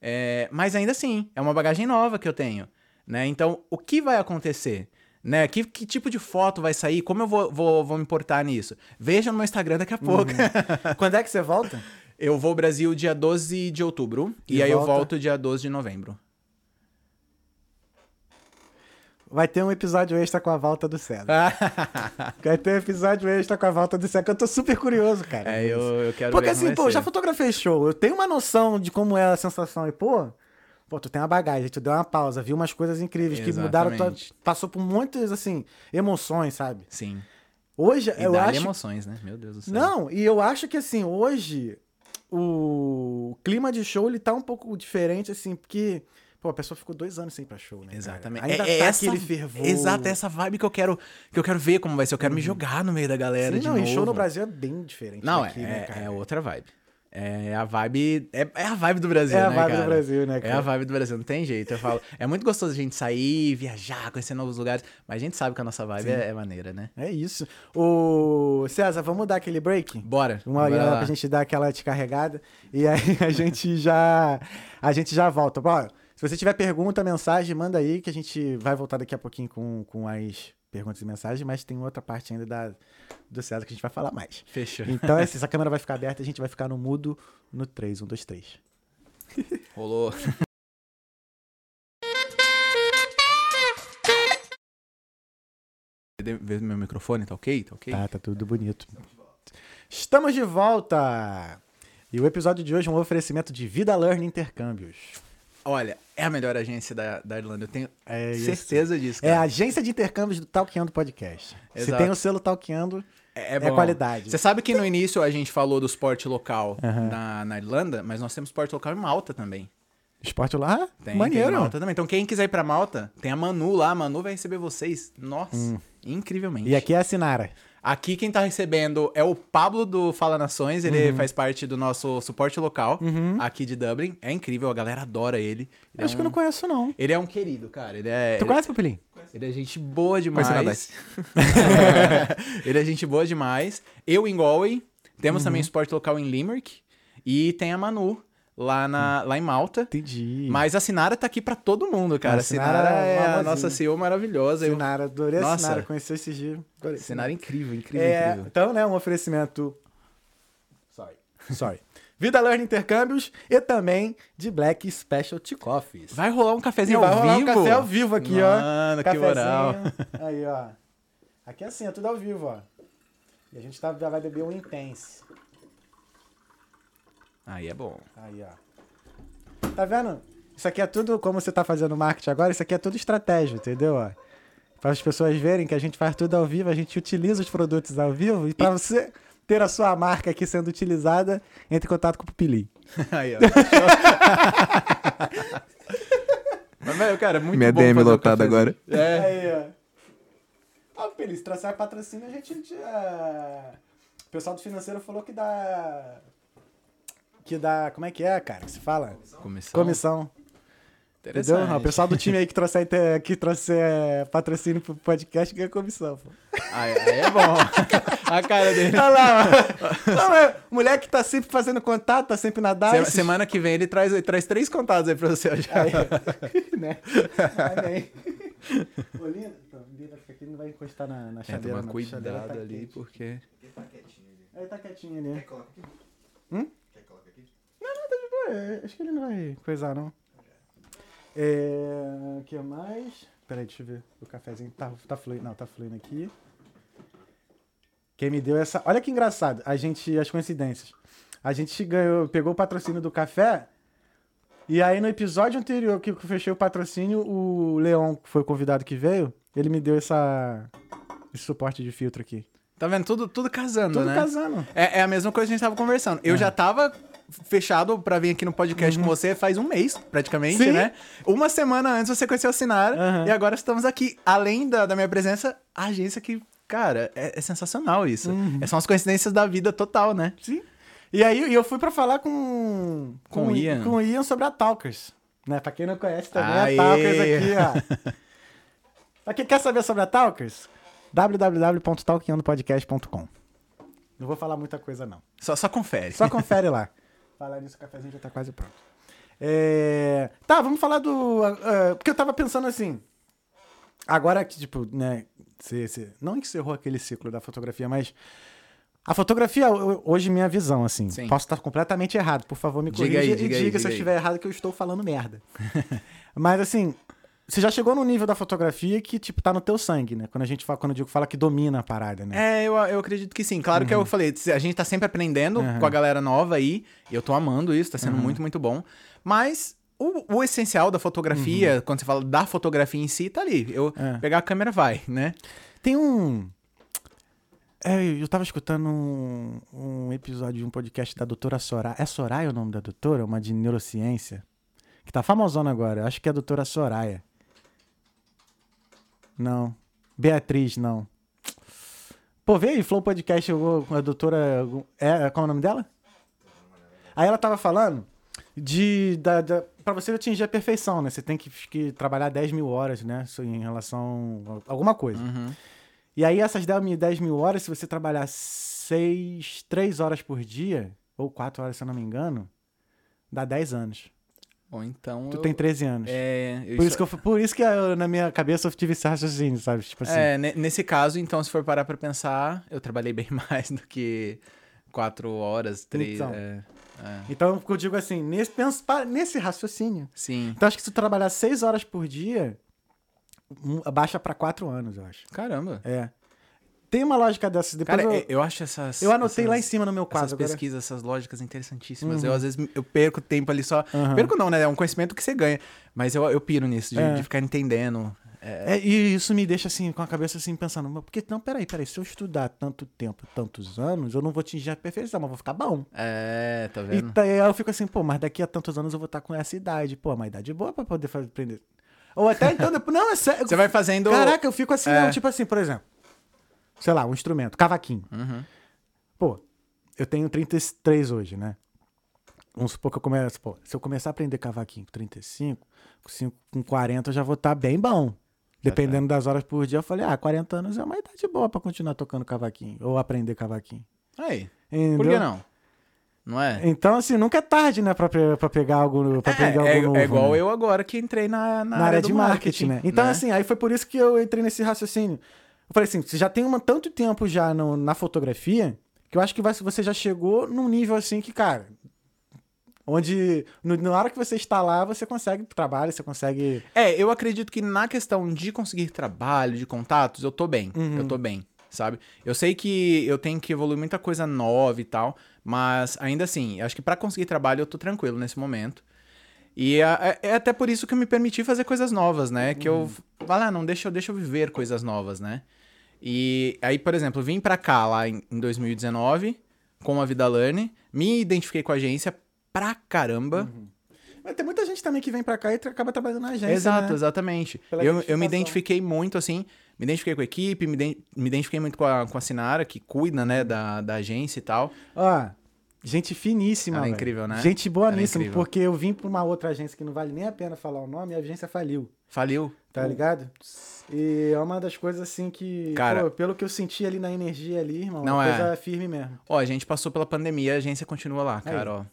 É, mas ainda assim, é uma bagagem nova que eu tenho. Né? Então, o que vai acontecer? Né? Que, que tipo de foto vai sair? Como eu vou, vou, vou me importar nisso? Veja no meu Instagram daqui a pouco. [LAUGHS] Quando é que você volta? eu vou ao Brasil dia 12 de outubro. E, E aí eu volta? volto dia 12 de novembro. Vai ter um episódio extra com a volta do César. [LAUGHS] Vai ter um episódio extra com a volta do César, que eu tô super curioso, cara. É, eu, eu quero Porque ver assim, como vai pô, ser. já fotografei show, eu tenho uma noção de como é a sensação. E, pô, pô, tu tem uma bagagem, tu deu uma pausa, viu umas coisas incríveis que mudaram, tua, Exatamente. passou por muitas, assim, emoções, sabe? Sim. Hoje, E eu acho... emoções, né? Meu Deus do céu. Não, e eu acho que, assim, hoje, o clima de show, ele tá um pouco diferente, assim, porque... Pô, a pessoa ficou dois anos sem ir pra show, né? cara? Exatamente. Ainda é, é tá essa, aquele fervor. Exato, é essa vibe que eu quero que eu quero ver como vai ser. Eu quero me jogar no meio da galera Sim, não, novo. e show no Brasil é bem diferente Não, daqui, é, né, é- cara? é outra vibe. É a vibe. É, é a vibe do Brasil, É a né, vibe do? Brasil, né, É cara? a vibe do Brasil, não tem jeito. Eu falo. É muito gostoso a gente sair, viajar, conhecer novos lugares. Mas a gente sabe que a nossa vibe é, é maneira, né? É isso. O César, vamos dar aquele break? Bora. Uma bora hora pra gente dar aquela descarregada. E aí [LAUGHS] a gente já. A gente já volta. Bom, se você tiver pergunta, mensagem, manda aí que a gente vai voltar daqui a pouquinho com, com as perguntas e mensagens, mas tem outra parte ainda da, do César que a gente vai falar mais. Fechou. Então, essa [LAUGHS] câmera vai ficar aberta e a gente vai ficar no mudo no 3. 1, 2, 3. Rolou. Vê meu microfone, tá ok? Tá ok? Tá, tá tudo bonito. Estamos de volta! E o episódio de hoje é um oferecimento de Vida Learn Intercâmbios. Olha, é a melhor agência da, da Irlanda. Eu tenho É certeza disso, É a cara. agência de intercâmbios do Talkando Podcast. Se Exato. tem o selo Talkando, É, é bom. qualidade. Você sabe que no início a gente falou do esporte local Aham. na, na Irlanda, mas nós temos esporte local em Malta também. esporte lá, Tem, maneiro. tem Malta também. Então quem quiser ir pra Malta, tem a Manu lá. A Manu vai receber vocês. Nossa, incrivelmente. Hum. E aqui é a Sinara. Aqui quem tá recebendo é o Pablo do Fala Nações, ele Uhum. faz parte do nosso suporte local aqui de Dublin. É incrível, a galera adora ele. Ele Acho é que eu um, não conheço, não. Ele é um querido, cara. Ele é, Tu ele, conhece, Pupilinho? ele é gente boa Conhece nada. demais. [LAUGHS] ele é gente boa demais. Eu em Galway, temos Uhum. também suporte local em Limerick e tem a Manu lá, na, lá em Malta. Entendi. Mas a Sinara tá aqui pra todo mundo, cara. A A Sinara, Sinara é é uma a nossa CEO maravilhosa. Eu... Sinara, adorei a Nossa. Sinara, conheci esse dia. Adorei. Sinara é incrível, incrível, É, incrível. então, né, um oferecimento. Sorry. Sorry. Vida Learn Intercâmbios e também de Black Specialty Coffees. Vai rolar um cafezinho vai ao rolar vivo? um café ao vivo aqui, ó. Mano, que moral. Aí, ó. Aqui é assim, é tudo ao vivo, ó. E a gente tá, já vai beber um Intense. Aí é bom. Aí, ó. Tá vendo? Isso aqui é tudo, como você tá fazendo marketing agora, isso aqui é tudo estratégia, entendeu? Para as pessoas verem que a gente faz tudo ao vivo, a gente utiliza os produtos ao vivo e para você ter a sua marca aqui sendo utilizada, entre em contato com o Pupili. [LAUGHS] Aí, ó. [LAUGHS] Mas, velho, cara, é muito Minha bom DM um lotada agora. É. Aí, ó. Ó, Pupili, se trouxer patrocínio, a gente. ah, O pessoal do financeiro falou que dá. Que dá. Como é que é, cara? Que se fala? Comissão. Comissão. Entendeu? O pessoal do time aí que trouxe, aí que trouxe é, patrocínio pro podcast ganha comissão. Pô. Aí, aí é bom. a cara dele. Olha lá, ó. Não, é, o moleque tá sempre fazendo contato, tá sempre na Se- DICE. semana que vem ele traz, ele traz três contatos aí pra você já. Aí, [LAUGHS] né? Amém. [LAUGHS] Ô, Linda, então, Linda fica aqui, não vai encostar na, na É, chaleira. tomar não, a chaleira cuidado tá ali, quente. porque. Ele tá quietinho ali. Hum? Não, não, tá de boa. é, Acho que ele não vai coisar, não. É. O que mais? Peraí, deixa eu ver. O cafezinho tá, tá fluindo. Não, tá fluindo aqui. Quem me deu essa. Olha que engraçado. A gente. As coincidências. A gente ganhou, pegou o patrocínio do café. E aí, no episódio anterior que eu fechei o patrocínio, o Leon, que foi o convidado que veio, ele me deu essa. Esse suporte de filtro aqui. Tá vendo? Tudo, tudo casando, Tudo né? casando. É, é a mesma coisa que a gente tava conversando. Eu já tava fechado pra vir aqui no podcast com você faz um mês, praticamente, Sim. né? Uma semana antes você conheceu a Sinara Aham. e agora estamos aqui. Além da, da minha presença, a agência que, cara, é, é sensacional isso. É, são as coincidências da vida total, né? Sim. E aí eu fui pra falar com Com o Ian. com Ian sobre a Talkers, né? Pra quem não conhece também Aê. a Talkers aqui, ó. [LAUGHS] pra quem quer saber sobre a Talkers, www.talkingandopodcast.com. Não vou falar muita coisa não. Só, só confere. Só confere lá. [LAUGHS] Falar nisso, o cafezinho já tá quase pronto. É, Tá, vamos falar do. ah, porque eu tava pensando assim. Agora que, tipo, né. Você, você- não encerrou aquele ciclo da fotografia, mas. A fotografia, ho- hoje, minha visão, assim. Sim. Posso estar completamente errado. Por favor, me Diga corrija aí, e diga diga, aí, se diga eu aí. estiver errado que eu estou falando merda. [LAUGHS] mas, assim. Você já chegou no nível da fotografia que, tipo, tá no teu sangue, né? Quando a gente fala, quando eu digo fala que domina a parada, né? É, eu, eu acredito que sim. Claro que eu falei, a gente tá sempre aprendendo Uhum. com a galera nova aí. E eu tô amando isso, tá sendo muito, muito bom. Mas o, o essencial da fotografia, quando você fala da fotografia em si, tá ali. Eu Uhum. É. pegar a câmera vai, né? Tem um. É, eu tava escutando um, um episódio de um podcast da doutora Soraya. É Soraya o nome da doutora? Uma de neurociência. Que tá famosona agora. Acho que é a doutora Soraya. Não. Beatriz, não. Pô, vê aí, Flow Podcast a doutora. É, qual é o nome dela? Aí ela tava falando de. Da, da, pra você atingir a perfeição, né? Você tem que, que trabalhar 10 mil horas, né? Em relação a alguma coisa. E aí, essas 10 mil, 10 mil horas, se você trabalhar 6, 3 horas por dia, ou 4 horas, se eu não me engano, dá 10 anos. Ou então. Tu eu- tem 13 anos. É, por, isso que eu, por isso que eu, na minha cabeça eu tive esse raciocínio, sabe? Tipo assim. É, ne- nesse caso, então, se for parar pra pensar, eu trabalhei bem [LAUGHS] mais do que quatro horas, três. Então. é. Então, o que eu digo assim, nesse, pensa, pa- nesse raciocínio. Sim. Então, acho que se tu trabalhar seis horas por dia, abaixa pra quatro anos, eu acho. Caramba. É. Tem uma lógica dessas. Depois Cara, eu, eu, eu acho essas. eu anotei essas- lá em cima no meu Essas quadro. Uhum. pesquisas, essas lógicas interessantíssimas. Eu, às vezes, eu perco tempo ali só. Perco não, né? É um conhecimento que você ganha. Mas eu, eu piro nisso, de, É. de ficar entendendo. É, É, e isso me deixa assim, com a cabeça assim, pensando, mas porque não, peraí, peraí, se eu estudar tanto tempo, tantos anos, eu não vou atingir a perfeição, mas vou ficar bom. é, tá E vendo? tá- aí eu fico assim, pô, mas daqui a tantos anos eu vou estar com essa idade. Pô, uma idade boa pra poder fazer, aprender. Ou até então, depois, não, é sério. Você vai fazendo. Caraca, eu fico assim, É. não, tipo assim, por exemplo, sei lá, um instrumento, cavaquinho. Uhum. Pô, eu tenho 33 hoje, né? Vamos supor que eu começo, pô, se eu começar a aprender cavaquinho com 35, com, 5, com 40 eu já vou estar bem bom. Dependendo das horas por dia, eu falei, ah, 40 anos é uma idade boa pra continuar tocando cavaquinho, ou aprender cavaquinho. Aí. Entendeu? Por que não? Não é? Então, assim, nunca é tarde, né, pra, pra pegar algo, pra aprender algo é, novo. é igual né? eu agora que entrei na, na, na área do de marketing, né? Então, assim, aí foi por isso que eu entrei nesse raciocínio. Eu falei assim, você já tem uma, tanto tempo já no- na fotografia, que eu acho que vai- você já chegou num nível assim que, cara, onde no- na hora que você está lá, você consegue trabalho, você consegue... É, eu acredito que na questão de conseguir trabalho, de contatos, eu tô bem. Uhum. Eu tô bem, sabe? Eu sei que eu tenho que evoluir muita coisa nova e tal, mas ainda assim, acho que pra conseguir trabalho eu tô tranquilo nesse momento. E é, é até por isso que eu me permiti fazer coisas novas, né? Que eu. Vai lá, não, deixa, deixa eu viver coisas novas, né? E aí, por exemplo, vim pra cá lá em, em 2019 com a Vida Learn, me identifiquei com a agência pra caramba. Mas tem muita gente também que vem pra cá e acaba trabalhando na agência, Exato, né? exatamente. Pela Eu, eu me identifiquei muito, assim, me identifiquei com a equipe, me, iden- me identifiquei muito com a, com a Sinara, que cuida, né, da, da agência e tal. Ó, gente finíssima, Ela é incrível, né? Gente boaníssima, Ela é porque eu vim pra uma outra agência que não vale nem a pena falar o nome e a agência faliu. Faliu. Tá ligado? E é uma das coisas assim que. Cara- pô, pelo que eu senti ali na energia ali, irmão, Não uma é. coisa firme mesmo. Ó, a gente passou pela pandemia, a agência continua lá, Aí. cara, ó,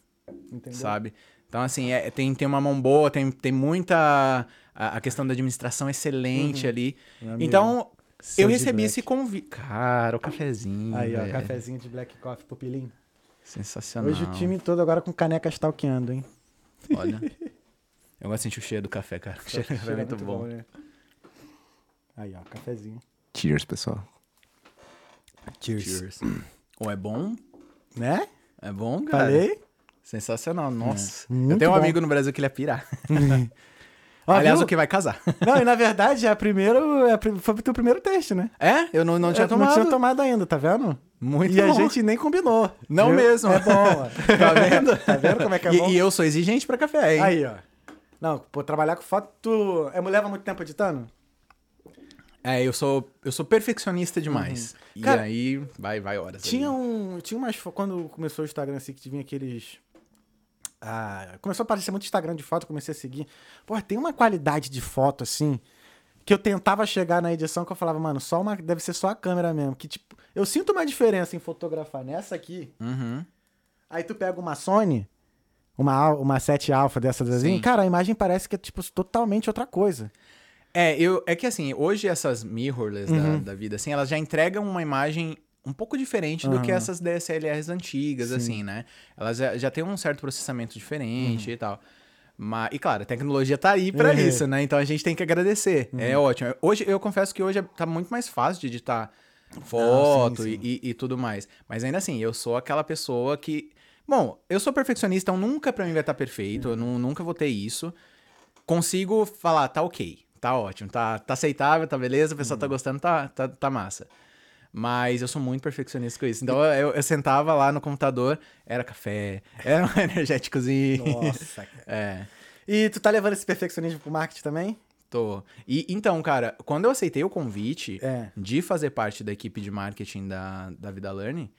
Entendeu? sabe? Então, assim, é- tem, tem uma mão boa, tem, tem muita... A, a questão da administração excelente ali. Meu amigo, Então, eu recebi black. esse convite. Cara, o cafezinho, Aí, ó, velho. cafezinho de Black Coffee pupilinho. Sensacional. Hoje o time todo agora com caneca stalkeando, hein? Olha. [LAUGHS] Eu gosto de sentir o cheiro do café, cara. [LAUGHS] O cheiro do café é muito, bom. né? Aí, ó, cafezinho. Cheers, pessoal. Cheers. Ou é bom? Né? É bom, cara. Falei? Sensacional, nossa. muito eu tenho um bom. amigo no Brasil que ele é pirar. [LAUGHS] [LAUGHS] Ó, Aliás, viu? o que vai casar. Não, e na verdade, é a primeiro, é a foi o teu primeiro teste, né? É? Eu não, não tinha Eu tomado. Não tinha tomado ainda, tá vendo? Muito e a bom. gente nem combinou. Não viu? mesmo. É bom, ó. Tá vendo? Tá vendo como é que é e, bom? e eu sou exigente pra café, hein? Aí, ó. Não, pô, trabalhar com foto, tu... É, leva muito tempo editando? É, eu sou, eu sou perfeccionista demais. E Uhum. Cara, aí, vai, vai horas. Tinha ali. um. Tinha umas. Quando começou o Instagram assim, que vinha aqueles. Ah, começou a aparecer muito Instagram de foto, eu comecei a seguir. Pô, tem uma qualidade de foto assim. Que eu tentava chegar na edição que eu falava, mano, só uma. Deve ser só a câmera mesmo. Que tipo. Eu sinto uma diferença em fotografar nessa aqui. Uhum. Aí tu pega uma Sony, uma, uma 7 Alpha dessas assim, Sim. cara, a imagem parece que é tipo totalmente outra coisa. É, eu, é que assim, hoje essas mirrorless Uhum. da, da vida, assim, elas já entregam uma imagem um pouco diferente do que Aham. essas DSLRs antigas, Sim. assim, né? Elas já, já têm um certo processamento diferente Uhum. e tal. Mas, e claro, a tecnologia tá aí pra É. isso, né? Então a gente tem que agradecer. Uhum. É ótimo. Hoje, eu confesso que hoje é- tá muito mais fácil de editar foto sim, e- E, e tudo mais. Mas ainda assim, eu sou aquela pessoa que. Bom, eu sou perfeccionista, então nunca pra mim vai estar perfeito, eu nu- nunca vou ter isso. Consigo falar, tá ok, tá ótimo, tá, tá aceitável, tá beleza, o pessoal tá gostando, tá, tá, tá massa. Mas eu sou muito perfeccionista com isso. Então eu, eu sentava lá no computador, era café, [LAUGHS] era um energéticozinho. Nossa, [LAUGHS] cara. É. E tu tá levando esse perfeccionismo pro marketing também? Tô. E então, cara, quando eu aceitei o convite É. de fazer parte da equipe de marketing da, da Vida Learning,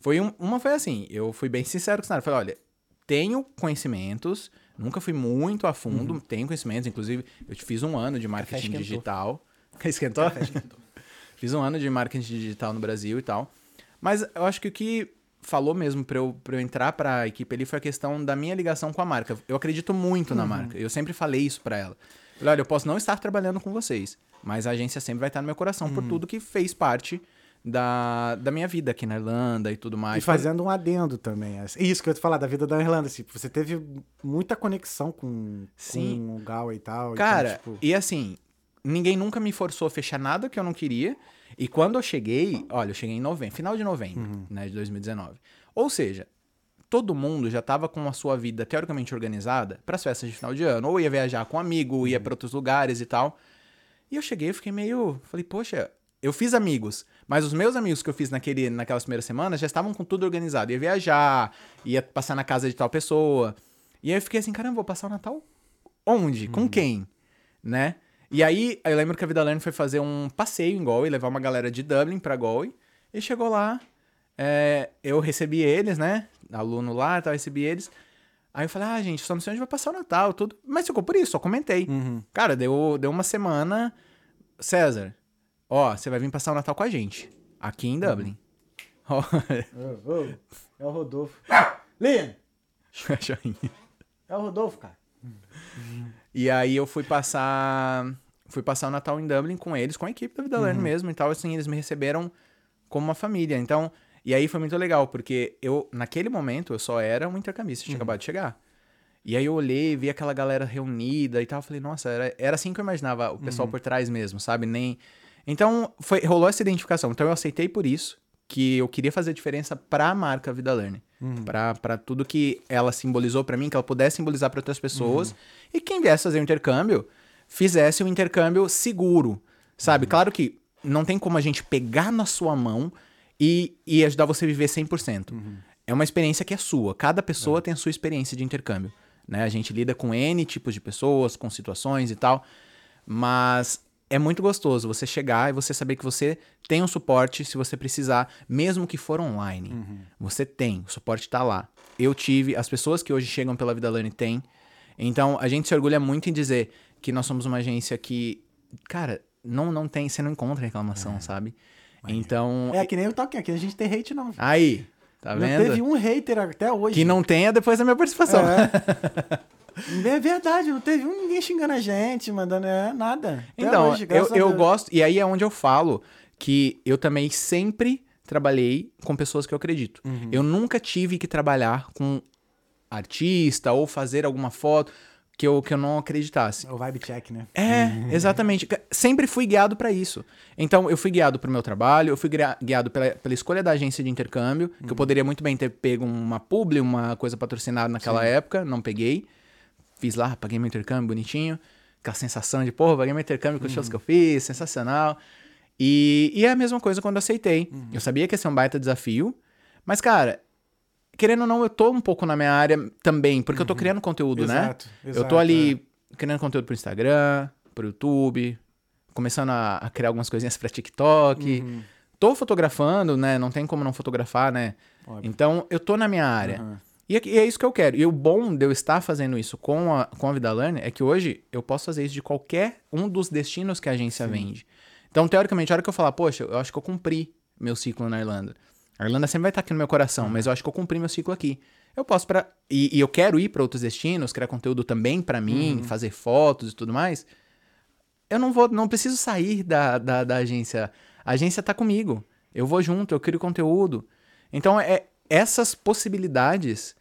foi um- uma foi assim, eu fui bem sincero com o cenário. Falei, olha, tenho conhecimentos, nunca fui muito a fundo, tenho conhecimentos, inclusive eu fiz um ano de marketing digital. [LAUGHS] Esquentou? [LAUGHS] fiz um ano de marketing digital no Brasil e tal. Mas eu acho que o que falou mesmo pra eu, pra eu entrar pra equipe ali foi a questão da minha ligação com a marca. Eu acredito muito na marca. Eu sempre falei isso pra ela. Falei, olha, eu posso não estar trabalhando com vocês, mas a agência sempre vai estar no meu coração por tudo que fez parte da, da minha vida aqui na Irlanda e tudo mais. E fazendo um adendo também. assim. Isso que eu ia te falar da vida da Irlanda. Assim, você teve muita conexão com, Sim. com o Gal e tal. Cara, então, tipo, e assim, ninguém nunca me forçou a fechar nada que eu não queria. E quando eu cheguei, olha, eu cheguei em novembro, final de novembro, Uhum. né, de 2019. Ou seja, todo mundo já tava com a sua vida teoricamente organizada para as festas de final de ano, ou ia viajar com um amigo, ou Uhum. ia para outros lugares e tal. E eu cheguei, eu fiquei meio, falei, poxa, eu fiz amigos, mas os meus amigos que eu fiz naquele, naquelas primeiras semanas já estavam com tudo organizado, ia viajar, ia passar na casa de tal pessoa. E aí eu fiquei assim, caramba, vou passar o Natal onde? Uhum. Com quem? Né? E aí, eu lembro que a Vida Learn foi fazer um passeio em Galway, levar uma galera de Dublin pra Galway. E chegou lá, é, eu recebi eles, né? Aluno lá, tal, recebi eles. Aí eu falei, ah, gente, só não sei onde vai passar o Natal, tudo. Mas ficou por isso, só comentei. Uhum. Cara, deu, deu uma semana. César, ó, você vai vir passar o Natal com a gente. Aqui em Dublin. Ó, Ô, ô, é o Rodolfo. Liam, [LAUGHS] joinha. é o Rodolfo, cara. E aí eu fui passar. Fui passar o Natal em Dublin com eles, com a equipe da Vida Uhum. Mesmo e tal. Assim, eles me receberam como uma família. Então, e aí foi muito legal, porque eu, naquele momento, eu só era um intercambista, Uhum. tinha acabado de chegar. E aí eu olhei, vi aquela galera reunida e tal. Falei, nossa, era, era assim que eu imaginava o pessoal Uhum. por trás mesmo, sabe? Nem. Então, foi, rolou essa identificação. Então eu aceitei por isso que eu queria fazer diferença pra marca Vida Learn. Uhum. Pra, pra tudo que ela simbolizou pra mim, que ela pudesse simbolizar pra outras pessoas. Uhum. E quem viesse fazer o intercâmbio, fizesse um intercâmbio seguro, sabe? Uhum. Claro que não tem como a gente pegar na sua mão e, e ajudar você a viver 100%. Uhum. É uma experiência que é sua. Cada É. pessoa tem a sua experiência de intercâmbio. Né? A gente lida com N tipos de pessoas, com situações e tal. Mas é muito gostoso você chegar e você saber que você tem um suporte se você precisar, mesmo que for online. Você tem, o suporte tá lá. Eu tive, as pessoas que hoje chegam pela Vida Learning têm. Então, a gente se orgulha muito em dizer que nós somos uma agência que, cara, não, não tem, você não encontra reclamação, sabe? Então, É que nem o Talking, aqui a gente tem hate não. aí, tá Não vendo? teve um hater até hoje. Que não tenha depois da minha participação. É. [LAUGHS] É verdade, não teve um ninguém xingando a gente, mandando é, nada. Até Então, hoje, eu, eu gosto, e aí é onde eu falo que eu também sempre trabalhei com pessoas que eu acredito. Uhum. Eu nunca tive que trabalhar com artista ou fazer alguma foto que eu, que eu não acreditasse. É o vibe check, né? É, exatamente. Sempre fui guiado pra isso. Então, eu fui guiado pro meu trabalho, eu fui guiado pela, pela escolha da agência de intercâmbio, que eu poderia muito bem ter pego uma publi, uma coisa patrocinada naquela época, não peguei. Fiz lá, paguei meu intercâmbio bonitinho. Aquela sensação de, porra, paguei meu intercâmbio com os shows que eu fiz, sensacional. E, e é a mesma coisa quando eu aceitei. Eu sabia que ia ser um baita desafio, mas, cara, querendo ou não, eu tô um pouco na minha área também, porque eu tô criando conteúdo, Exato, né? exato, eu tô ali criando conteúdo pro Instagram, pro YouTube, começando a, a criar algumas coisinhas pra TikTok. Uhum. Tô fotografando, né? Não tem como não fotografar, né? Óbvio. Então, eu tô na minha área. E é, e é isso que eu quero. E o bom de eu estar fazendo isso com a, com a Vida Learn é que hoje eu posso fazer isso de qualquer um dos destinos que a agência vende. Então, teoricamente, a hora que eu falar, poxa, eu acho que eu cumpri meu ciclo na Irlanda. A Irlanda sempre vai estar aqui no meu coração, mas eu acho que eu cumpri meu ciclo aqui. Eu posso para e, e eu quero ir para outros destinos, criar conteúdo também para mim, fazer fotos e tudo mais. Eu não vou, não preciso sair da, da, da agência. A agência tá comigo. Eu vou junto, eu crio conteúdo. Então, é essas possibilidades,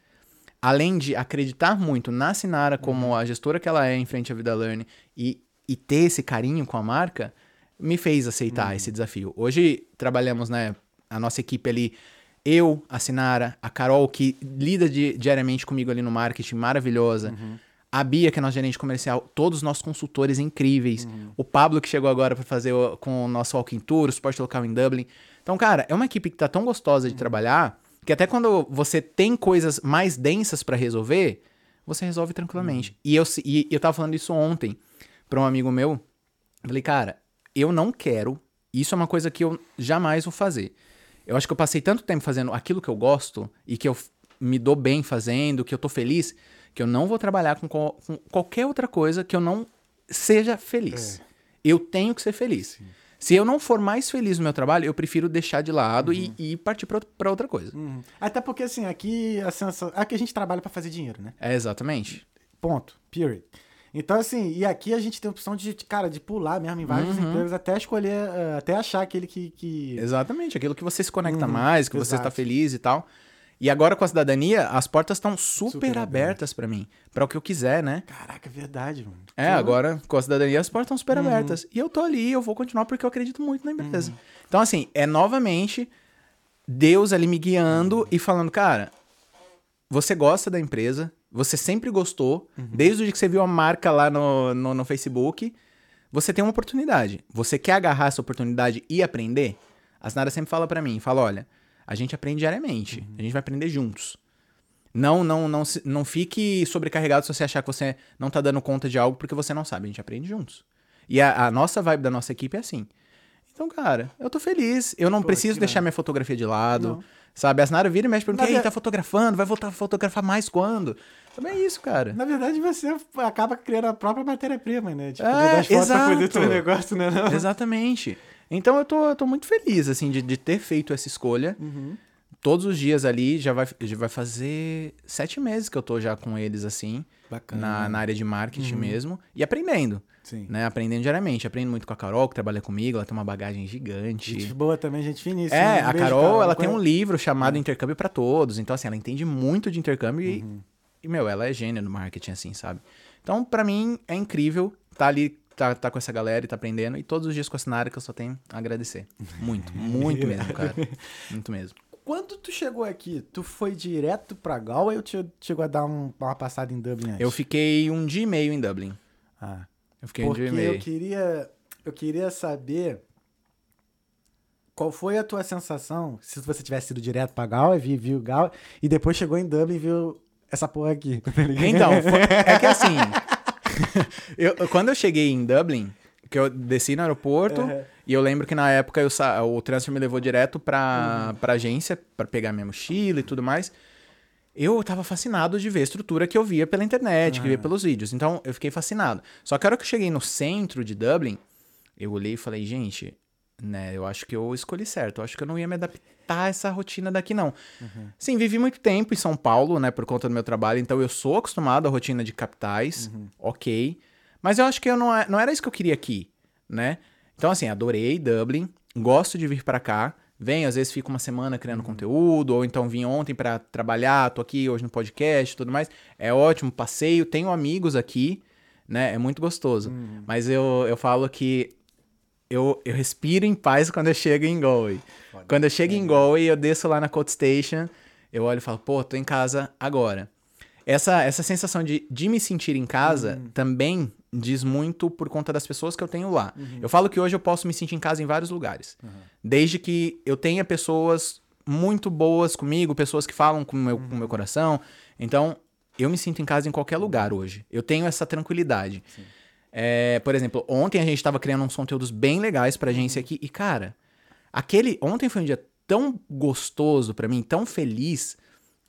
além de acreditar muito na Sinara como a gestora que ela é em frente à Vida Learn e, e ter esse carinho com a marca, me fez aceitar esse desafio. Hoje trabalhamos, né, a nossa equipe ali, eu, a Sinara, a Carol, que lida di- diariamente comigo ali no marketing, maravilhosa. A Bia, que é nossa gerente comercial, todos os nossos consultores incríveis. O Pablo, que chegou agora para fazer o- com o nosso Walking Tour, o suporte local em Dublin. Então, cara, é uma equipe que tá tão gostosa de trabalhar que até quando você tem coisas mais densas para resolver, você resolve tranquilamente. E, eu, e eu tava falando isso ontem para um amigo meu. Eu Falei, cara, eu não quero. Isso é uma coisa que eu jamais vou fazer. Eu acho que eu passei tanto tempo fazendo aquilo que eu gosto e que eu me dou bem fazendo, que eu tô feliz, que eu não vou trabalhar com, qual- com qualquer outra coisa que eu não seja feliz. Eu tenho que ser feliz. Se eu não for mais feliz no meu trabalho, eu prefiro deixar de lado e, e partir pra outra- coisa. Uhum. Até porque, assim, aqui a sensação. Aqui a gente trabalha pra fazer dinheiro, né? É exatamente. Ponto. Period. Então, assim, e aqui a gente tem a opção de, cara, de pular mesmo em vários Uhum. empregos até escolher, eh, até achar aquele que. que... Exatamente, aquilo que você se conecta Uhum, mais, que você está exato. feliz e tal. E agora com a cidadania, as portas estão super, Super abertas pra mim, Pra o que eu quiser, né? Caraca, é verdade, mano. É, agora com a cidadania as portas estão super Uhum. abertas. E eu tô ali, eu vou continuar porque eu acredito muito na empresa. Então, assim, é novamente Deus ali me guiando Uhum. e falando, cara, você gosta da empresa, você sempre gostou, Uhum. desde o dia que você viu a marca lá no, no, no Facebook, você tem uma oportunidade. Você quer agarrar essa oportunidade e aprender? A Sinara sempre fala pra mim, fala, olha, a gente aprende diariamente, Uhum. a gente vai aprender juntos. Não, não, não, não fique sobrecarregado se você achar que você não tá dando conta de algo porque você não sabe. A gente aprende juntos. E a, a nossa vibe da nossa equipe é assim. Então, cara, eu tô feliz. Eu não Pô, preciso deixar minha fotografia de lado. Sabe? A Sinara vira e mexe pergunta, e ver- tá fotografando? Vai voltar a fotografar mais quando? Também é isso, cara. Na verdade, você acaba criando a própria matéria-prima, né? Tipo, É, das fotos pra exato. ter um negócio, né? Não? Exatamente. Então eu tô, eu tô muito feliz, assim, de, de ter feito essa escolha. Uhum. Todos os dias ali, já vai, já vai fazer sete meses que eu tô já com eles, assim, Bacana. na, na área de marketing mesmo, e aprendendo, Sim. né? Aprendendo diariamente. Aprendo muito com a Carol, que trabalha comigo, ela tem uma bagagem Gente gigante. boa também, gente finíssima. É, Um a beijo, Carol, ela tem um livro chamado Intercâmbio pra Todos. Então, assim, ela entende muito de intercâmbio e- Uhum. e, meu, ela é gênia no marketing, assim, sabe? Então, pra mim, é incrível tá ali, tá, tá com essa galera e tá aprendendo. E todos os dias com a Sinara que eu só tenho a agradecer. Muito, [LAUGHS] muito mesmo, cara. Muito mesmo. Quando tu chegou aqui, tu foi direto pra Galway ou te, chegou a dar um- uma passada em Dublin antes? Eu fiquei um dia e meio em Dublin. Ah, Eu fiquei um dia e meio. eu queria, eu queria saber qual foi a tua sensação se você tivesse ido direto pra Galway, vi- viu Galway, e depois chegou em Dublin e viu essa porra aqui. [LAUGHS] tá? Então, foi- é que assim, [LAUGHS] [LAUGHS] eu- quando eu cheguei em Dublin, que eu desci no aeroporto, Uhum. e eu lembro que na época eu sa- o transfer me levou direto pra, Uhum. pra agência, pra pegar minha mochila e tudo mais. Eu tava fascinado de ver a estrutura que eu via pela internet, que eu via pelos vídeos. Então, eu fiquei fascinado. Só que a hora que eu cheguei no centro de Dublin, eu olhei e falei, gente, né, eu acho que eu escolhi certo. Eu acho que eu não ia me adaptar a essa rotina daqui, não. Sim, vivi muito tempo em São Paulo, né, por conta do meu trabalho, então eu sou acostumado à rotina de capitais, ok. Mas eu acho que eu não, é- não era isso que eu queria aqui, né? Então, assim, adorei Dublin, gosto de vir pra cá, venho, às vezes fico uma semana criando conteúdo, ou então vim ontem pra trabalhar, tô aqui hoje no podcast e tudo mais. É ótimo, passeio, tenho amigos aqui, né? É muito gostoso. Mas eu, eu falo que eu, eu respiro em paz quando eu chego em Galway. Quando eu chego em Galway, eu desço lá na Coat Station, eu olho e falo, pô, tô em casa agora. Essa, essa sensação de, de me sentir em casa também diz muito por conta das pessoas que eu tenho lá. Eu falo que hoje eu posso me sentir em casa em vários lugares. Desde que eu tenha pessoas muito boas comigo, pessoas que falam com o meu, com o meu coração. Então, eu me sinto em casa em qualquer lugar hoje. Eu tenho essa tranquilidade. É, por exemplo, ontem a gente tava criando uns conteúdos bem legais pra agência aqui. E, cara, aquele. Ontem foi um dia tão gostoso pra mim, tão feliz,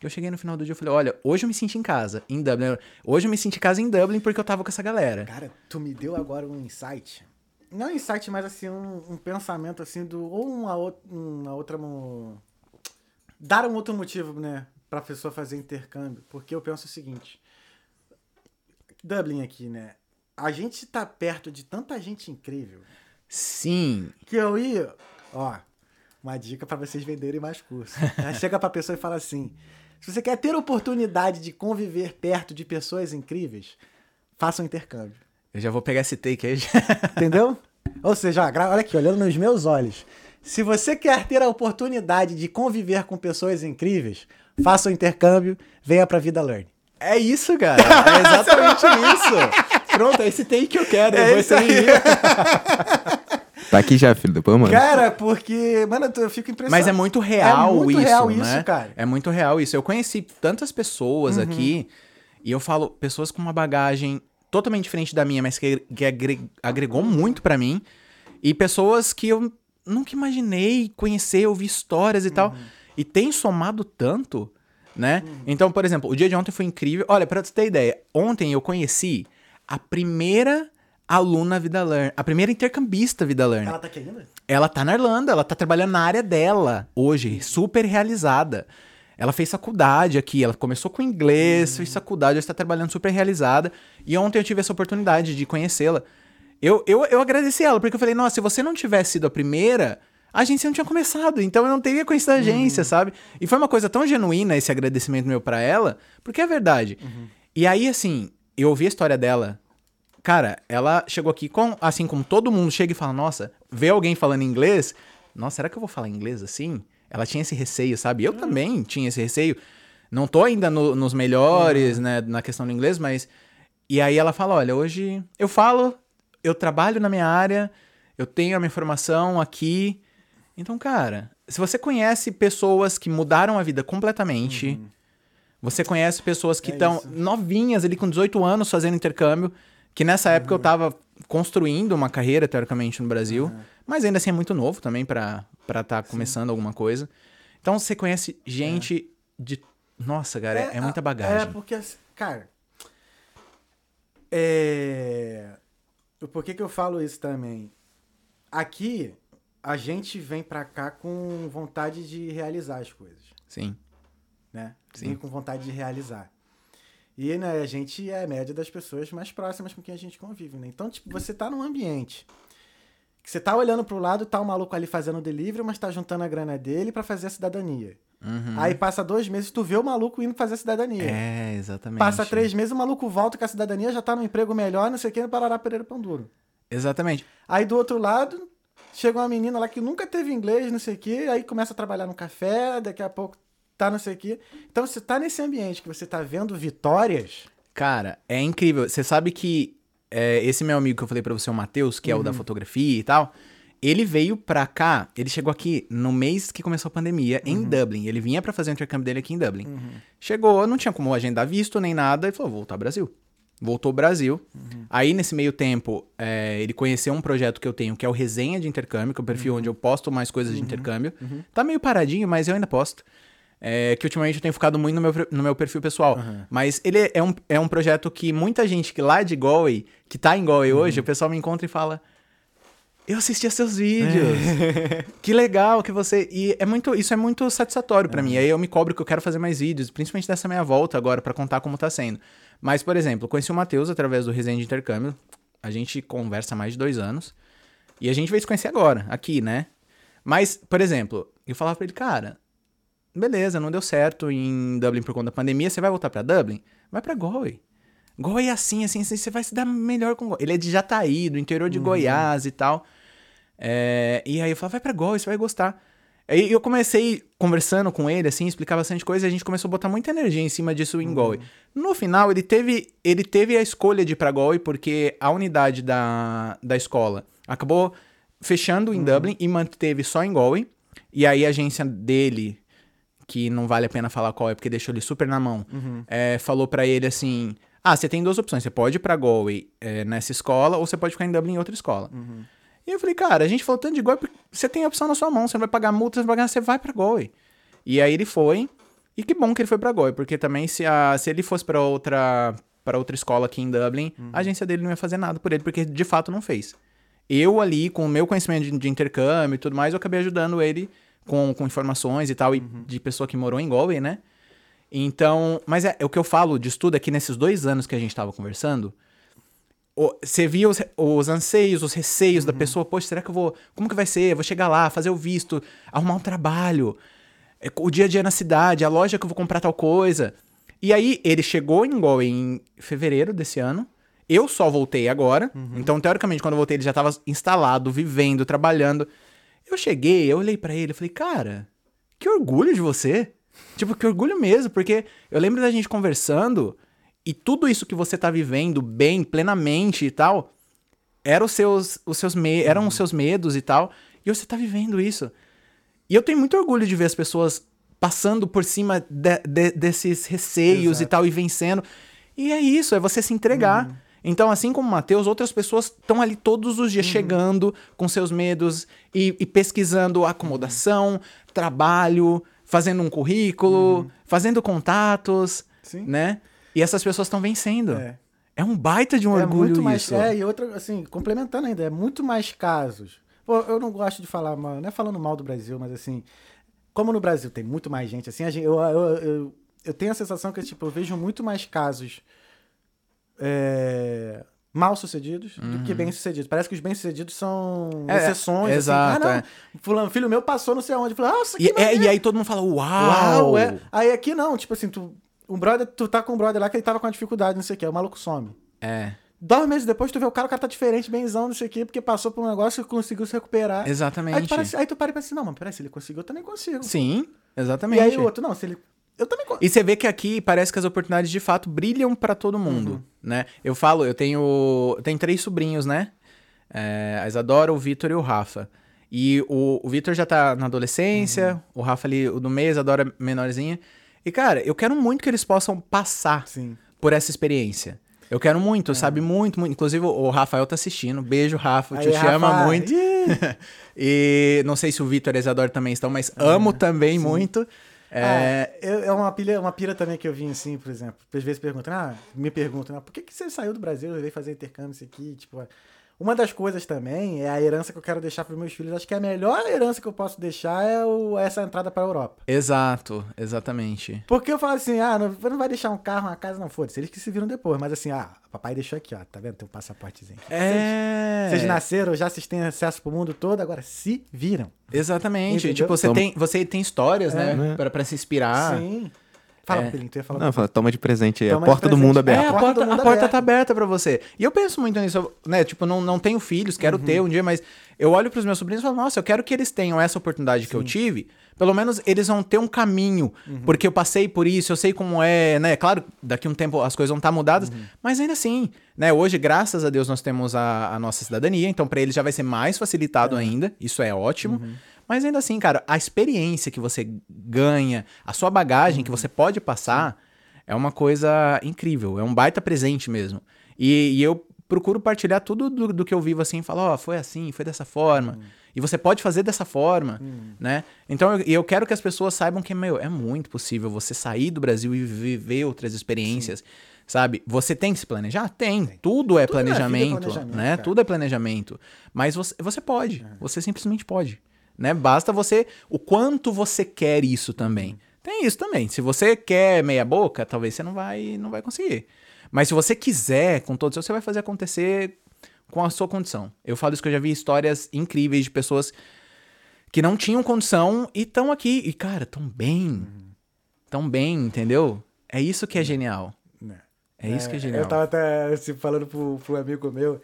que eu cheguei no final do dia e falei: olha, hoje eu me senti em casa, em Dublin. Hoje eu me senti em casa em Dublin porque eu tava com essa galera. Cara, tu me deu agora um insight. Não um insight, mas assim, um, um pensamento assim do. Ou uma, uma outra. mo- Dar um outro motivo, né? Pra pessoa fazer intercâmbio. Porque eu penso o seguinte. Dublin aqui, né? A gente tá perto de tanta gente incrível Sim. que eu ia. Ó, uma dica pra vocês venderem mais curso. [LAUGHS] Aí Chega pra pessoa e fala assim: se você quer ter oportunidade de conviver perto de pessoas incríveis, faça um intercâmbio. Eu já vou pegar esse take aí. [LAUGHS] Entendeu? Ou seja, olha aqui, olhando nos meus olhos. Se você quer ter a oportunidade de conviver com pessoas incríveis, faça um intercâmbio, venha pra Vida Learn. É isso, cara. É exatamente [LAUGHS] isso. Pronto, é esse take que eu quero. É eu vou isso aí. [LAUGHS] Tá aqui já, filho. Depois, mano. Cara, porque, mano, eu fico impressionado. Mas é muito real É muito isso, real né? isso, cara. É muito real isso. Eu conheci tantas pessoas aqui e eu falo, pessoas com uma bagagem totalmente diferente da minha, mas que, que agre- agregou muito pra mim. E pessoas que eu nunca imaginei conhecer, ouvir histórias e tal. E tem somado tanto, né? Então, por exemplo, o dia de ontem foi incrível. Olha, pra tu ter ideia, ontem eu conheci a primeira aluna Vida Learn, a primeira intercambista Vida Learn. Ela tá aqui ainda? Ela tá na Irlanda, ela tá trabalhando na área dela hoje, super realizada. Ela fez faculdade aqui, ela começou com inglês, fez faculdade, ela está trabalhando super realizada. E ontem eu tive essa oportunidade de conhecê-la. Eu, eu, eu agradeci ela, porque eu falei, nossa, se você não tivesse sido a primeira, a agência não tinha começado, então eu não teria conhecido a agência, sabe? E foi uma coisa tão genuína esse agradecimento meu pra ela, porque é verdade. E aí, assim, eu ouvi a história dela. Cara, ela chegou aqui com, assim como todo mundo chega e fala, nossa, vê alguém falando inglês, nossa, será que eu vou falar inglês assim? Ela tinha esse receio, sabe? Eu também tinha esse receio. Não tô ainda no- nos melhores, né, na questão do inglês, mas. E aí ela fala: olha, hoje eu falo, eu trabalho na minha área, eu tenho a minha formação aqui. Então, cara, se você conhece pessoas que mudaram a vida completamente, você conhece pessoas que É estão isso. novinhas ali com 18 anos fazendo intercâmbio, que nessa época eu tava construindo uma carreira, teoricamente, no Brasil, mas ainda assim é muito novo também pra estar tá começando alguma coisa. Então você conhece gente de. Nossa, cara, é, é muita É, bagagem. porque, assim, cara. É. Por que, que eu falo isso também? Aqui, a gente vem pra cá com vontade de realizar as coisas, Sim. Né? Sim. Com vontade de realizar. E né, a gente é a média das pessoas mais próximas com quem a gente convive, né? Então, tipo, você tá num ambiente que você tá olhando pro lado, tá o maluco ali fazendo delivery, mas tá juntando a grana dele pra fazer a cidadania. Aí passa dois meses, tu vê o maluco indo fazer a cidadania. Uhum. É, exatamente. Passa três meses, o maluco volta com a cidadania, já tá num emprego melhor, não sei o que, no Parará Pereira Pão Duro. Exatamente. Aí do outro lado, chega uma menina lá que nunca teve inglês, não sei o que, aí começa a trabalhar no café, daqui a pouco tá não sei o que. Então você tá nesse ambiente que você tá vendo vitórias. Cara, é incrível. Você sabe que é, esse meu amigo que eu falei pra você, o Matheus, que é o da fotografia e tal, ele veio pra cá, ele chegou aqui no mês que começou a pandemia, em Dublin. Ele vinha pra fazer o intercâmbio dele aqui em Dublin. Chegou, não tinha como agendar visto nem nada, e falou, vou voltar ao Brasil. Voltou ao Brasil. Aí, nesse meio tempo, é, ele conheceu um projeto que eu tenho, que é o Resenha de Intercâmbio, que é o perfil onde eu posto mais coisas de intercâmbio. Tá meio paradinho, mas eu ainda posto. É, que ultimamente eu tenho ficado muito no meu, no meu perfil pessoal. Mas ele é um, é um projeto que muita gente que lá de Galway, que tá em Galway hoje, o pessoal me encontra e fala: Eu assistia seus vídeos. que legal que você. E é muito, isso é muito satisfatório pra mim. Aí eu me cobro que eu quero fazer mais vídeos, principalmente dessa minha volta agora, pra contar como tá sendo. Mas, por exemplo, conheci o Matheus através do Resenha de Intercâmbio. A gente conversa há mais de dois anos. E a gente veio se conhecer agora, aqui, né? Mas, por exemplo, eu falava pra ele, cara, beleza, não deu certo em Dublin por conta da pandemia, você vai voltar pra Dublin? Vai pra Galway. Galway é assim, assim, assim, você vai se dar melhor com Galway. Ele é de Jataí, do interior de Goiás e tal. É, e aí eu falava, vai pra Galway, você vai gostar. Aí eu comecei conversando com ele, assim, explicar bastante coisa, e a gente começou a botar muita energia em cima disso em Galway. No final, ele teve, ele teve a escolha de ir pra Galway, porque a unidade da, da escola acabou fechando em Dublin e manteve só em Galway. E aí a agência dele, que não vale a pena falar qual é, porque deixou ele super na mão, é, falou pra ele assim: Ah, você tem duas opções. Você pode ir pra Galway é, nessa escola, ou você pode ficar em Dublin em outra escola. E eu falei, cara, a gente falou tanto de Galway, você tem a opção na sua mão, você não vai pagar multa, você vai pagar, você vai pra Galway. E aí ele foi, e que bom que ele foi pra Galway, porque também se, a, se ele fosse pra outra, pra outra escola aqui em Dublin, a agência dele não ia fazer nada por ele, porque de fato não fez. Eu ali, com o meu conhecimento de, de intercâmbio e tudo mais, eu acabei ajudando ele com, com informações e tal, e de pessoa que morou em Galway, né? Então, mas é, o que eu falo de estudo é que nesses dois anos que a gente tava conversando, o- você via os, os anseios, os receios da pessoa, poxa, será que eu vou. Como que vai ser? Eu vou chegar lá, fazer o visto, arrumar um trabalho, é, o dia a dia na cidade, a loja que eu vou comprar tal coisa. E aí, ele chegou em Galway em fevereiro desse ano. Eu só voltei agora. Então, teoricamente, quando eu voltei, ele já tava instalado, vivendo, trabalhando. Eu cheguei, eu olhei pra ele, eu falei, cara, que orgulho de você. Tipo, que orgulho mesmo, porque eu lembro da gente conversando e tudo isso que você tá vivendo bem, plenamente e tal, eram os seus, os seus me eram os seus medos e tal, e você tá vivendo isso. E eu tenho muito orgulho de ver as pessoas passando por cima de- de- desses receios e Exato. tal e vencendo. E é isso, é você se entregar. Então, assim como o Matheus, outras pessoas estão ali todos os dias chegando com seus medos e, e pesquisando acomodação, trabalho, fazendo um currículo, fazendo contatos, Sim. né? E essas pessoas estão vencendo. É. É. um baita de um é orgulho muito mais. isso. É, e outra, assim, complementando ainda, é muito mais casos. Pô, eu não gosto de falar mal, não é falando mal do Brasil, mas assim. como no Brasil tem muito mais gente assim, gente- eu, eu, eu, eu tenho a sensação que tipo, eu vejo muito mais casos é, mal sucedidos do que bem sucedidos. Parece que os bem sucedidos são Uhum. É, exceções. exato, assim. Ah, é. não, fulano, filho meu passou não sei aonde. Que E, é- e aí todo mundo fala, uau! Uau, é. Aí aqui não, tipo assim, tu, um brother, tu tá com um brother lá que ele tava com uma dificuldade, não sei o que, o maluco some. É, Dois meses depois tu vê o cara, o cara tá diferente, benzão, não sei o que, porque passou por um negócio e conseguiu se recuperar. Aí tu, exatamente. para, aí tu para e pensa assim, não, mas peraí, se ele conseguiu, eu também consigo. Sim, E exatamente. aí o outro, não, se ele. Eu também. E você vê que aqui parece que as oportunidades de fato brilham pra todo mundo, Uhum. né? Eu falo, eu tenho, eu tenho três sobrinhos, né? É, a Isadora, o Vitor e o Rafa. E o, o Vitor já tá na adolescência, Uhum. o Rafa ali, o do meio, a Isadora menorzinha. E, cara, eu quero muito que eles possam passar Sim. por essa experiência. Eu quero muito, sabe? Muito, muito. Inclusive, o Rafael tá assistindo. Beijo, Rafa. Te, Aí, te ama Rafa, muito. ih, [LAUGHS] e não sei se o Vitor e a Isadora também estão, mas amo também muito. É, Ah, eu- é uma pilha, uma pira também que eu vi assim, por exemplo. Às vezes perguntam, ah, me perguntam, ah, por que, que você saiu do Brasil e veio fazer intercâmbio isso aqui? Tipo, uma das coisas também é a herança que eu quero deixar para meus filhos. Acho que a melhor herança que eu posso deixar é o- essa entrada para a Europa. Exato, exatamente. Porque eu falo assim, ah, não, não vai deixar um carro, uma casa, não foda-se. Eles que se viram depois. Mas assim, ah, papai deixou aqui, ó, tá vendo? Tem um passaportezinho. aqui. É. Vocês nasceram, já vocês têm acesso pro mundo todo, agora se viram. Exatamente. Entendeu? Tipo, você Toma- tem, você tem histórias, É. né? Pra, pra se inspirar. Sim. Fala, É. Pelinho, tu ia falar. Não, fala, toma de presente aí. A porta do mundo É, É, aberta. a porta porta, do mundo a porta aberta. tá aberta pra você. E eu penso muito nisso, né? Tipo, não, não tenho filhos, quero ter um dia, mas eu olho pros meus sobrinhos e falo, nossa, eu quero que eles tenham essa oportunidade que eu tive. Pelo menos eles vão ter um caminho, porque eu passei por isso, eu sei como é, né? Claro, daqui a um tempo as coisas vão estar mudadas, mas ainda assim, né? Hoje, graças a Deus, nós temos a, a nossa cidadania, então pra eles já vai ser mais facilitado ainda, isso é ótimo. Mas ainda assim, cara, a experiência que você ganha, a sua bagagem que você pode passar, é uma coisa incrível, é um baita presente mesmo. E, e eu procuro partilhar tudo do, do que eu vivo assim, falar, ó, foi assim, foi dessa forma. E você pode fazer dessa forma, né? Então eu, eu quero que as pessoas saibam que, meu, é muito possível você sair do Brasil e viver outras experiências. Sabe? Você tem que se planejar? Tem. Tudo é Tudo é planejamento, planejamento, né? cara. Tudo é planejamento. Mas você, você pode. É. Você simplesmente pode. Né? Basta você. O quanto você quer isso também. Tem isso também. Se você quer meia boca, talvez você não vai, não vai conseguir. Mas se você quiser, com todos, você vai fazer acontecer com a sua condição. Eu falo isso que eu já vi histórias incríveis de pessoas que não tinham condição e estão aqui. E, cara, tão bem. Tão bem, entendeu? É isso que é genial. Né? É isso que é genial. Eu tava até assim, falando pro, pro amigo meu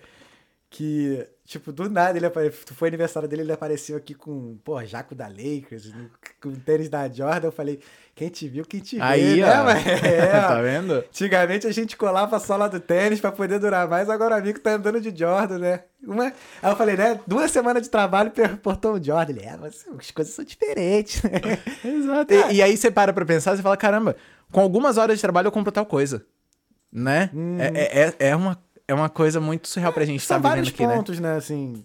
que, tipo, do nada ele apare... foi aniversário dele, ele apareceu aqui com, pô, jaco da Lakers, com tênis da Jordan. Eu falei, quem te viu, quem te vê, Aí, né, ó. mano? [LAUGHS] É, tá vendo? Antigamente a gente colava a sola do tênis pra poder durar mais, agora o amigo tá andando de Jordan, né? Uma... Aí eu falei, né? Duas semanas de trabalho portou um Jordan. Ele, é, mas as coisas são diferentes. [LAUGHS] Exato. E, e aí você para pra pensar e fala, caramba, com algumas horas de trabalho eu compro tal coisa. Né? É, é, é- é uma, é uma coisa muito surreal pra gente estar São vivendo aqui, né? pontos, né? assim,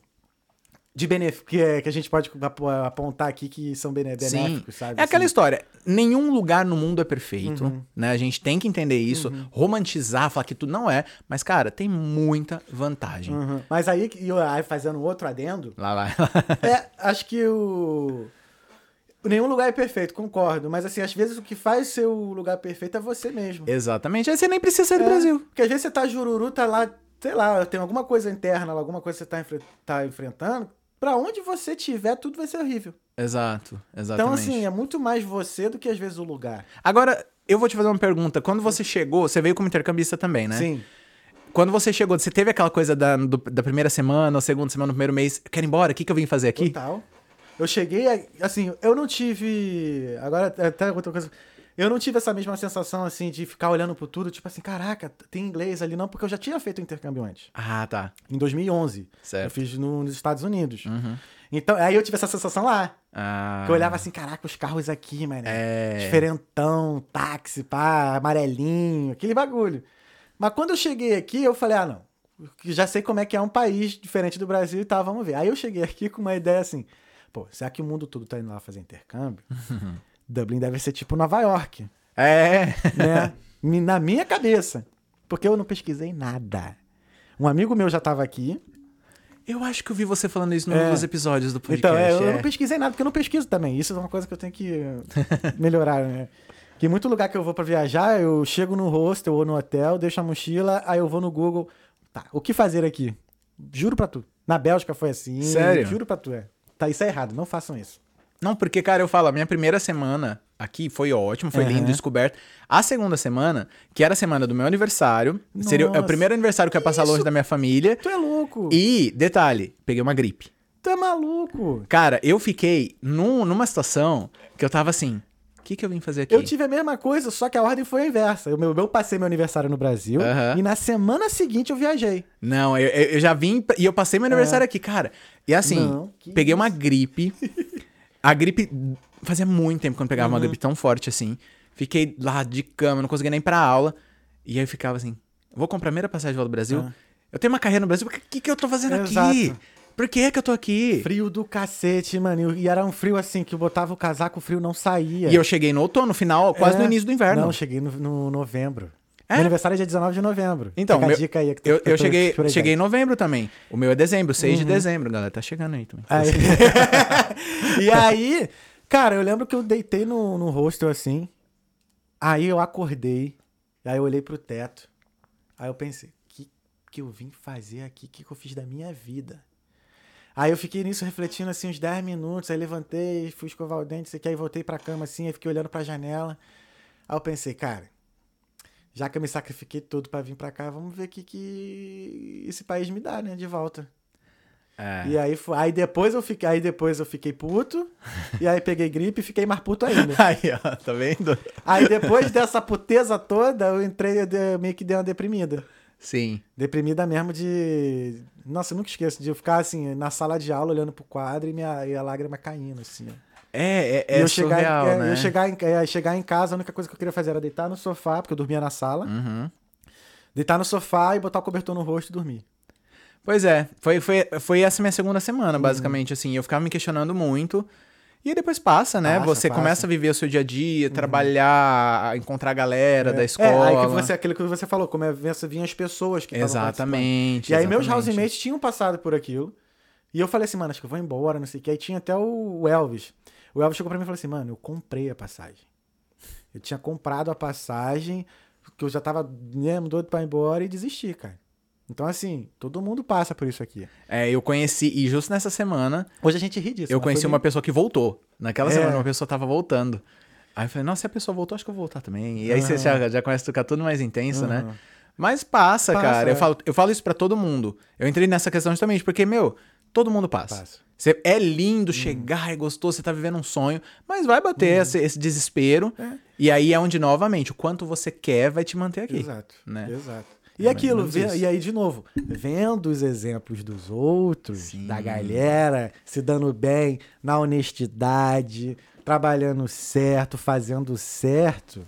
de benef... que, é, que a gente pode ap- apontar aqui que são bene- Sim. benéficos, sabe? É aquela assim. história. Nenhum lugar no mundo é perfeito, Uhum. né? A gente tem que entender isso, romantizar, falar que tudo não é. Mas, cara, tem muita vantagem. Uhum. Mas aí, e eu- aí fazendo outro adendo, Lá vai. [LAUGHS] é, acho que o... Nenhum lugar é perfeito, concordo. Mas assim, às vezes o que faz ser o lugar perfeito é você mesmo. Exatamente. Aí você nem precisa sair do É, Brasil. Porque às vezes você tá jururu, tá lá, sei lá, tem alguma coisa interna, alguma coisa que você tá, enfre- tá enfrentando. Pra onde você tiver, tudo vai ser horrível. Exato, Então, exatamente. assim, é muito mais você do que às vezes o lugar. Agora, eu vou te fazer uma pergunta. Quando você chegou, você veio como intercambista também, né? Sim. Quando você chegou, você teve aquela coisa da, do- da primeira semana, ou segunda semana, no primeiro mês, eu quero ir embora, o que, que eu vim fazer aqui? Total. Eu cheguei, a- assim, eu não tive. Agora, até outra coisa. Eu não tive essa mesma sensação, assim, de ficar olhando pro tudo, tipo assim, caraca, tem inglês ali, não, porque eu já tinha feito intercâmbio antes, Ah, tá. em 2011. Certo. Eu fiz no- nos Estados Unidos. Uhum. Então, aí eu tive essa sensação lá. Ah, Que eu olhava assim, caraca, os carros aqui, mano. É. Diferentão, táxi, pá, amarelinho, aquele bagulho. Mas quando eu cheguei aqui, eu falei, ah, não. Já sei como é que é um país diferente do Brasil e tal, vamos ver. Aí eu cheguei aqui com uma ideia assim, pô, será que o mundo todo tá indo lá fazer intercâmbio? [LAUGHS] Dublin deve ser tipo Nova York, É. né? Na minha cabeça. Porque eu não pesquisei nada. Um amigo meu já tava aqui. Eu acho que eu vi você falando isso É. dos episódios do podcast. Então, é, eu é. não pesquisei nada, porque eu não pesquiso também. Isso é uma coisa que eu tenho que melhorar, né? Que em muito lugar que eu vou pra viajar, eu chego no hostel ou no hotel, deixo a mochila, aí eu vou no Google. Tá, o que fazer aqui? Juro pra tu. Na Bélgica foi assim. Sério? Juro pra tu, é. Tá, isso é errado, não façam isso. Não, porque, cara, eu falo, a minha primeira semana aqui foi ótimo, foi Aham. lindo, descoberto. A segunda semana, que era a semana do meu aniversário, seria é o Nossa. primeiro aniversário que eu ia passar longe da minha família. Tu é louco. E, detalhe, peguei uma gripe. Tu é maluco. Cara, eu fiquei num- numa situação que eu tava assim, que que eu vim fazer aqui? Eu tive a mesma coisa, só que a ordem foi a inversa. Eu, eu, eu passei meu aniversário no Brasil Aham. e na semana seguinte eu viajei. Não, eu, eu já vim e eu passei meu aniversário aqui, cara. E assim, É. Não, peguei isso. uma gripe. A gripe fazia muito tempo que eu não pegava Uhum. uma gripe tão forte assim. Fiquei lá de cama, não conseguia nem ir pra aula. E aí eu ficava assim, vou comprar a primeira passagem de volta do Brasil. Eu tenho uma carreira no Brasil, o que, que eu tô fazendo aqui? Por que que eu tô aqui? Frio do cacete, mano. E era um frio assim, que eu botava o casaco, o frio não saía. E eu cheguei no outono, final, quase É. no início do inverno. Não, eu cheguei no, no novembro. É? Meu aniversário é dia 19 de novembro. Então, meu- dica aí. que tu- eu, eu cheguei, cheguei em novembro também. O meu é dezembro, 6 Uhum. de dezembro, galera. Tá chegando aí também. Aí- [LAUGHS] e aí, cara, eu lembro que eu deitei no, no hostel assim. Aí eu acordei. Aí eu olhei pro teto. Aí eu pensei, o que, que eu vim fazer aqui? O que, que eu fiz da minha vida? Aí eu fiquei nisso refletindo assim uns 10 minutos. Aí levantei, fui escovar o dente, isso aqui, aí voltei pra cama assim. Aí fiquei olhando pra janela. Aí eu pensei, cara, já que eu me sacrifiquei todo pra vir pra cá, vamos ver o que, que esse país me dá, né? De volta. É. E aí, aí depois eu fiquei, aí depois eu fiquei puto, e aí peguei gripe e fiquei mais puto ainda. [LAUGHS] Aí, ó, tá vendo? Aí depois dessa puteza toda, eu entrei eu meio que dei uma deprimida. Sim. Deprimida mesmo de. Nossa, eu nunca esqueço de eu ficar assim, na sala de aula, olhando pro quadro e, minha, e a lágrima caindo, assim. ó. É, é, e é eu chegar, surreal, é, né? eu chegar em, é, chegar em casa, a única coisa que eu queria fazer era deitar no sofá, porque eu dormia na sala. Uhum. Deitar no sofá e botar o cobertor no rosto e dormir. Pois é, foi, foi, foi essa minha segunda semana, Uhum. basicamente, assim. Eu ficava me questionando muito. E aí depois passa, né? Passa, você passa. começa a viver o seu dia a dia, trabalhar, a encontrar a galera da É, escola. aí que você, aquilo que você falou, como é, vinham as pessoas que. Exatamente. E aí meus exatamente. housemates tinham passado por aquilo. E eu falei assim, mano, acho que eu vou embora, não sei o que. Aí tinha até o Elvis. O Elvis chegou pra mim e falou assim, mano, eu comprei a passagem. Eu tinha comprado a passagem, que eu já tava mesmo doido pra ir embora e desisti, cara. Então, assim, todo mundo passa por isso aqui. É, eu conheci, e justo nessa semana, Hoje a gente ri disso. eu mas conheci uma pessoa que voltou. Naquela É. semana, uma pessoa tava voltando. Aí eu falei, nossa, se a pessoa voltou, acho que eu vou voltar também. E aí você já, já começa a ficar tudo mais intenso, né? Aham. Mas passa, Passa, cara. é. Eu, falo, eu falo isso pra todo mundo. Eu entrei nessa questão justamente porque, meu, todo mundo passa. Passa. Você, é Uhum. lindo chegar, é gostoso, você tá vivendo um sonho, mas vai bater Uhum. esse, esse desespero. E aí é onde, novamente, o quanto você quer vai te manter aqui. Exato. né? Exato. É E mais aquilo, isso. e aí de novo, vendo os exemplos dos outros, Sim. da galera, se dando bem, na honestidade, trabalhando certo, fazendo certo,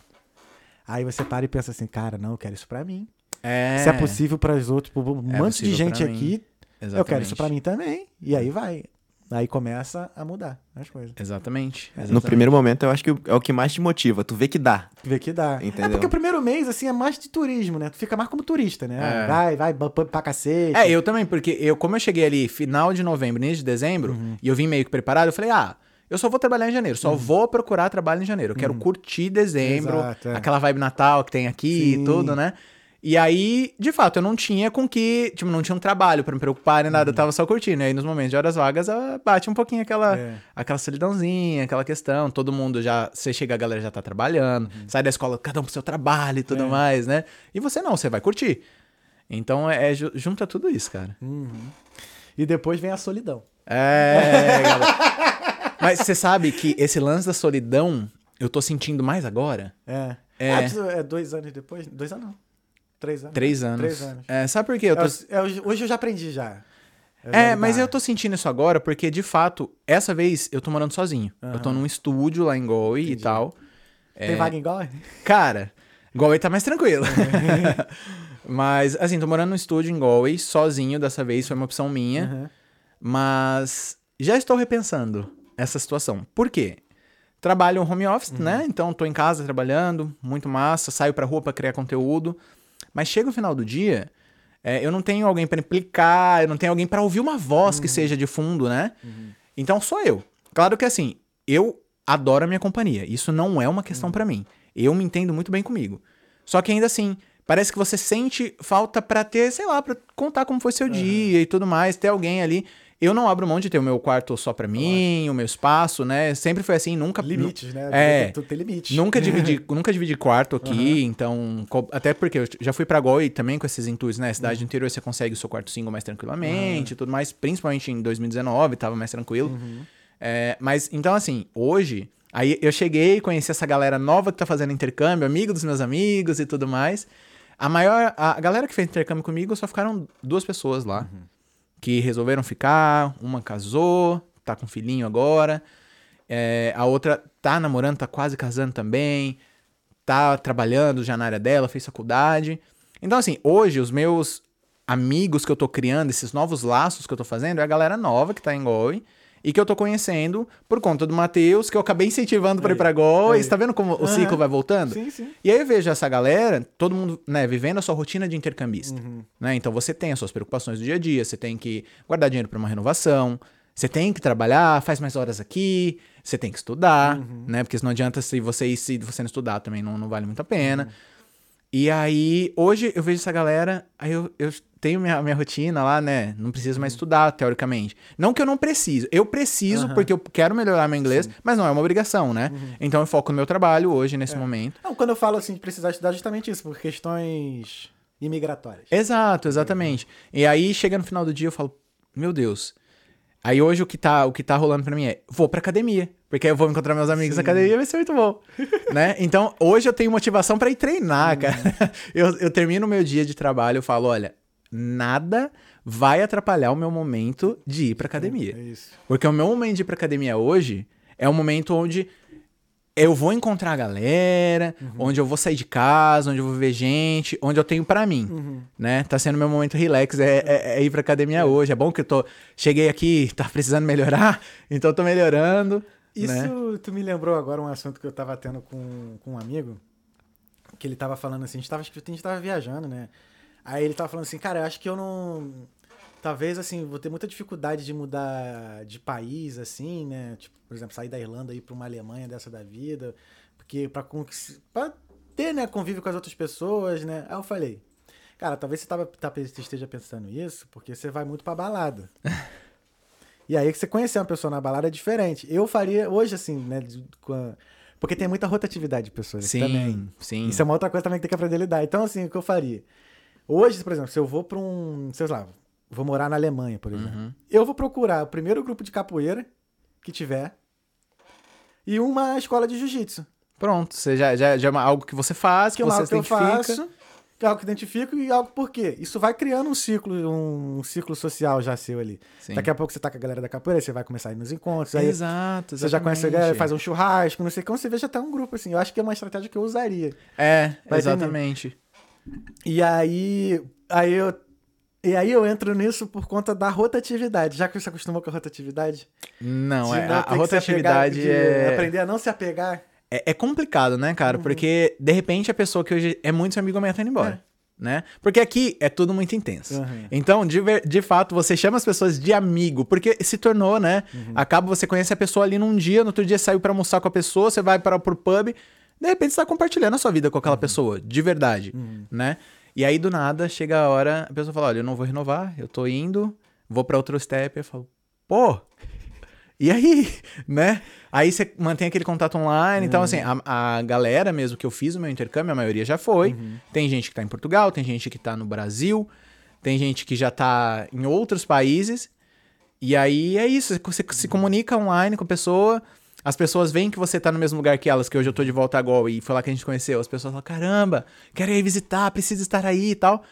aí você para e pensa assim, cara, não, eu quero isso pra mim. É, Se é possível para os outros, um monte de gente aqui, eu quero Exatamente. isso pra mim também. E aí vai. Aí começa a mudar as coisas. Exatamente. No exatamente. primeiro momento, eu acho que é o que mais te motiva. Tu vê que dá. Vê que dá. É Entendeu? porque o primeiro mês, assim, é mais de turismo, né? Tu fica mais como turista, né? É. Vai, vai, pra cacete. É, eu também, porque eu, como eu cheguei ali final de novembro, início de dezembro, Uhum. e eu vim meio que preparado, eu falei, ah, eu só vou trabalhar em janeiro, só vou procurar trabalho em janeiro. Eu quero curtir dezembro, Uhum. Exato, é. aquela vibe Natal que tem aqui Sim. e tudo, né? E aí, de fato, eu não tinha com que, tipo, não tinha um trabalho pra me preocupar nem nada, eu tava só curtindo. E aí, nos momentos de horas vagas, ah, bate um pouquinho aquela, É. aquela solidãozinha, aquela questão. Todo mundo já, você chega, a galera já tá trabalhando, Uhum. sai da escola, cada um pro seu trabalho e É. tudo mais, né? E você não, você vai curtir. Então, é, é ju- junta tudo isso, cara. E depois vem a solidão. É, galera. [LAUGHS] Mas você sabe que esse lance da solidão eu tô sentindo mais agora? É. É. Ah, é dois anos depois? Dois anos não. Três anos. Três anos. Três anos. É, sabe por quê? Eu tô... É, é, hoje- eu já aprendi já. Eu É, lidar. mas eu tô sentindo isso agora porque, de fato, essa vez eu tô morando sozinho. Eu tô num estúdio lá em Galway e tal. Tem vaga em Gol? Cara, Galway tá mais tranquilo. [LAUGHS] mas, assim, tô morando num estúdio em Galway, sozinho dessa vez, foi uma opção minha. Uhum. Mas já estou repensando essa situação. Por quê? Trabalho home office, Uhum. né? Então tô em casa trabalhando, muito massa, saio pra rua pra criar conteúdo. Mas chega o final do dia, É, eu não tenho alguém pra implicar, eu não tenho alguém pra ouvir uma voz Uhum. que seja de fundo, né? Então sou eu. Claro que assim, eu adoro a minha companhia. Isso não é uma questão Uhum. pra mim. Eu me entendo muito bem comigo. Só que ainda assim, parece que você sente falta pra ter, sei lá, pra contar como foi seu dia e tudo mais, ter alguém ali. Eu não abro mão de ter o meu quarto só pra mim, o meu espaço, né? Sempre foi assim, nunca. Limites, né? É. Tudo tem limites. Nunca [LAUGHS] dividi, nunca dividi quarto aqui, então. co- Até porque eu já fui pra Goi também com esses intuitos, né? Cidade do interior você consegue o seu quarto single mais tranquilamente e tudo mais, principalmente em 2019, tava mais tranquilo. É, mas, então, assim, hoje. Aí eu cheguei, conheci essa galera nova que tá fazendo intercâmbio, amigo dos meus amigos e tudo mais. A maior. A galera que fez intercâmbio comigo só ficaram duas pessoas lá. Que resolveram ficar. Uma casou, tá com filhinho agora. É, a outra tá namorando, tá quase casando também. Tá trabalhando já na área dela, fez faculdade. Então, assim, hoje os meus amigos que eu tô criando, esses novos laços que eu tô fazendo, é a galera nova que tá em Goi. E que eu tô conhecendo por conta do Matheus, que eu acabei incentivando pra ir pra. Você tá vendo como o ciclo vai voltando? Sim, sim. E aí eu vejo essa galera, todo mundo, né, vivendo a sua rotina de intercambista, Uhum. né? Então você tem as suas preocupações do dia a dia, você tem que guardar dinheiro para uma renovação, você tem que trabalhar, faz mais horas aqui, você tem que estudar, Uhum. né? Porque não adianta se você ir, se você não estudar também não, não vale muito a pena. Uhum. E aí, hoje eu vejo essa galera, aí eu, eu tenho minha, minha rotina lá, né? Não preciso Uhum. mais estudar, teoricamente. Não que eu não preciso, eu preciso porque eu quero melhorar meu inglês, mas não é uma obrigação, né? Uhum. Então eu foco no meu trabalho hoje, É. nesse momento. Não, quando eu falo assim de precisar estudar, é justamente isso, por questões imigratórias. Exato, exatamente. E aí chega no final do dia eu falo, meu Deus. Aí hoje o que tá, o que tá rolando pra mim é, vou pra academia, porque aí eu vou encontrar meus amigos na academia e vai ser muito bom, [LAUGHS] né? Então, hoje eu tenho motivação pra ir treinar, cara. [LAUGHS] Eu, eu termino o meu dia de trabalho, eu falo, olha, nada vai atrapalhar o meu momento de ir pra academia. É isso. Porque o meu momento de ir pra academia hoje é um momento onde eu vou encontrar a galera, onde eu vou sair de casa, onde eu vou ver gente, onde eu tenho pra mim, né? Tá sendo meu momento relax, é, é- é ir pra academia hoje. É bom que eu tô... Cheguei aqui, tá precisando melhorar, [LAUGHS] então eu tô melhorando, Isso, né? tu me lembrou agora um assunto que eu tava tendo com, com um amigo, que ele tava falando assim, a gente tava, a gente tava viajando, né? Aí ele tava falando assim, cara, eu acho que eu não... Talvez, assim, vou ter muita dificuldade de mudar de país, assim, né? Tipo, por exemplo, sair da Irlanda e ir pra uma Alemanha dessa da vida, porque pra, pra ter, né, convívio com as outras pessoas, né? Aí eu falei, cara, talvez você, tava, tá, você esteja pensando isso porque você vai muito pra balada. [LAUGHS] E aí que você conhecer uma pessoa na balada é diferente. Eu faria hoje, assim, né? Porque tem muita rotatividade de pessoas Sim, também. sim. Isso é uma outra coisa também que tem que aprender a lidar. Então, assim, o que eu faria? Hoje, por exemplo, se eu vou pra um. Sei lá, vou morar na Alemanha, por exemplo. Uhum. Eu vou procurar o primeiro grupo de capoeira que tiver e uma escola de jiu-jitsu. Pronto, você já, já, já é algo que você faz, Que que é você algo que faço, que é algo que identifico e algo por quê? Isso vai criando um ciclo, um ciclo social já seu ali. Sim. Daqui a pouco você tá com a galera da capoeira, você vai começar a ir nos encontros, aí Exato, Você já conhece a galera, faz um churrasco, não sei como, você já tá um grupo assim. Eu acho que é uma estratégia que eu usaria. É, exatamente. E aí, aí eu e aí eu entro nisso por conta da rotatividade. Já que você acostumou com a rotatividade? Não, é, não a, apegar, rotatividade de é... aprender a não se apegar. É, é complicado, né, cara? Uhum. Porque, de repente, a pessoa que hoje é muito seu amigo amanhã tá indo embora. Né? Porque aqui é tudo muito intenso. Uhum. Então, de, de fato, você chama as pessoas de amigo, porque se tornou, né? Uhum. Acaba, você conhece a pessoa ali num dia, no outro dia saiu pra almoçar com a pessoa, você vai para pro pub, de repente você tá compartilhando a sua vida com aquela Uhum. pessoa, de verdade, né? E aí, do nada, chega a hora, a pessoa fala, olha, eu não vou renovar, eu tô indo, vou pra outro step, eu falo, pô, e aí, [LAUGHS] né? Aí você mantém aquele contato online. Então, assim, a, a galera mesmo que eu fiz o meu intercâmbio, a maioria já foi. Tem gente que tá em Portugal, tem gente que tá no Brasil, tem gente que já tá em outros países. E aí é isso, você se comunica online com a pessoa, as pessoas veem que você tá no mesmo lugar que elas, que hoje eu tô de volta agora e foi lá que a gente conheceu. As pessoas falam, caramba, quero ir visitar, preciso estar aí e tal.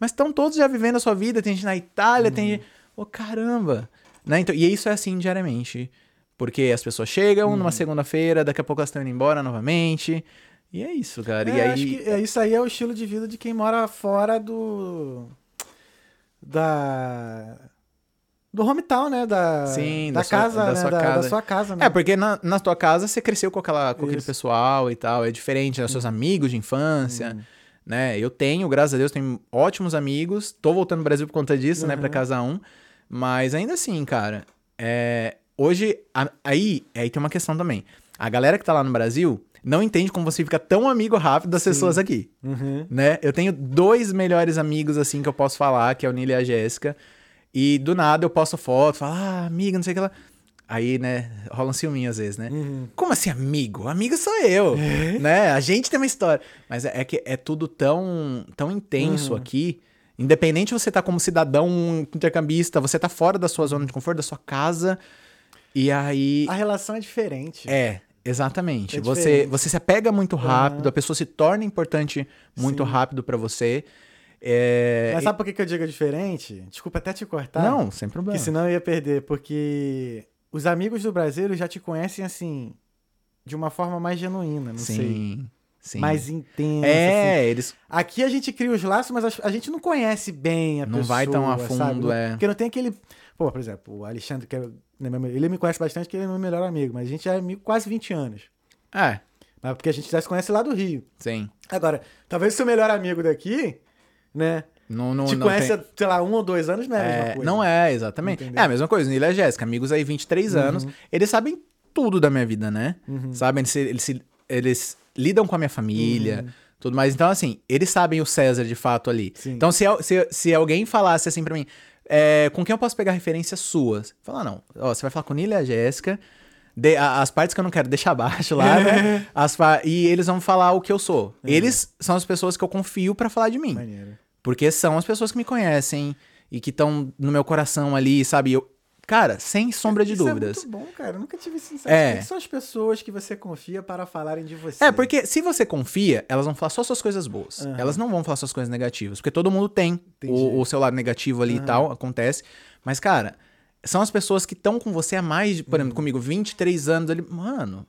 Mas estão todos já vivendo a sua vida, tem gente na Itália, tem gente... Ô, caramba! Né? Então, e isso é assim diariamente. Porque as pessoas chegam numa segunda-feira, daqui a pouco elas estão indo embora novamente. E é isso, cara. e É, aí... acho que é, isso aí é o estilo de vida de quem mora fora do. Da. Do hometown, né? Da, Sim, da, da sua- casa, da né? sua da, casa. da sua casa, né? É, porque na, na tua casa você cresceu com, aquela, com aquele pessoal e tal, é diferente, né? Seus amigos de infância, né? Eu tenho, graças a Deus, tenho ótimos amigos. Tô voltando pro Brasil por conta disso, né? Pra casar um. Mas ainda assim, cara, é, hoje, a- aí, aí tem uma questão também. A galera que tá lá no Brasil não entende como você fica tão amigo rápido das pessoas aqui, Uhum. né? Eu tenho dois melhores amigos, assim, que eu posso falar, que é o Nilo e a Jéssica. E do nada eu posto foto, falo, ah, amiga, não sei o que lá. Aí, né, rola um ciúminho às vezes, né? Como assim, amigo? Amigo sou eu, né? A gente tem uma história. Mas é, é que é tudo tão, tão intenso aqui. Independente você tá como cidadão intercambista, você tá fora da sua zona de conforto, da sua casa. E aí. A relação é diferente. É, exatamente. É você, diferente. você se apega muito rápido, a pessoa se torna importante muito Sim. rápido pra você. É, Mas sabe por que que eu digo diferente? Desculpa até te cortar. Não, sem problema. Porque senão eu ia perder. Porque os amigos do Brasil já te conhecem assim, de uma forma mais genuína, não sei. Sim. Mais intensa. assim. é, eles. Aqui a gente cria os laços, mas a, gente não conhece bem a Não pessoa. vai tão a sabe? fundo, é. Porque não tem aquele. Pô, por exemplo, o Alexandre, que é, né, ele me conhece bastante, porque ele é meu melhor amigo, mas a gente é amigo quase 20 anos. É, Mas porque a gente já se conhece lá do Rio. sim. Agora, talvez o seu melhor amigo daqui, né? Não, não, te não conhece tem- há, sei lá, um ou dois anos, não é a mesma É, coisa. não é, exatamente. Entendeu? É a mesma coisa, Nila e a Jéssica, amigos aí 23 anos, eles sabem tudo da minha vida, né? Sabem, eles, eles, se- eles lidam com a minha família, tudo mais. Então, assim, eles sabem o César de fato ali. Sim. Então, se, se, se alguém falasse assim pra mim, é, com quem eu posso pegar referências suas? Falar, não, ó, você vai falar com Nila e a Jéssica, de- a- as partes que eu não quero deixar abaixo lá, né? [LAUGHS] As e eles vão falar o que eu sou. Eles são as pessoas que eu confio pra falar de mim. Maneiro. Porque são as pessoas que me conhecem e que estão no meu coração ali, sabe? Eu, cara, sem sombra de Isso dúvidas. É muito bom, cara. Eu nunca tive esse É. Quem são as pessoas que você confia para falarem de você? É, porque se você confia, elas vão falar só suas coisas boas. Elas não vão falar suas coisas negativas. Porque todo mundo tem o, o seu lado negativo ali e tal, acontece. Mas, cara, são as pessoas que estão com você há mais, de, por exemplo, comigo, 23 anos ali. Mano,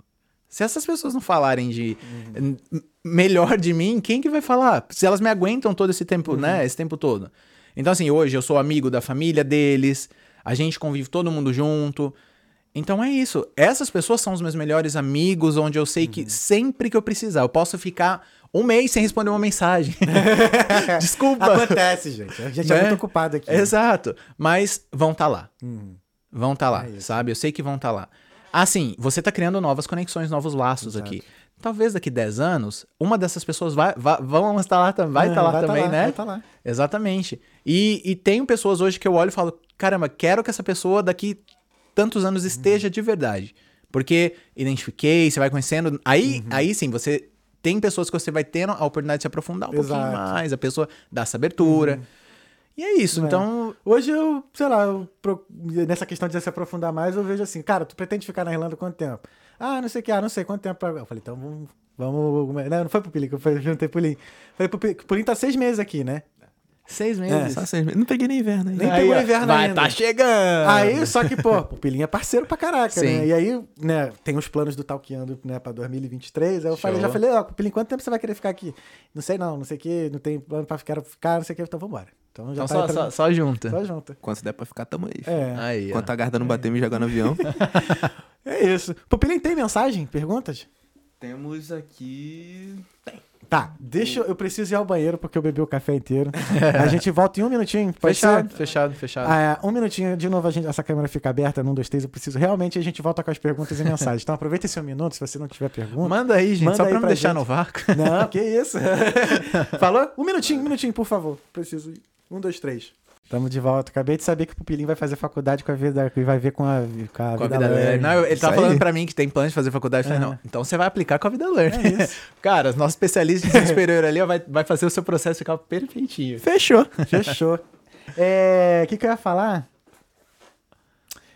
se essas pessoas não falarem de m- melhor de mim, quem que vai falar? Se elas me aguentam todo esse tempo, né? Esse tempo todo. Então, assim, hoje eu sou amigo da família deles, a gente convive todo mundo junto. Então é isso. Essas pessoas são os meus melhores amigos, onde eu sei que sempre que eu precisar, eu posso ficar um mês sem responder uma mensagem. [LAUGHS] Desculpa. Acontece, gente. A gente é Né? muito ocupado aqui. Exato. Mas vão estar lá. Vão estar lá, É sabe? Eu sei que vão estar lá. Assim, você tá criando novas conexões, novos laços aqui. Talvez daqui 10 anos, uma dessas pessoas vai, vai, vão estar lá, vai É, estar lá vai tá também, lá, né? vai tá lá. Exatamente. E, e tenho pessoas hoje que eu olho e falo, caramba, quero que essa pessoa daqui tantos anos esteja de verdade. Porque identifiquei, você vai conhecendo. Aí, Uhum. aí sim, você tem pessoas que você vai tendo a oportunidade de se aprofundar um pouquinho Exato. Uhum. mais, a pessoa dá essa abertura. E é isso. É. Então, Hoje eu, sei lá, eu nessa questão de se aprofundar mais, eu vejo assim, cara, tu pretende ficar na Irlanda quanto tempo? Ah, não sei o que, ah, não sei quanto tempo. pra- Eu falei, então vamos. vamos não, não foi pro que eu falei, juntei pro Pulim. Falei, pro Pulim, o Pulim tá seis meses aqui, né? Seis É, meses. Só seis meses. Não peguei nem inverno ainda. Nem Aí, pegou ó, inverno vai, ainda. tá chegando. Aí, só que, pô, o Pilinha é parceiro pra caraca, Sim. né? E aí, né, tem os planos do Talkeando, né, pra 2023. Aí eu falei, Show. já falei, ó, Pilinha, quanto tempo você vai querer ficar aqui? Não sei não, não sei o que, não tem plano pra ficar, ficar não sei o que, então vambora. Então já Então tá só, entrando- só, só junta. só junta. Quando der pra ficar, tamo aí. É, Aí, ó. Enquanto a garda não bater, me jogar no avião. [LAUGHS] é isso. Pô, Pilinha, tem mensagem? Perguntas? Temos aqui. Tá, deixa eu, eu preciso ir ao banheiro porque eu bebi o café inteiro. [LAUGHS] a gente volta em um minutinho, Fechado, ser? fechado, fechado. Ah, é, um minutinho, de novo a gente, essa câmera fica aberta, num, dois, três, eu preciso. Realmente a gente volta com as perguntas e mensagens. Então aproveita esse um minuto, se você não tiver pergunta. Manda aí, gente, Manda só aí pra pra deixar gente. no vácuo. Não, que isso. [LAUGHS] Falou? Um minutinho, um minutinho, por favor. Preciso ir. Um, dois, três. Tamo de volta. Acabei de saber que o Pupilinho vai fazer faculdade com a vida, que vai ver com a, com a, Com a vida, vida learning. Não, ele Isso tava aí. falando pra mim que tem plano de fazer faculdade. Eu falei, É. não, então você vai aplicar com a vida learning. É isso. [LAUGHS] Cara, nosso especialista de superior ali ó, vai, vai fazer o seu processo ficar perfeitinho. Fechou. Fechou. [LAUGHS] É, O que, que eu ia falar?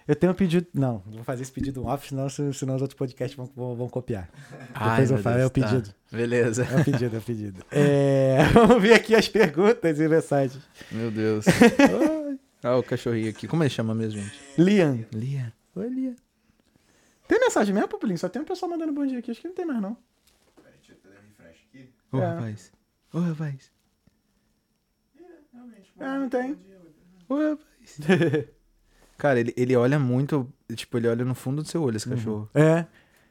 Eu tenho um pedido. Não, vou fazer esse pedido no off, senão, senão os outros podcasts vão, vão, vão copiar. Depois eu falo, Deus, é o tá. pedido. Beleza. É o pedido, é o pedido. É, [LAUGHS] vamos ver aqui as perguntas e mensagens. Meu Deus. Ai. [LAUGHS] Olha o cachorrinho aqui. Como ele chama mesmo, gente? Liam. Lia. Oi, Lia. Tem mensagem mesmo, Pupilinho? Só tem um pessoal mandando bom dia aqui. Acho que não tem mais, não. Ô, É. rapaz. Ô, rapaz. Ah, não tem. Ô, rapaz. [LAUGHS] Cara, ele, ele olha muito. Tipo, ele olha no fundo do seu olho, esse cachorro. É.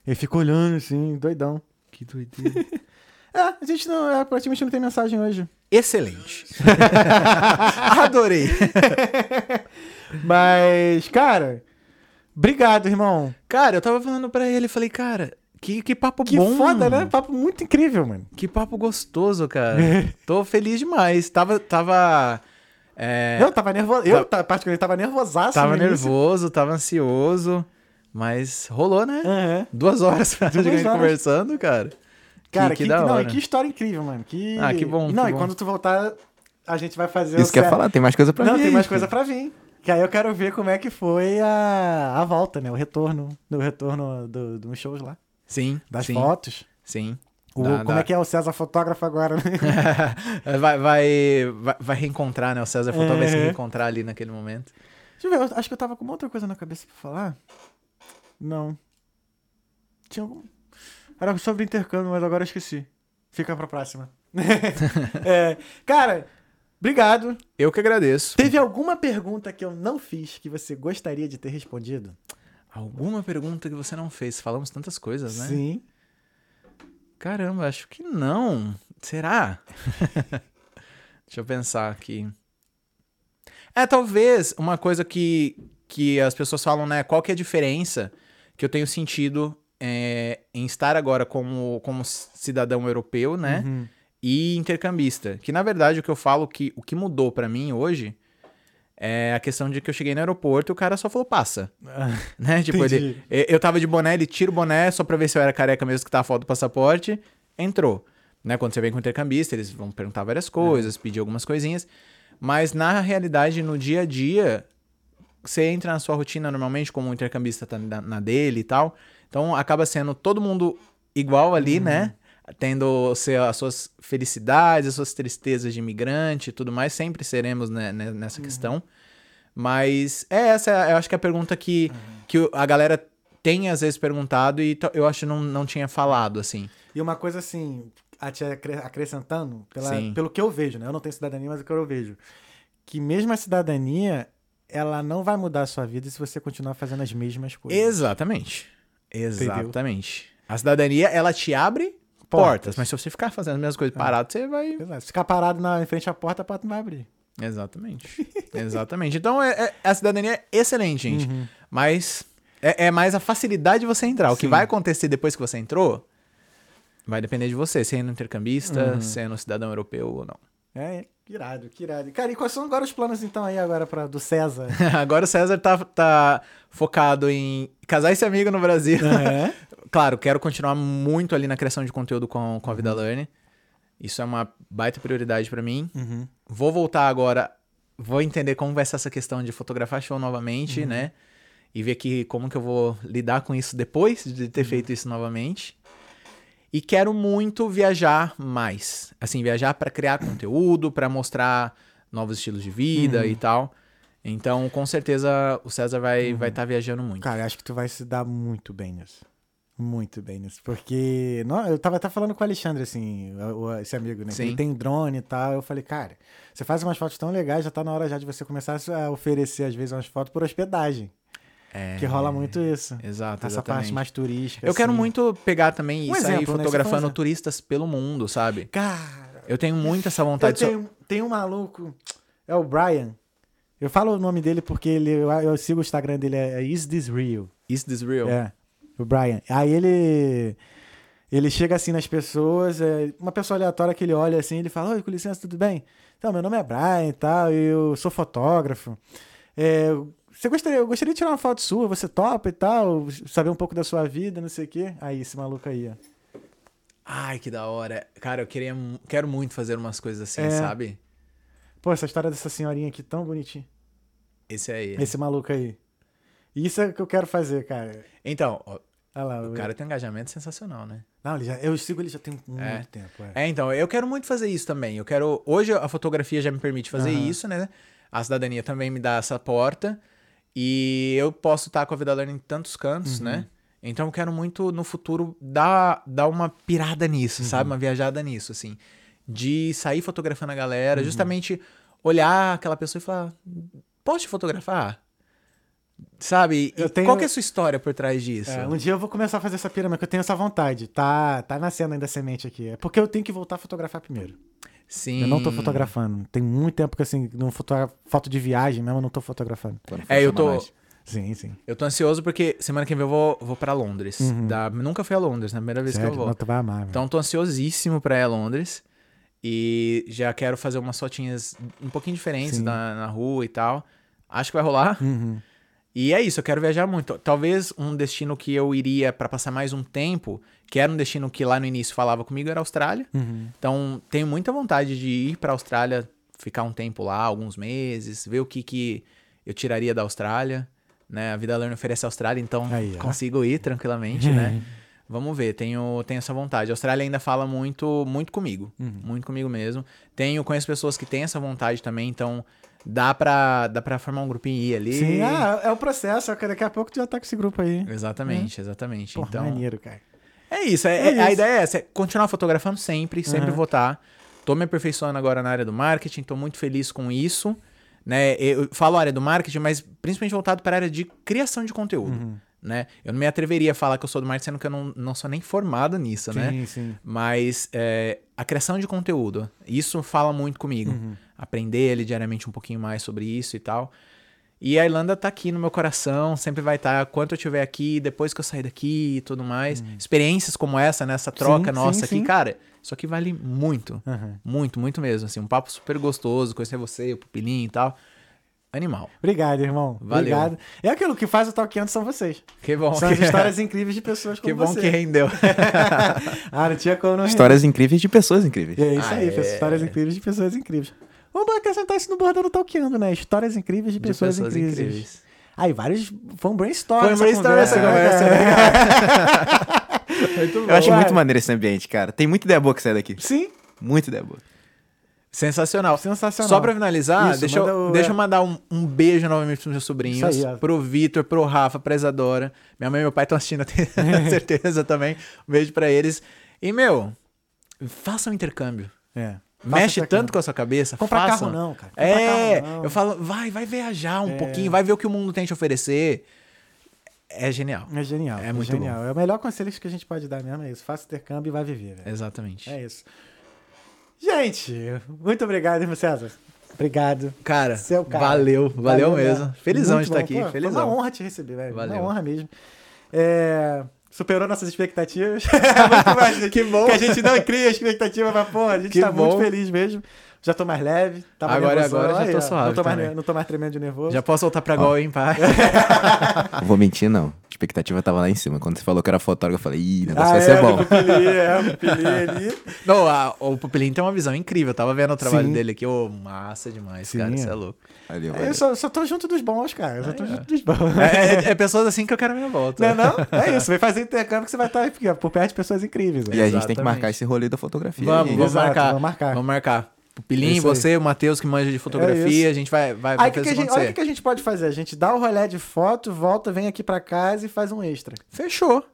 Ele fica olhando assim, doidão. Que doideira. [LAUGHS] É, a gente não. É, praticamente não tem mensagem hoje. Excelente. [LAUGHS] Adorei. [LAUGHS] Mas, cara, obrigado, irmão. Cara, eu tava falando pra ele, falei, cara, que, que papo Que bom. foda, né? Papo muito incrível, mano. Que papo gostoso, cara. Tô feliz demais. Tava. tava é, Eu tava nervoso. Eu, tá, particularmente, tava nervosaço. tava nervoso, tava ansioso. Mas rolou, né? Aham. Duas horas pra Duas gente horas. conversando, cara. Cara, que, que, que da não, hora. e que história incrível, mano. Que... Ah, que bom, Não, que e bom. quando tu voltar, a gente vai fazer Isso o que eu ia cer- falar, tem mais coisa pra Não, vir tem aí, mais coisa pra vir. Que aí eu quero ver como é que foi a, a volta, né? O retorno. O retorno do, dos shows lá. Sim. Das sim, fotos. Sim. O- Dá- como dá. é que é o César fotógrafo agora, né? [LAUGHS] vai, vai, vai, vai reencontrar, né? O César Fotógrafo vai se É. reencontrar ali naquele momento. Deixa eu ver, eu acho que eu tava com uma outra coisa na cabeça pra falar. Não. Tinha algum. Era sobre intercâmbio, mas agora eu esqueci. Fica pra próxima. [LAUGHS] É, cara, obrigado. Eu que agradeço. Teve alguma pergunta que eu não fiz que você gostaria de ter respondido? Alguma pergunta que você não fez? Falamos tantas coisas, né? Sim. Caramba, acho que não. Será? [LAUGHS] Deixa eu pensar aqui. É, talvez uma coisa que, que as pessoas falam, né? Qual que é a diferença que eu tenho sentido é, em estar agora como, como cidadão europeu, né? Uhum. E intercambista. Que na verdade o que eu falo que o que mudou pra mim hoje é a questão de que eu cheguei no aeroporto e o cara só falou passa. [LAUGHS] Né? Tipo, ele, eu tava de boné, ele tira o boné só pra ver se eu era careca mesmo que tá a foto do passaporte, entrou. Né? Quando você vem com o intercambista, eles vão perguntar várias coisas, pedir algumas coisinhas. Mas na realidade, no dia a dia, você entra na sua rotina normalmente, como o intercambista tá na, na dele e tal. Então acaba sendo todo mundo igual ali, né? Tendo as suas felicidades, as suas tristezas de imigrante e tudo mais, sempre seremos né, né, nessa questão. Mas é essa, eu acho que é a pergunta que, que o- a galera tem às vezes perguntado e eu acho que não, não tinha falado, assim. E uma coisa assim, a te acre- acrescentando, pela- Sim. pelo que eu vejo, né? Eu não tenho cidadania, mas é o que eu vejo. Que mesmo a cidadania, ela não vai mudar a sua vida se você continuar fazendo as mesmas coisas. Exatamente. Exatamente. A cidadania, ela te abre portas, Portas. mas se você ficar fazendo as mesmas coisas parado, você vai. Exato. Se ficar parado na, em frente à porta, a porta não vai abrir. Exatamente. [LAUGHS] Exatamente. Então, é, é- a cidadania é excelente, gente. Uhum. Mas é, é mais a facilidade de você entrar. O que Sim. vai acontecer depois que você entrou vai depender de você. Se é intercambista, Uhum. se é cidadão europeu ou não. É, que irado, que irado. Cara, e quais são agora os planos, então, aí agora pra, do César? [LAUGHS] Agora o César tá, tá focado em casar esse amigo no Brasil. É? [LAUGHS] Claro, quero continuar muito ali na criação de conteúdo com, com a Uhum. Vida Learn. Isso é uma baita prioridade pra mim. Uhum. Vou voltar agora, vou entender como vai ser essa questão de fotografar show novamente, Uhum. né? E ver que, como que eu vou lidar com isso depois de Uhum. ter feito isso novamente. E quero muito viajar mais. Assim, viajar pra criar conteúdo, pra mostrar novos estilos de vida Uhum. e tal. Então, com certeza, o César vai vai estar viajando muito. Cara, acho que tu vai se dar muito bem nisso. Muito bem nisso. Porque não, eu tava até falando com o Alexandre, assim, esse amigo, né? Sim. Ele tem drone e tal. Eu falei, cara, você faz umas fotos tão legais, já tá na hora já de você começar a oferecer, às vezes, umas fotos por hospedagem. É, Que rola muito isso. Exato, Essa exatamente. parte mais turística. Eu quero assim. muito pegar também Um e sair exemplo, né? Fotografando turistas pelo mundo, sabe? Cara, Eu tenho muito essa eu vontade. de so- tenho, tem um maluco, é o Brian. Eu falo o nome dele porque ele, eu, eu sigo o Instagram dele, é Is This Real? Is this real? É, o Brian. Aí ele. Ele chega assim nas pessoas, é, uma pessoa aleatória que ele olha assim, ele fala: Oi, com licença, tudo bem? Então, meu nome é Brian e tal, eu sou fotógrafo. É, você gostaria, eu gostaria de tirar uma foto sua, você topa e tal, saber um pouco da sua vida, não sei o quê. Aí, esse maluco aí, ó. Ai, que da hora. Cara, eu queria, quero muito fazer umas coisas assim, É. sabe? Pô, essa história dessa senhorinha aqui tão bonitinha. Esse aí. Esse maluco aí. Isso é o que eu quero fazer, cara. Então, lá. o cara tem um engajamento sensacional, né? Não, ele já, eu sigo ele já tem muito É. tempo. É. É, então, eu quero muito fazer isso também. Eu quero. Hoje a fotografia já me permite fazer Aham. isso, né? A cidadania também me dá essa porta. E eu posso estar com a vida learning em tantos cantos, Uhum. né? Então eu quero muito no futuro dar, dar uma pirada nisso, sabe? Uhum. Uma viajada nisso, assim. De sair fotografando a galera, Uhum. justamente olhar aquela pessoa e falar: Posso te fotografar? Sabe? E Eu tenho- qual que é a sua história por trás disso? É, um dia eu vou começar a fazer essa pirâmide, que eu tenho essa vontade. Tá, tá nascendo ainda a semente aqui. É porque eu tenho que voltar a fotografar primeiro. Sim. Eu não tô fotografando. Tem muito tempo que assim, não fotogra... foto de viagem mesmo, eu não tô fotografando. É, eu tô. nós. Sim, sim. Eu tô ansioso porque semana que vem eu vou, vou pra Londres. Da- nunca fui a Londres, né? Primeira vez Uhum. Sério, que eu vou. não, tu vai amar. Então tô ansiosíssimo pra ir a Londres. E já quero fazer umas fotinhas um pouquinho diferentes na, na rua e tal. Acho que vai rolar. Uhum. E é isso, eu quero viajar muito. Talvez um destino que eu iria pra passar mais um tempo, que era um destino que lá no início falava comigo, era a Austrália. Uhum. Então tenho muita vontade de ir pra Austrália, ficar um tempo lá, alguns meses, ver o que, que eu tiraria da Austrália. Né? A Vida Learn oferece a Austrália, então Aí, consigo ir tranquilamente, né? [LAUGHS] Vamos ver, tenho, tenho essa vontade. A Austrália ainda fala muito, muito comigo. Uhum. Muito comigo mesmo. Tenho, conheço pessoas que têm essa vontade também, então dá pra, dá pra formar um grupinho e ir ali. Sim, ah, é o processo. Daqui a pouco tu já tá com esse grupo aí. Exatamente, exatamente. Porra, então, maneiro, cara. é isso, é, É é- A isso. ideia é essa, é continuar fotografando sempre, sempre Uhum. votar. Tô me aperfeiçoando agora na área do marketing, tô muito feliz com isso. Né? Eu falo área do marketing, mas principalmente voltado para a área de criação de conteúdo. Uhum. Né? Eu não me atreveria a falar que eu sou do marketing, sendo que eu não, não sou nem formado nisso, né? Sim, sim. Mas é, a criação de conteúdo, isso fala muito comigo. Uhum. Aprender ali diariamente um pouquinho mais sobre isso e tal. E a Irlanda tá aqui no meu coração, sempre vai estar quanto eu estiver aqui, depois que eu sair daqui e tudo mais. Experiências como essa, né? Essa troca Uhum. Sim, nossa sim, aqui, sim. cara, isso aqui vale muito. Aham. Muito, muito mesmo. Assim, um papo super gostoso, conhecer você, o Pupilinho e tal. Animal. Obrigado, irmão. Valeu. Obrigado. É aquilo que faz o Talkando são vocês. Que bom. São as [LAUGHS] histórias incríveis de pessoas como que bom você. que rendeu. [LAUGHS] ah, não tinha como não render. Histórias incríveis de pessoas incríveis. E é isso Ah, aí, é. histórias incríveis de pessoas incríveis. Vamos acrescentar isso no bordão do Talkando, né? Histórias incríveis de De pessoas, pessoas incríveis. incríveis. Aí, vários. Foi um brainstorm. Foi um brainstorm essa conversa, né? [LAUGHS] Muito Eu acho muito maneiro esse ambiente, cara. Tem muita ideia boa que sai daqui. Sim, Muita ideia boa. Sensacional. sensacional. Só pra finalizar, Isso, deixa, eu, o- deixa eu mandar um, um beijo novamente pros meus sobrinhos. Isso aí, ó. pro Vitor, pro Rafa, pra Isadora. Minha mãe e meu pai estão assistindo, [LAUGHS] tenho [LAUGHS] certeza também. Um beijo pra eles. E, meu, faça um intercâmbio. É. Mexe Faça tanto com a sua cabeça. Comprar façam. carro não, cara. Comprar É, carro não. eu falo, vai, vai viajar um É. pouquinho, vai ver o que o mundo tem a te oferecer. É genial. É genial. É É, muito genial. É o melhor conselho que a gente pode dar mesmo, é isso. Faça intercâmbio e vai viver, velho. Exatamente. É isso. Gente, muito obrigado, irmão César. Obrigado. Cara, Seu cara. valeu, valeu, mesmo. mesmo. Felizão Muito de estar bom. aqui, Pô, Foi felizão. uma honra te receber, velho. Valeu. Uma honra mesmo. É, Superou nossas expectativas. [LAUGHS] muito mais Que bom. Que a gente não cria expectativa, mas, pô, a gente Que tá muito bom. feliz mesmo. Já tô mais leve. Tava Agora- nervosão, agora já tô suave Não tô, mais, não tô mais tremendo de nervoso. Já posso voltar pra Gol, hein, pai? [LAUGHS] Não vou mentir, não. A expectativa tava lá em cima. Quando você falou que era fotógrafo, eu falei, ih, o negócio Ah, vai é, ser bom. do Pupilinho, é, o Pupilinho ali. [LAUGHS] Não, a- o Pupilinho tem uma visão incrível. Eu tava vendo o trabalho Sim. dele aqui. Ô, massa demais, Sim, cara. Isso é. é louco. Valeu, Eu valeu. só, só tô junto dos bons, cara. Eu só tô Aí, junto dos bons. É, é- é pessoas assim que eu quero a minha volta. Não é não? É isso, vem fazer intercâmbio que você vai estar aqui, por perto de pessoas incríveis. E né? a gente tem que Exatamente. marcar esse rolê da fotografia. Vamos, vamos Exato, marcar. vamos marcar. Vamos marcar. Aí. você, o Matheus que manja de É fotografia, isso. a gente vai, vai, vai que que fazer a isso gente, olha o que, que a gente pode fazer. A gente dá o rolê de foto, volta, vem aqui pra casa e faz um extra. Fechou.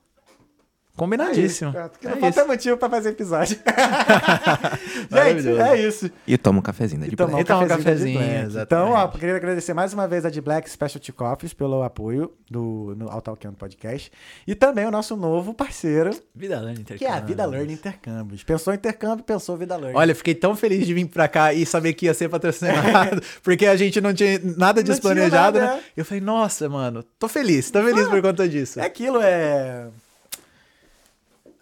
Combinadíssimo. É isso, porque É não falta motivo pra fazer episódio. [LAUGHS] gente, é isso. E toma um cafezinho da tomar Black. E tomar um cafezinho. Então, ó, queria agradecer mais uma vez a de Black Specialty Coffees pelo apoio do, no Autalcando Podcast. E também o nosso novo parceiro, Vida Learning que é a Vida Learning Intercâmbios. Pensou intercâmbio, pensou Vida Learning. Olha, fiquei tão feliz de vir pra cá e saber que ia ser patrocinado, [LAUGHS] porque a gente não tinha nada disso planejado, nada, né? é. Eu falei, nossa, mano, tô feliz, tô feliz por conta disso. É aquilo, é.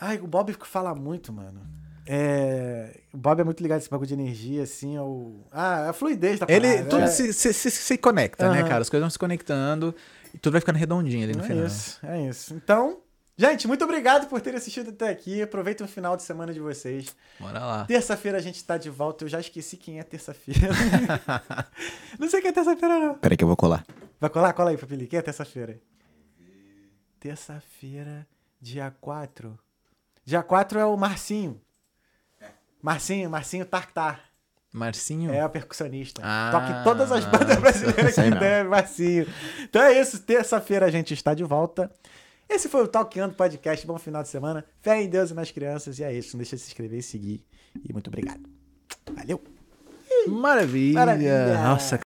Ai, o Bob fala muito, mano. É... O Bob é muito ligado a esse bagulho de energia, assim, ao... Ah, a fluidez da Ele, parada. tudo é... se, se, se, se conecta, né, Aham. cara? As coisas vão se conectando e tudo vai ficando redondinho ali no É final. isso, é isso. Então, gente, muito obrigado por terem assistido até aqui. Aproveita o final de semana de vocês. Bora lá. Terça-feira a gente tá de volta. Eu já esqueci quem é terça-feira. [LAUGHS] não sei quem é terça-feira, não. Peraí que eu vou colar. Vai colar? Cola aí, Papili. Quem é terça-feira? Terça-feira, dia 4. Dia 4 é o Marcinho. Marcinho, Marcinho Tartar. Marcinho? É o percussionista. Ah, Toca em todas as bandas brasileiras que não. der, Marcinho. Então é isso. Terça-feira a gente está de volta. Esse foi o Talkando Podcast. Bom final de semana. Fé em Deus e nas crianças. E é isso. Não deixa de se inscrever e seguir. E muito obrigado. Valeu. Maravilha. Maravilha. Nossa,